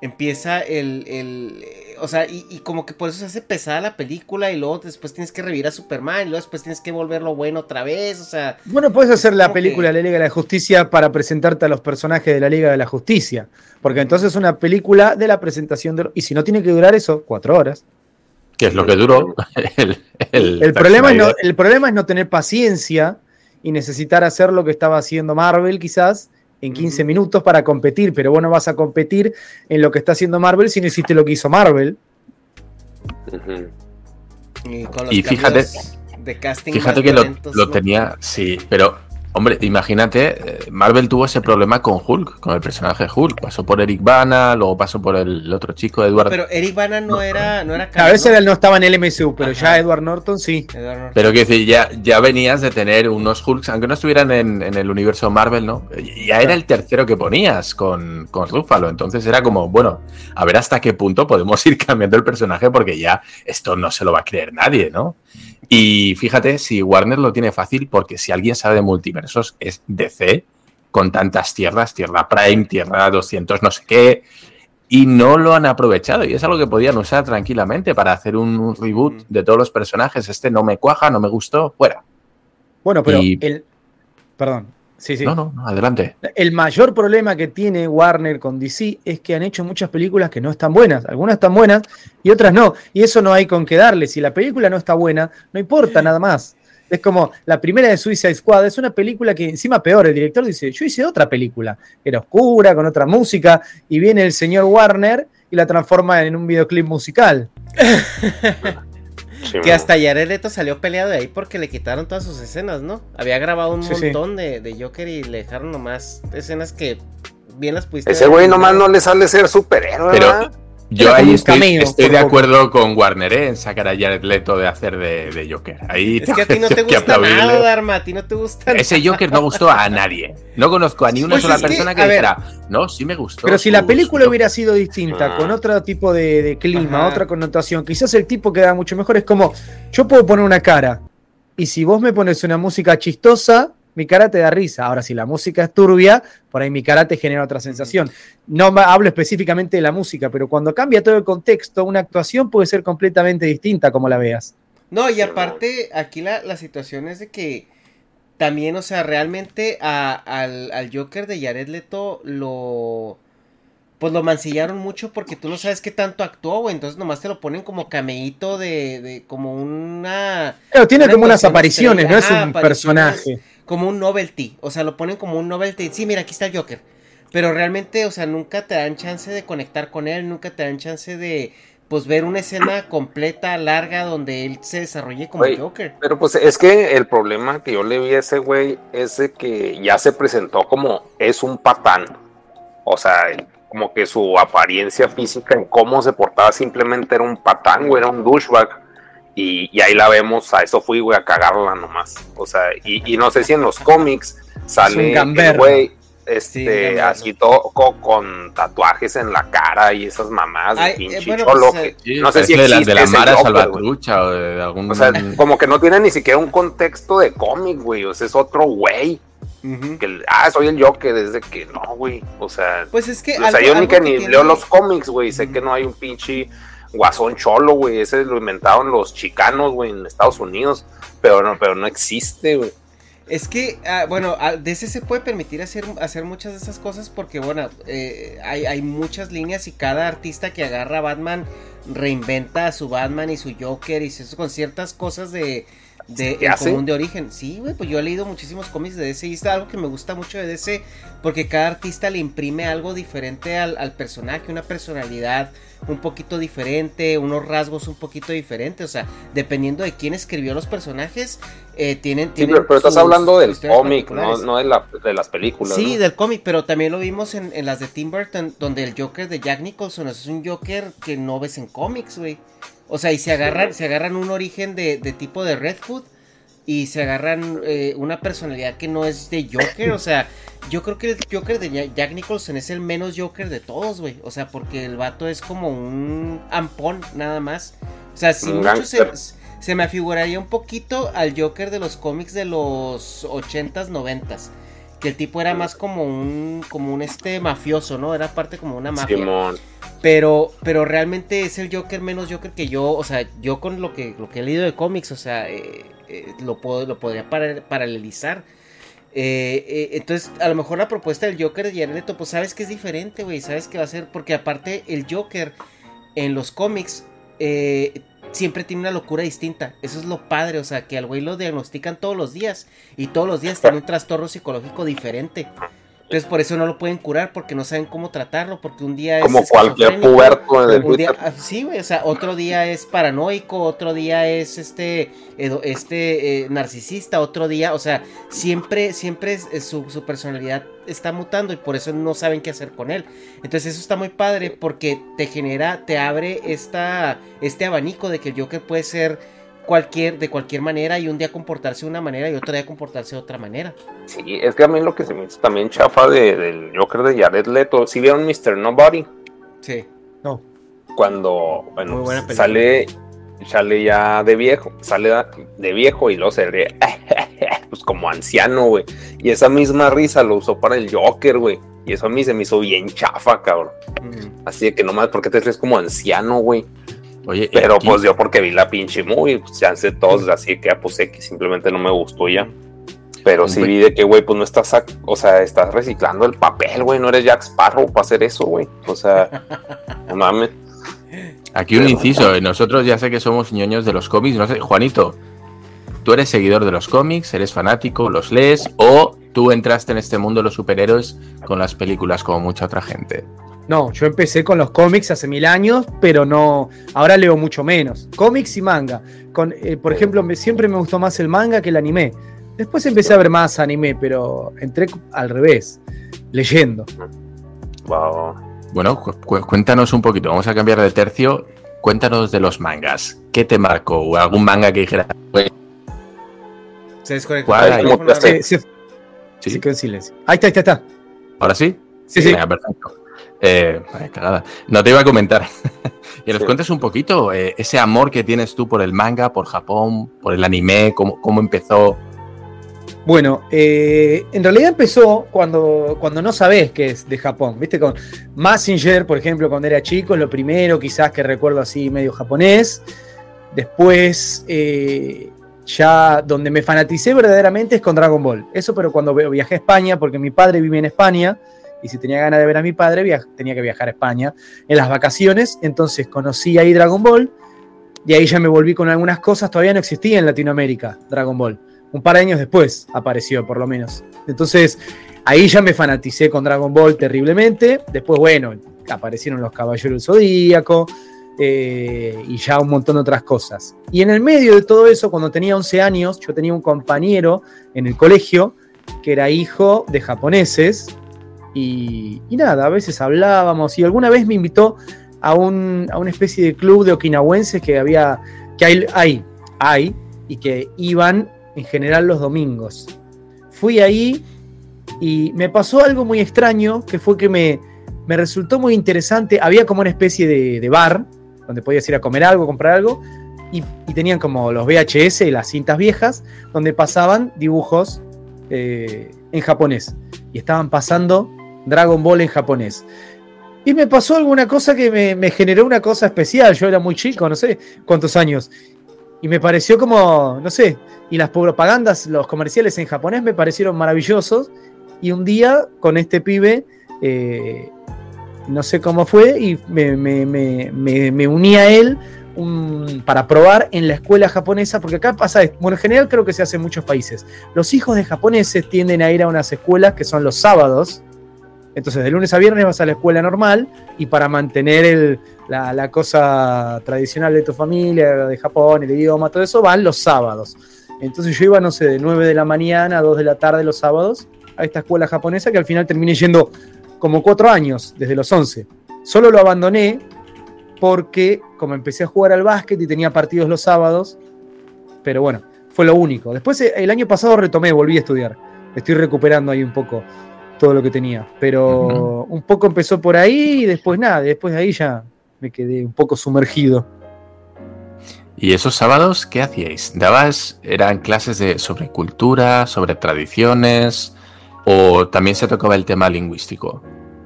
Empieza el. el eh, o sea, y, y como que por eso se hace pesada la película. Y luego después tienes que revivir a Superman. Y luego después tienes que volverlo bueno otra vez. O sea. Bueno, puedes hacer la ¿Cómo película que? de la Liga de la Justicia para presentarte a los personajes de la Liga de la Justicia. Porque entonces es una película de la presentación de... Y si no tiene que durar eso, cuatro horas. Que es lo que duró [laughs] el, el, El problema, es no, el problema es no tener paciencia y necesitar hacer lo que estaba haciendo Marvel quizás en 15 Ujú. minutos para competir, pero vos no vas a competir en lo que está haciendo Marvel si no hiciste lo que hizo Marvel. Y, con los Y fíjate- de casting Fíjate que lo, tenía, sí, pero hombre, imagínate, eh, Marvel tuvo ese problema con Hulk, con el personaje Hulk. Pasó por Eric Bana, luego pasó por el otro chico, Edward. Pero, Pero Eric Bana no era, no era A veces ¿no? él no estaba en el MCU, pero Ajá. ya Edward Norton sí. Edward Norton. quiero decir, ya, ya venías de tener unos Hulks, aunque no estuvieran en, en el universo Marvel, ¿no? Ya era el tercero que ponías con, con Ruffalo. Entonces era como, bueno, a ver hasta qué punto podemos [laughs] ir cambiando el personaje, porque ya esto no se lo va a creer nadie, ¿no? Y fíjate, si Warner lo tiene fácil, porque si alguien sabe de multiversos es DC, con tantas tierras, Tierra Prime, Tierra 200, no sé qué, y no lo han aprovechado. Y es algo que podían usar tranquilamente para hacer un, reboot Mm. de todos los personajes. Este no me cuaja, no me gustó, fuera. Bueno, pero Y- el... Perdón. Sí, sí. No, no, no, adelante. El mayor problema que tiene Warner con DC es que han hecho muchas películas que no están buenas. Algunas están buenas y otras no. Y eso no hay con qué darle. Si la película no está buena, no importa nada más. Es como la primera de Suicide Squad, es una película que encima peor, el director dice, yo hice otra película, era oscura, con otra música, y viene el señor Warner y la transforma en un videoclip musical. [laughs] Sí, Que hasta Jared Leto salió peleado de ahí porque le quitaron todas sus escenas, ¿no? Había grabado un Sí, sí. montón De, de Joker y le dejaron nomás escenas que bien las pudiste Ese güey nomás no le sale ser superhéroe, Pero ¿verdad? Yo ahí estoy, cameo, estoy por de poco. acuerdo con Warner ¿eh? en sacar a Jared Leto de hacer de, de Joker. Ahí Es que a ti no te que gusta nada, Dharma, a ti no te gusta Ese Joker no gustó a nadie. No conozco a ni una Pues sola que, persona que, ver. dijera, no, sí me gustó. Pero si la película hubiera sido distinta, Ah. con otro tipo de, de clima, Ajá. otra connotación, quizás el tipo queda mucho mejor. Es como, yo puedo poner una cara, y si vos me pones una música chistosa, mi cara te da risa. Ahora, si la música es turbia, por ahí mi cara te genera otra sensación. No hablo específicamente de la música, pero cuando cambia todo el contexto, una actuación puede ser completamente distinta como la veas. No, y aparte, aquí la, la situación es de que también, o sea, realmente a- al, al Joker de Jared Leto lo. pues lo mancillaron mucho porque tú no sabes qué tanto actuó, güey. Entonces nomás te lo ponen como cameíto de, de como una. Claro, tiene una como unas apariciones, no es un personaje. Como un novelty. O sea, lo ponen como un novelty. Sí, mira, aquí está el Joker. Pero realmente, o sea, nunca te dan chance de conectar con él, nunca te dan chance de, pues, ver una escena completa, larga, donde él se desarrolle como Güey, Joker. Pero pues es que el problema que yo le vi a ese güey es de que ya se presentó como es un patán. O sea, como que su apariencia física en cómo se portaba simplemente era un patán, güey, era un douchebag. Y, y ahí la vemos, a eso fui, güey, a cagarla nomás. O sea, y, y no sé si en los cómics sale el güey, este, así todo co- con tatuajes en la cara y esas de Ay, eh, pinche bueno, cholo pues, que- eh, Sí, no sé si parece de la, existe de la Mara güey. Salvatrucha o de algún. O sea, como que no tiene ni siquiera un contexto de cómic, güey. O sea, es otro güey. Que, ah, soy el Joker, desde que no, güey. O sea, Pues es que. o sea algo- yo ni que ni tiene- leo los cómics, güey. Sé que no hay un pinche guasón cholo, güey. Ese lo inventaron los chicanos, güey, en Estados Unidos. Pero no, pero no existe, güey. Es que, ah, bueno, ah, DC se puede permitir hacer, hacer muchas de esas cosas porque, bueno, eh, hay, hay muchas líneas y cada artista que agarra Batman reinventa su Batman y su Joker y eso con ciertas cosas de, de común de origen. Sí, güey, pues yo he leído muchísimos cómics de DC y es algo que me gusta mucho de DC porque cada artista le imprime algo diferente al, al personaje, una personalidad un poquito diferente, unos rasgos un poquito diferentes, o sea, dependiendo de quién escribió los personajes, eh, tienen, Sí, tienen pero, pero estás hablando del cómic, no, no de, la- de las películas. Sí, ¿no? del cómic, pero también lo vimos en, en las de Tim Burton, donde el Joker de Jack Nicholson es un Joker que no ves en cómics, güey. O sea, y se agarran, se agarran un origen de, de tipo de Red Hood y se agarran eh, una personalidad que no es de Joker. O sea, yo creo que el Joker de Ja- Jack Nicholson es el menos Joker de todos, güey. O sea, porque el vato es como un ampón, nada más. O sea, si mucho se, se me afiguraría un poquito al Joker de los cómics de los 80s, 90s. Que el tipo era más como un, como un este mafioso, ¿no? Era parte como una mafia. Simón. Pero, pero realmente es el Joker menos Joker que yo, o sea, yo con lo que, lo que he leído de cómics, o sea, eh, eh, lo, puedo, lo podría para- paralelizar. Eh, entonces, a lo mejor la propuesta del Joker de Jared pues sabes que es diferente, güey, sabes que va a ser, porque aparte el Joker en los cómics eh, siempre tiene una locura distinta. Eso es lo padre, o sea, que al güey lo diagnostican todos los días y todos los días tiene un trastorno psicológico diferente. Entonces por eso no lo pueden curar porque no saben cómo tratarlo, porque un día es Como cualquier puberto de un día- ah, sí, güey, o sea, otro día es paranoico, otro día es este, este eh, narcisista, otro día, o sea, siempre, siempre es- es su, su personalidad está mutando y por eso no saben qué hacer con él. Entonces eso está muy padre porque te genera, te abre esta, este abanico de que el Joker puede ser cualquier, de cualquier manera y un día comportarse de una manera y otro día comportarse de otra manera. Sí, es que a mí lo que se me hizo también chafa de- del Joker de Jared Leto. Si vieron Mr. Nobody, Sí. No. cuando bueno, Muy buena película. sale, sale ya de viejo, sale de viejo y luego se ríe, [laughs] pues como anciano, güey. Y esa misma risa lo usó para el Joker, güey. Y eso a mí se me hizo bien chafa, cabrón. Ujú. Así de que nomás, ¿por qué te ríes como anciano, güey? Oye, Pero aquí- pues yo porque vi la pinche movie, pues ya sé todos, así que ah, pues X, simplemente no me gustó ya. Pero sí vi de que, güey, pues no estás, o sea, estás reciclando el papel, güey, no eres Jack Sparrow para hacer eso, güey. O sea, [laughs] no mames. Aquí un inciso, eh, nosotros ya sé que somos ñoños de los cómics, no sé, Juanito, ¿tú eres seguidor de los cómics, eres fanático, los lees o tú entraste en este mundo de los superhéroes con las películas como mucha otra gente? No, yo empecé con los cómics hace mil años, pero no. Ahora leo mucho menos. Cómics y manga. Con, eh, por ejemplo, me- siempre me gustó más el manga que el anime. Después empecé a ver más anime, pero entré al revés, leyendo. Wow. Bueno, cu- cu- cuéntanos un poquito, vamos a cambiar de tercio, cuéntanos de los mangas, ¿qué te marcó? ¿O algún manga que dijera, "Güey, Se desconectó ¿Cómo Se, se- sí, se quedó en silencio. Ahí está, ahí está, ahí está. ¿Ahora sí? Sí, sí. Venga, perfecto. Eh, cagada. No te iba a comentar. [laughs] y nos Sí. cuentes un poquito eh, ese amor que tienes tú por el manga, por Japón, por el anime, cómo, cómo empezó. Bueno, eh, en realidad empezó cuando, cuando no sabés que es de Japón, ¿viste? Con Massinger, por ejemplo, cuando era chico, es lo primero quizás que recuerdo así medio japonés. Después, eh, ya donde me fanaticé verdaderamente es con Dragon Ball. Eso, pero cuando viajé a España, porque mi padre vive en España y si tenía ganas de ver a mi padre, tenía que viajar a España en las vacaciones. Entonces conocí ahí Dragon Ball y ahí ya me volví con algunas cosas. Todavía no existía en Latinoamérica Dragon Ball. Un par de años después apareció, por lo menos. Entonces ahí ya me fanaticé con Dragon Ball terriblemente. Después, bueno, aparecieron los Caballeros Zodíaco eh, y ya un montón de otras cosas. Y en el medio de todo eso, cuando tenía 11 años, yo tenía un compañero en el colegio que era hijo de japoneses. Y, nada, a veces hablábamos y alguna vez me invitó a, un, a una especie de club de okinawenses que había, que hay, hay, y que iban en general los domingos. Fui ahí y me pasó algo muy extraño, que fue que me, me resultó muy interesante. Había como una especie de, bar, donde podías ir a comer algo, comprar algo, y, y tenían como los VHS y las cintas viejas, donde pasaban dibujos eh, en japonés. Y estaban pasando Dragon Ball en japonés. Y me pasó alguna cosa que me, generó una cosa especial. Yo era muy chico, no sé cuántos años. Y me pareció como, no sé, y las propagandas, los comerciales en japonés me parecieron maravillosos. Y un día con este pibe, eh, no sé cómo fue, y me, me- uní a él para probar en la escuela japonesa, porque acá pasa, bueno, en general creo que se hace en muchos países. Los hijos de japoneses tienden a ir a unas escuelas que son los sábados. Entonces, de lunes a viernes vas a la escuela normal y para mantener el- la, la cosa tradicional de tu familia, de Japón, el idioma, todo eso, van los sábados. Entonces yo iba, no sé, de 9 de la mañana a 2 de la tarde los sábados a esta escuela japonesa que al final terminé yendo como 4 años, desde los 11. Solo lo abandoné porque como empecé a jugar al básquet y tenía partidos los sábados, pero bueno, fue lo único. Después eh, el año pasado retomé, volví a estudiar. Estoy recuperando ahí un poco todo lo que tenía, pero un poco empezó por ahí y después nada, después de ahí ya me quedé un poco sumergido. ¿Y esos sábados qué hacíais? ¿Dabas, eran clases de, sobre cultura, sobre tradiciones? ¿O también se tocaba el tema lingüístico?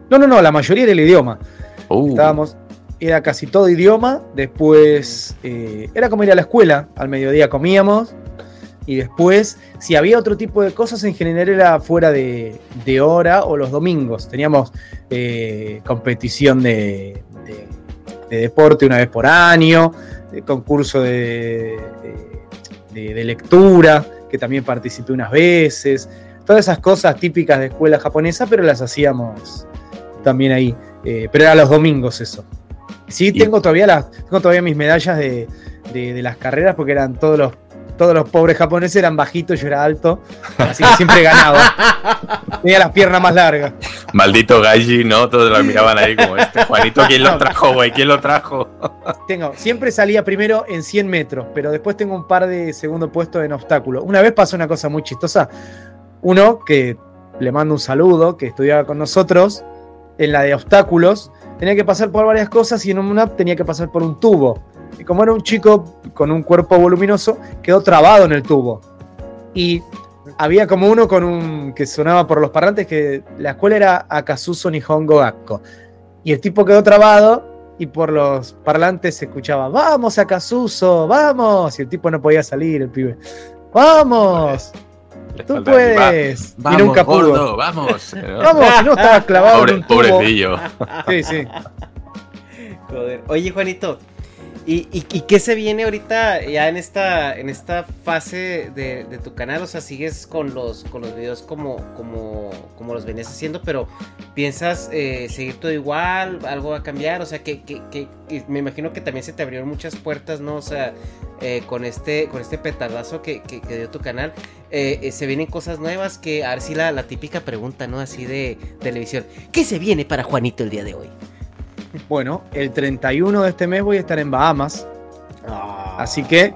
No, no, no, la mayoría era el idioma. Uh, Estábamos, era casi todo idioma. Después eh, era como ir a la escuela. Al mediodía comíamos. Y después, si había otro tipo de cosas, en general era fuera de, de hora o los domingos. Teníamos eh, competición de, de- de deporte una vez por año, concurso de, lectura, que también participé unas veces. Todas esas cosas típicas de escuela japonesa, pero las hacíamos también ahí. Eh, pero era los domingos eso. Sí, tengo todavía las, tengo todavía mis medallas de, de- de las carreras porque eran todos los, todos los pobres japoneses eran bajitos, yo era alto, así que siempre ganaba. Tenía las piernas más largas. Maldito Gaiji, ¿no? Todos lo miraban ahí como este Juanito, ¿quién lo [laughs] trajo, güey? ¿Quién lo trajo? Tengo, siempre salía primero en 100 metros, pero después tengo un par de segundo puestos en obstáculo. Una vez pasó una cosa muy chistosa. Uno que le mando un saludo, que estudiaba con nosotros, en la de obstáculos, tenía que pasar por varias cosas y en una tenía que pasar por un tubo. Y como era un chico con un cuerpo voluminoso, quedó trabado en el tubo. Y había como uno con un que sonaba por los parlantes que la escuela era Akazuso Nihongo Gakko. Y el tipo quedó trabado y por los parlantes se escuchaba, vamos Akazuso, vamos. Y el tipo no podía salir, el pibe. Vamos, Le tú decir, "Va- puedes. Vamos, y nunca pudo. gordo, vamos. ¿no? Vamos, si no estaba clavado Pobre- en un tubo. pobrecillo. Sí, sí. Joder. Oye, Juanito, ¿y, y, y qué se viene ahorita ya en esta, en esta fase de, tu canal? O sea, sigues con los, con los videos como, como, como los venías haciendo, pero ¿piensas eh, seguir todo igual? ¿Algo va a cambiar? O sea, que, que, que- me imagino que también se te abrieron muchas puertas, ¿no? O sea, eh, con, este, con este petardazo que, que- que dio tu canal, eh, eh, se vienen cosas nuevas que, a ver si la, la típica pregunta, ¿no? Así de televisión. ¿Qué se viene para Juanito el día de hoy? Bueno, el 31 de este mes voy a estar en Bahamas. Así que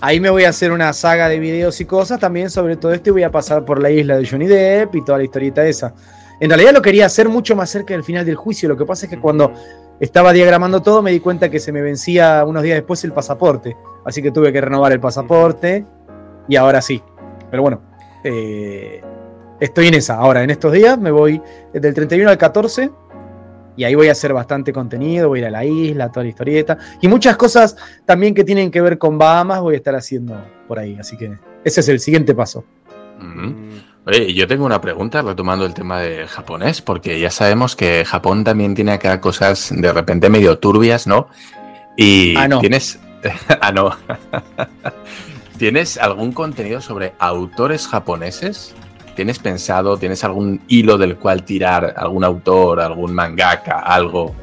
ahí me voy a hacer una saga de videos y cosas también sobre todo esto y voy a pasar por la isla de Johnny Depp y toda la historieta esa. En realidad lo quería hacer mucho más cerca del final del juicio. Lo que pasa es que cuando estaba diagramando todo me di cuenta que se me vencía unos días después el pasaporte. Así que tuve que renovar el pasaporte y ahora sí. Pero bueno, eh, estoy en esa. Ahora, en estos días me voy del 31 al 14 y ahí voy a hacer bastante contenido, voy a ir a la isla, toda la historieta. Y muchas cosas también que tienen que ver con Bahamas voy a estar haciendo por ahí. Así que ese es el siguiente paso. Oye, yo tengo una pregunta retomando el tema del japonés, porque ya sabemos que Japón también tiene acá cosas de repente medio turbias, ¿no? Y Ah, no. tienes. [laughs] ah, no. [laughs] ¿Tienes algún contenido sobre autores japoneses? ¿Tienes pensado, tienes algún hilo del cual tirar, algún autor, algún mangaka, algo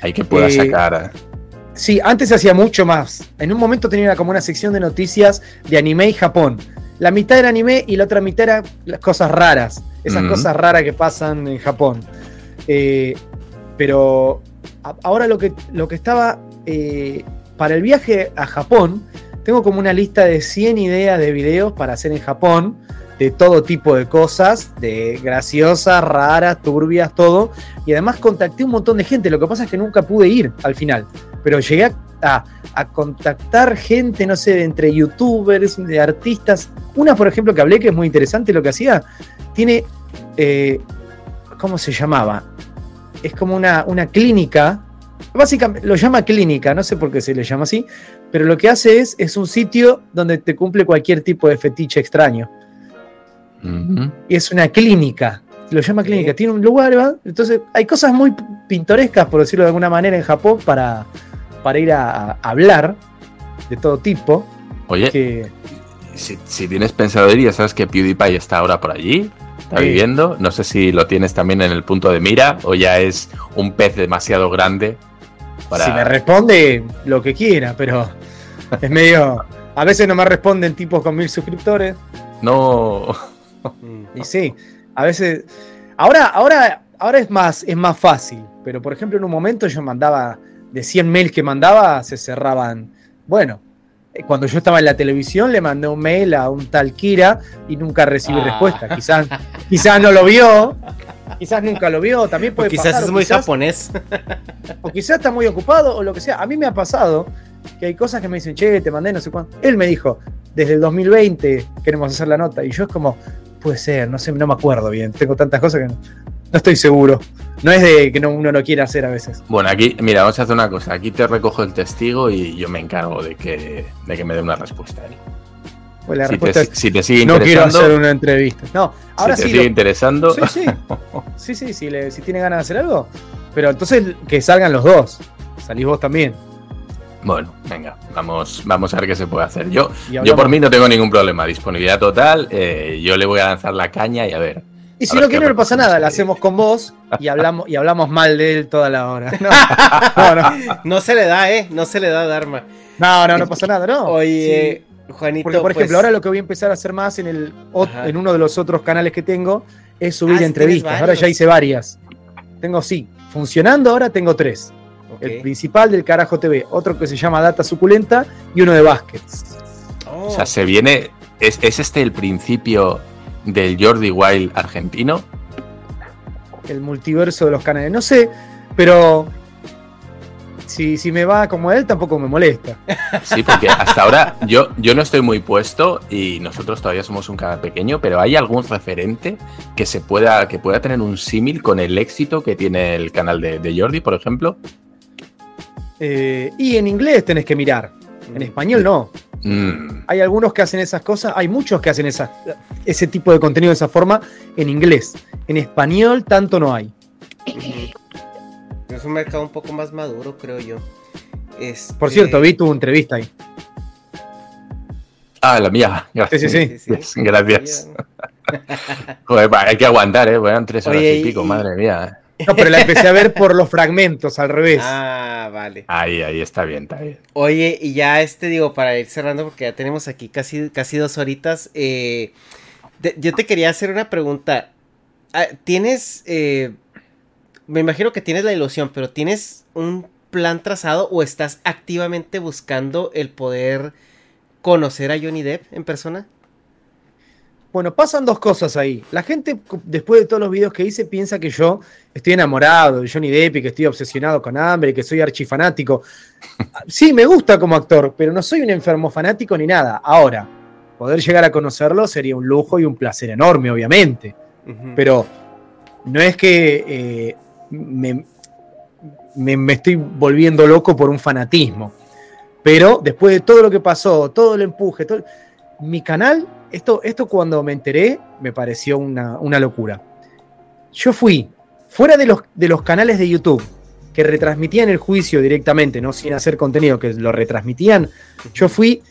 ahí que pueda Eh, sacar? Sí, antes se hacía mucho más. En un momento tenía como una sección de noticias de anime y Japón. La mitad era anime y la otra mitad era las cosas raras. Esas cosas raras que pasan en Japón. Eh, pero ahora lo que, lo que estaba eh, para el viaje a Japón, tengo como una lista de 100 ideas de videos para hacer en Japón, de todo tipo de cosas, de graciosas, raras, turbias, todo. Y además contacté un montón de gente, lo que pasa es que nunca pude ir al final, pero llegué a, a- contactar gente, no sé, entre youtubers, de artistas. Una, por ejemplo, que hablé, que es muy interesante lo que hacía, tiene, eh, ¿cómo se llamaba? Es como una, una clínica, básicamente lo llama clínica, no sé por qué se le llama así, pero lo que hace es, es un sitio donde te cumple cualquier tipo de fetiche extraño. Y es una clínica, lo llama clínica, tiene un lugar, ¿va? entonces hay cosas muy pintorescas, por decirlo de alguna manera, en Japón para, para ir a, a hablar de todo tipo. Oye, Que, si, si tienes pensado ir, ya sabes que PewDiePie está ahora por allí, está Sí. viviendo. No sé si lo tienes también en el punto de mira o ya es un pez demasiado grande para. Si me responde lo que quiera, pero es medio. A veces no me responden tipos con mil suscriptores. No. Y sí, a veces. Ahora, ahora, ahora es más, es más fácil. Pero por ejemplo, en un momento yo mandaba. De 100 mails que mandaba, se cerraban. Bueno, eh, cuando yo estaba en la televisión, le mandé un mail a un tal Kira y nunca recibí Ah. respuesta. Quizás, quizás no lo vio. Quizás nunca lo vio. También O puede quizás pasar, es o muy quizás- japonés. o quizás está muy ocupado o lo que sea. A mí me ha pasado que hay cosas que me dicen, che, te mandé no sé cuánto. Él me dijo, desde el 2020 queremos hacer la nota. Y yo es como, puede ser, no sé, no me acuerdo bien. Tengo tantas cosas que no, no estoy seguro. No es de que no- uno no quiera hacer a veces. Bueno, aquí, mira, vamos a hacer una cosa. Aquí te recojo el testigo y yo me encargo de que, de que me dé una respuesta. ¿eh? Pues la si, respuesta te, es, si te sigue no quiero interesando, hacer una entrevista. No, ahora si te sí. sigue lo- interesando, Sí, sí. [laughs] Sí, sí, si, le- si tiene ganas de hacer algo. Pero entonces que salgan los dos. Salís vos también. Bueno, venga, vamos, vamos a ver qué se puede hacer. Yo, yo por mí no tengo ningún problema. Disponibilidad total. eh, yo le voy a lanzar la caña y a ver. Y si no quiere, no pasa nada, la hacemos con vos y hablamos, y hablamos mal de él toda la hora. [laughs] No, no, no, No se le da, ¿eh? No se le da Dharma. no, no, no pasa nada, no. Oye, Sí. Juanito. Porque, por pues, ejemplo, ahora lo que voy a empezar a hacer más en, el, Ajá. en uno de los otros canales que tengo es subir Ah, entrevistas. Ahora ya hice varias. Tengo, sí, funcionando ahora tengo tres. El principal del Carajo TV, otro que se llama Data Suculenta y uno de básquet. Oh, O sea, se viene. ¿Es, es este el principio del Jordi Wild argentino? El multiverso de los canales. No sé, pero si, si me va como él, tampoco me molesta. Sí, porque hasta ahora yo, yo no estoy muy puesto y nosotros todavía somos un canal pequeño, pero ¿hay algún referente que se pueda, que pueda tener un símil con el éxito que tiene el canal de, de Jordi, por ejemplo? Eh, y en inglés tenés que mirar. En español no. Mm, Hay algunos que hacen esas cosas, hay muchos que hacen esa- ese tipo de contenido de esa forma en inglés. En español tanto no hay. Es un mercado un poco más maduro, creo yo. Este, Por cierto, vi tu entrevista ahí. Ah, la mía. Gracias. Sí, sí, sí. [laughs] Gracias. [laughs] Joder, hay que aguantar, ¿eh? Eran tres horas Oye, y pico, y- madre mía. No, pero la empecé a ver por los fragmentos, al revés. Ah, vale. Ahí, ahí está bien, está bien. Oye, y ya este digo, para ir cerrando, porque ya tenemos aquí casi, casi dos horitas. eh, de- yo te quería hacer una pregunta. Ah, ¿Tienes, eh, me imagino que tienes la ilusión, pero ¿tienes un plan trazado o estás activamente buscando el poder conocer a Johnny Depp en persona? Bueno, pasan dos cosas ahí. La gente, después de todos los videos que hice, piensa que yo estoy enamorado de Johnny Depp y que estoy obsesionado con Amber y que soy archifanático. [laughs] Sí, me gusta como actor, pero no soy un enfermo fanático ni nada. Ahora, poder llegar a conocerlo sería un lujo y un placer enorme, obviamente. Pero no es que eh, me, me- me estoy volviendo loco por un fanatismo. Pero después de todo lo que pasó, todo el empuje, todo- mi canal esto, esto cuando me enteré me pareció una, una locura. Yo fui, fuera de los, de los canales de YouTube que retransmitían el juicio directamente, no sin hacer contenido, que lo retransmitían, yo fui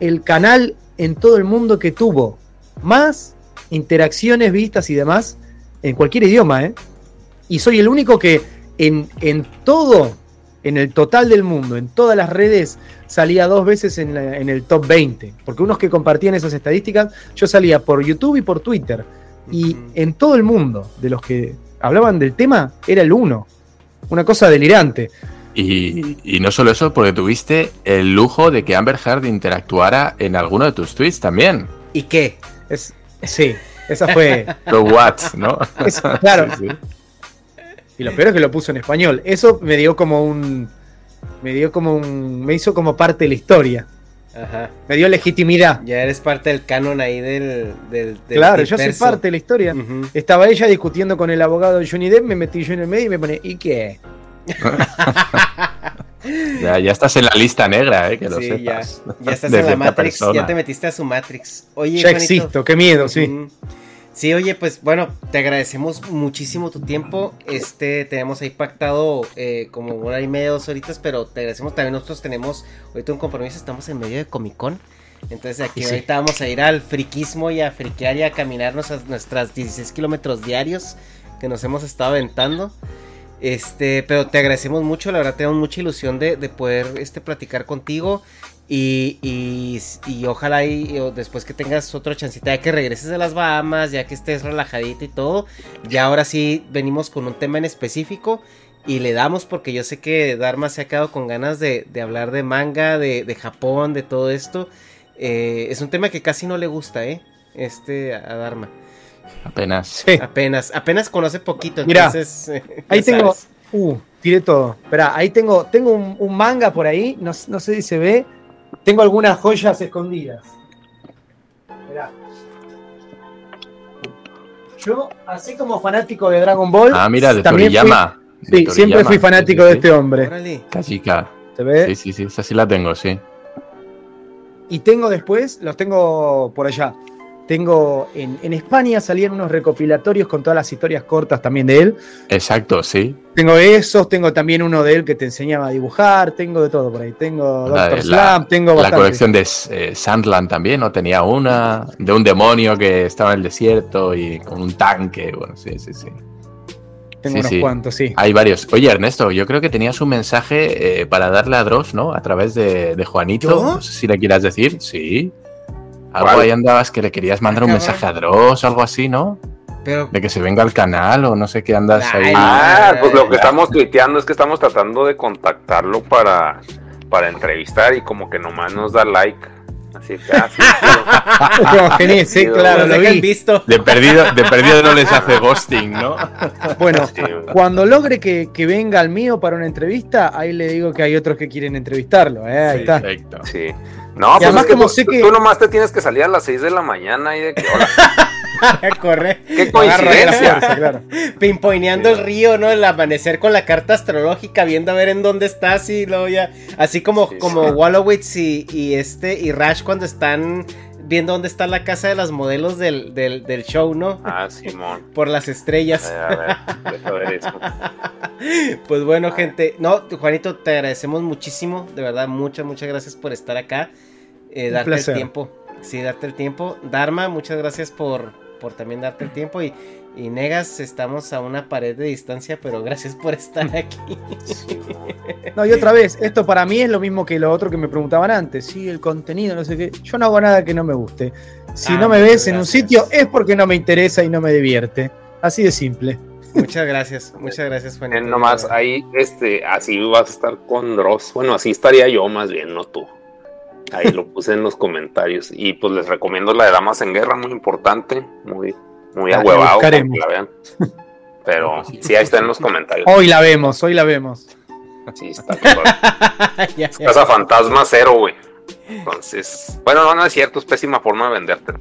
el canal en todo el mundo que tuvo más interacciones vistas y demás en cualquier idioma, ¿eh? Y soy el único que en, en todo, en el total del mundo, en todas las redes, salía dos veces en, la- en el top 20. Porque unos que compartían esas estadísticas, yo salía por YouTube y por Twitter. Y en todo el mundo, de los que hablaban del tema, era el uno. Una cosa delirante. Y, y no solo eso, porque tuviste el lujo de que Amber Heard interactuara en alguno de tus tweets también. ¿Y qué? Es, sí, esa fue. [laughs] Lo what, ¿no? Es- claro. Sí, sí. Y lo peor es que lo puso en español. Eso me dio como un. Me dio como un. Me hizo como parte de la historia. Ajá. Me dio legitimidad. Ya eres parte del canon ahí del. del, del claro, yo soy parte de la historia. Estaba ella discutiendo con el abogado de Johnny Depp, me metí yo en el medio y me pone, ¿y qué? [laughs] Ya, ya estás en la lista negra, ¿eh? que lo Sí, ya, sepas. ya estás [laughs] De en la Matrix, persona. ya te metiste a su Matrix. Oye, ya Juanito, existo, qué miedo, sí. Ujú. Sí, oye, pues bueno, te agradecemos muchísimo tu tiempo. Este, tenemos ahí pactado eh, como una hora y media, dos horitas, pero te agradecemos también. Nosotros tenemos ahorita un compromiso, estamos en medio de Comic Con. Entonces aquí Sí. ahorita vamos a ir al friquismo y a friquear y a caminar nuestras, nuestras 16 kilómetros diarios que nos hemos estado aventando. Este, pero te agradecemos mucho, la verdad tenemos mucha ilusión de, de poder este, platicar contigo. Y, y, y ojalá y, después que tengas otra chancita, ya que regreses de las Bahamas, ya que estés relajadito y todo, ya ahora sí venimos con un tema en específico y le damos porque yo sé que Dharma se ha quedado con ganas de, de hablar de manga, de, de Japón, de todo esto. Eh, es un tema que casi no le gusta, ¿eh? Este, a Dharma. Apenas. Sí. Apenas, apenas conoce poquito, Mira, entonces... [laughs] eh, Ahí tengo, sabes. uh, tiré todo. Esperá, ahí tengo, tengo un, un manga por ahí, no, no sé si se ve. Tengo algunas joyas escondidas. Esperá. Yo, así como fanático de Dragon Ball, Ah, mira, de también fui- Toriyama. de sí, siempre fui fanático Sí, de este hombre. Kashika. ¿Se ve? Sí, sí, sí, esa sí la tengo, sí. Y tengo después, los tengo por allá. Tengo en, en España salían unos recopilatorios con todas las historias cortas también de él. Exacto, sí. Tengo esos, tengo también uno de él que te enseñaba a dibujar, tengo de todo por ahí. Tengo La, Doctor la- Slam, tengo la bastante. colección de eh, Sandland también, ¿no? Tenía una de un demonio que estaba en el desierto y con un tanque. Bueno, sí, sí, sí. Tengo sí, unos sí. cuantos, sí. Hay varios. Oye, Ernesto, yo creo que tenías un mensaje eh, para darle a Dross, ¿no? A través de, de Juanito. ¿Yo? No sé si le quieras decir. Sí. Algo ¿Cuál? ahí andabas que le querías mandar un mensaje a Dross, algo así, ¿no? Pero... De que se venga al canal o no sé qué andas Ay, ahí. Ah, pues lo que estamos tuiteando es que estamos tratando de contactarlo para, para entrevistar y como que nomás nos da like. Así que, ah, sí, sí. Genial, sí, [laughs] claro, lo vi. visto. De perdido, de perdido no les hace ghosting, ¿no? [laughs] Bueno, Sí, cuando logre que, que venga al mío para una entrevista, ahí le digo que hay otros que quieren entrevistarlo. ¿eh? Ahí está. Perfecto. Sí. No, pues además es que como tú, que- tú nomás te tienes que salir a las 6 de la mañana y de que, [laughs] Corre. qué coincidencia. fuerza, claro. [laughs] Pimpoineando Sí, el río, ¿no? El amanecer con la carta astrológica, viendo a ver en dónde estás y luego ya. Así como, Sí, como sí. Wallowitz y, y este y Rash cuando están viendo dónde está la casa de las modelos del, del, del show, ¿no? Ah, Simón. [laughs] Por las estrellas. A ver, a ver, deja ver eso. [laughs] Pues bueno, gente. No, Juanito, te agradecemos muchísimo. De verdad, muchas, muchas gracias por estar acá. Eh, darte placer. el tiempo. Sí, darte el tiempo. Dharma, muchas gracias por, por también darte el tiempo. Y, y Negas, estamos a una pared de distancia, pero gracias por estar aquí. [laughs] No, y otra vez, esto para mí es lo mismo que lo otro que me preguntaban antes. Sí, el contenido, no sé qué. Yo no hago nada que no me guste. Si Ah, no me ves en un sitio es porque no me interesa y no me divierte. Así de simple. muchas gracias, muchas gracias, Juanito. Eh, nomás ahí, este, así vas a estar con Dross. Bueno, así estaría yo más bien, no tú. Ahí lo puse en los comentarios. Y pues les recomiendo la de Damas en Guerra, muy importante, muy, muy ahuevado para que la vean. Pero [laughs] sí, ahí está en los comentarios. Hoy la vemos, hoy la vemos. Sí, está cabrón. [laughs] Ya, ya. Casa Fantasma cero, güey. Entonces, bueno, no, no es cierto, es pésima forma de venderte.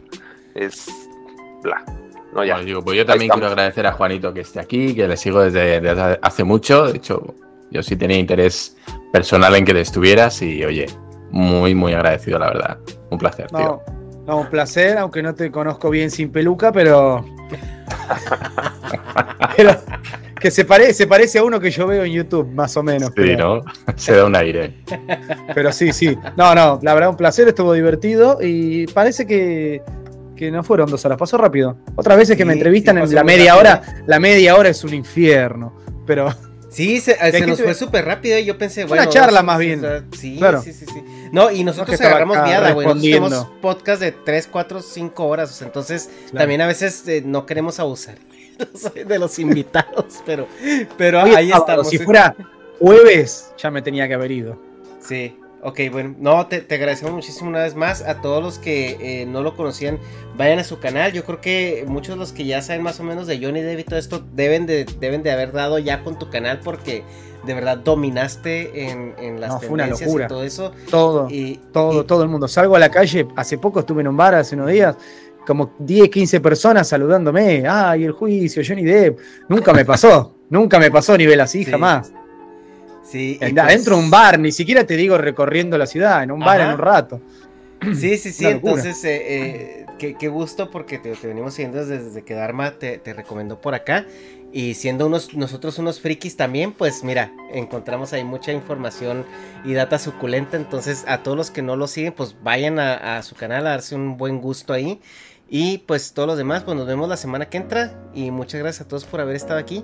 Es bla. No, ya. Bueno, digo, pues yo también quiero agradecer a Juanito que esté aquí, que le sigo desde, desde hace mucho. De hecho, yo sí tenía interés personal en que te estuvieras y, oye, muy, muy agradecido, la verdad. Un placer, tío. No, un placer, aunque no te conozco bien sin peluca, pero. [laughs] pero que se, pare, se parece a uno que yo veo en YouTube, más o menos. Sí, pero, ¿no? Se da un aire. pero sí, sí. No, no, la verdad, un placer, estuvo divertido y parece que, que no fueron dos horas, pasó rápido. Otras veces que Sí, me entrevistan en la media hora, la media hora es un infierno. Pero Sí, se, se que nos tuve- fue súper rápido y yo pensé, Una bueno. charla dos- más bien. sí, Claro. sí, sí, sí. No, y nosotros estaba agarramos viada, güey. Nosotros tenemos podcast de 3, 4, 5 horas. o sea, entonces, Claro. también a veces eh, no queremos abusar [laughs] de los invitados, pero, pero hoy es ahí estamos. si ¿eh? fuera jueves, ya me tenía que haber ido. Sí, ok, bueno, no, te, te agradecemos muchísimo una vez más a todos los que eh, no lo conocían, vayan a su canal, yo creo que muchos de los que ya saben más o menos de Johnny Depp y todo esto deben de, deben de haber dado ya con tu canal porque de verdad dominaste en, en las No, fue una tendencias locura. y todo eso. Todo, Y, todo, y- todo el mundo. Salgo a la calle, hace poco estuve en un bar, hace unos días, como 10, 15 personas saludándome. Ay, el juicio, Johnny Depp. Nunca me pasó, nunca me pasó a nivel así, Sí. jamás. Sí, y En- pues- Adentro de un bar, ni siquiera te digo recorriendo la ciudad, en un bar en un rato. [clears throat] Sí, sí, sí, entonces, eh, eh, qué, qué gusto porque te, te venimos siguiendo desde, desde que Dharma te, te recomendó por acá. Y siendo unos, nosotros unos frikis también, pues mira, encontramos ahí mucha información y data suculenta. Entonces, a todos los que no lo siguen, pues vayan a, a su canal a darse un buen gusto ahí. Y pues todos los demás, pues nos vemos la semana que entra. Y muchas gracias a todos por haber estado aquí.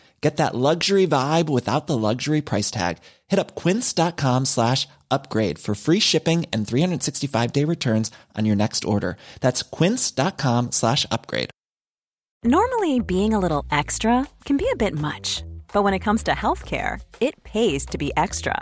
Get that luxury vibe without the luxury price tag. Hit up quince.com slash upgrade for free shipping and 365 day returns on your next order. That's quince.com slash upgrade. Normally, being a little extra can be a bit much, but when it comes to healthcare, it pays to be extra.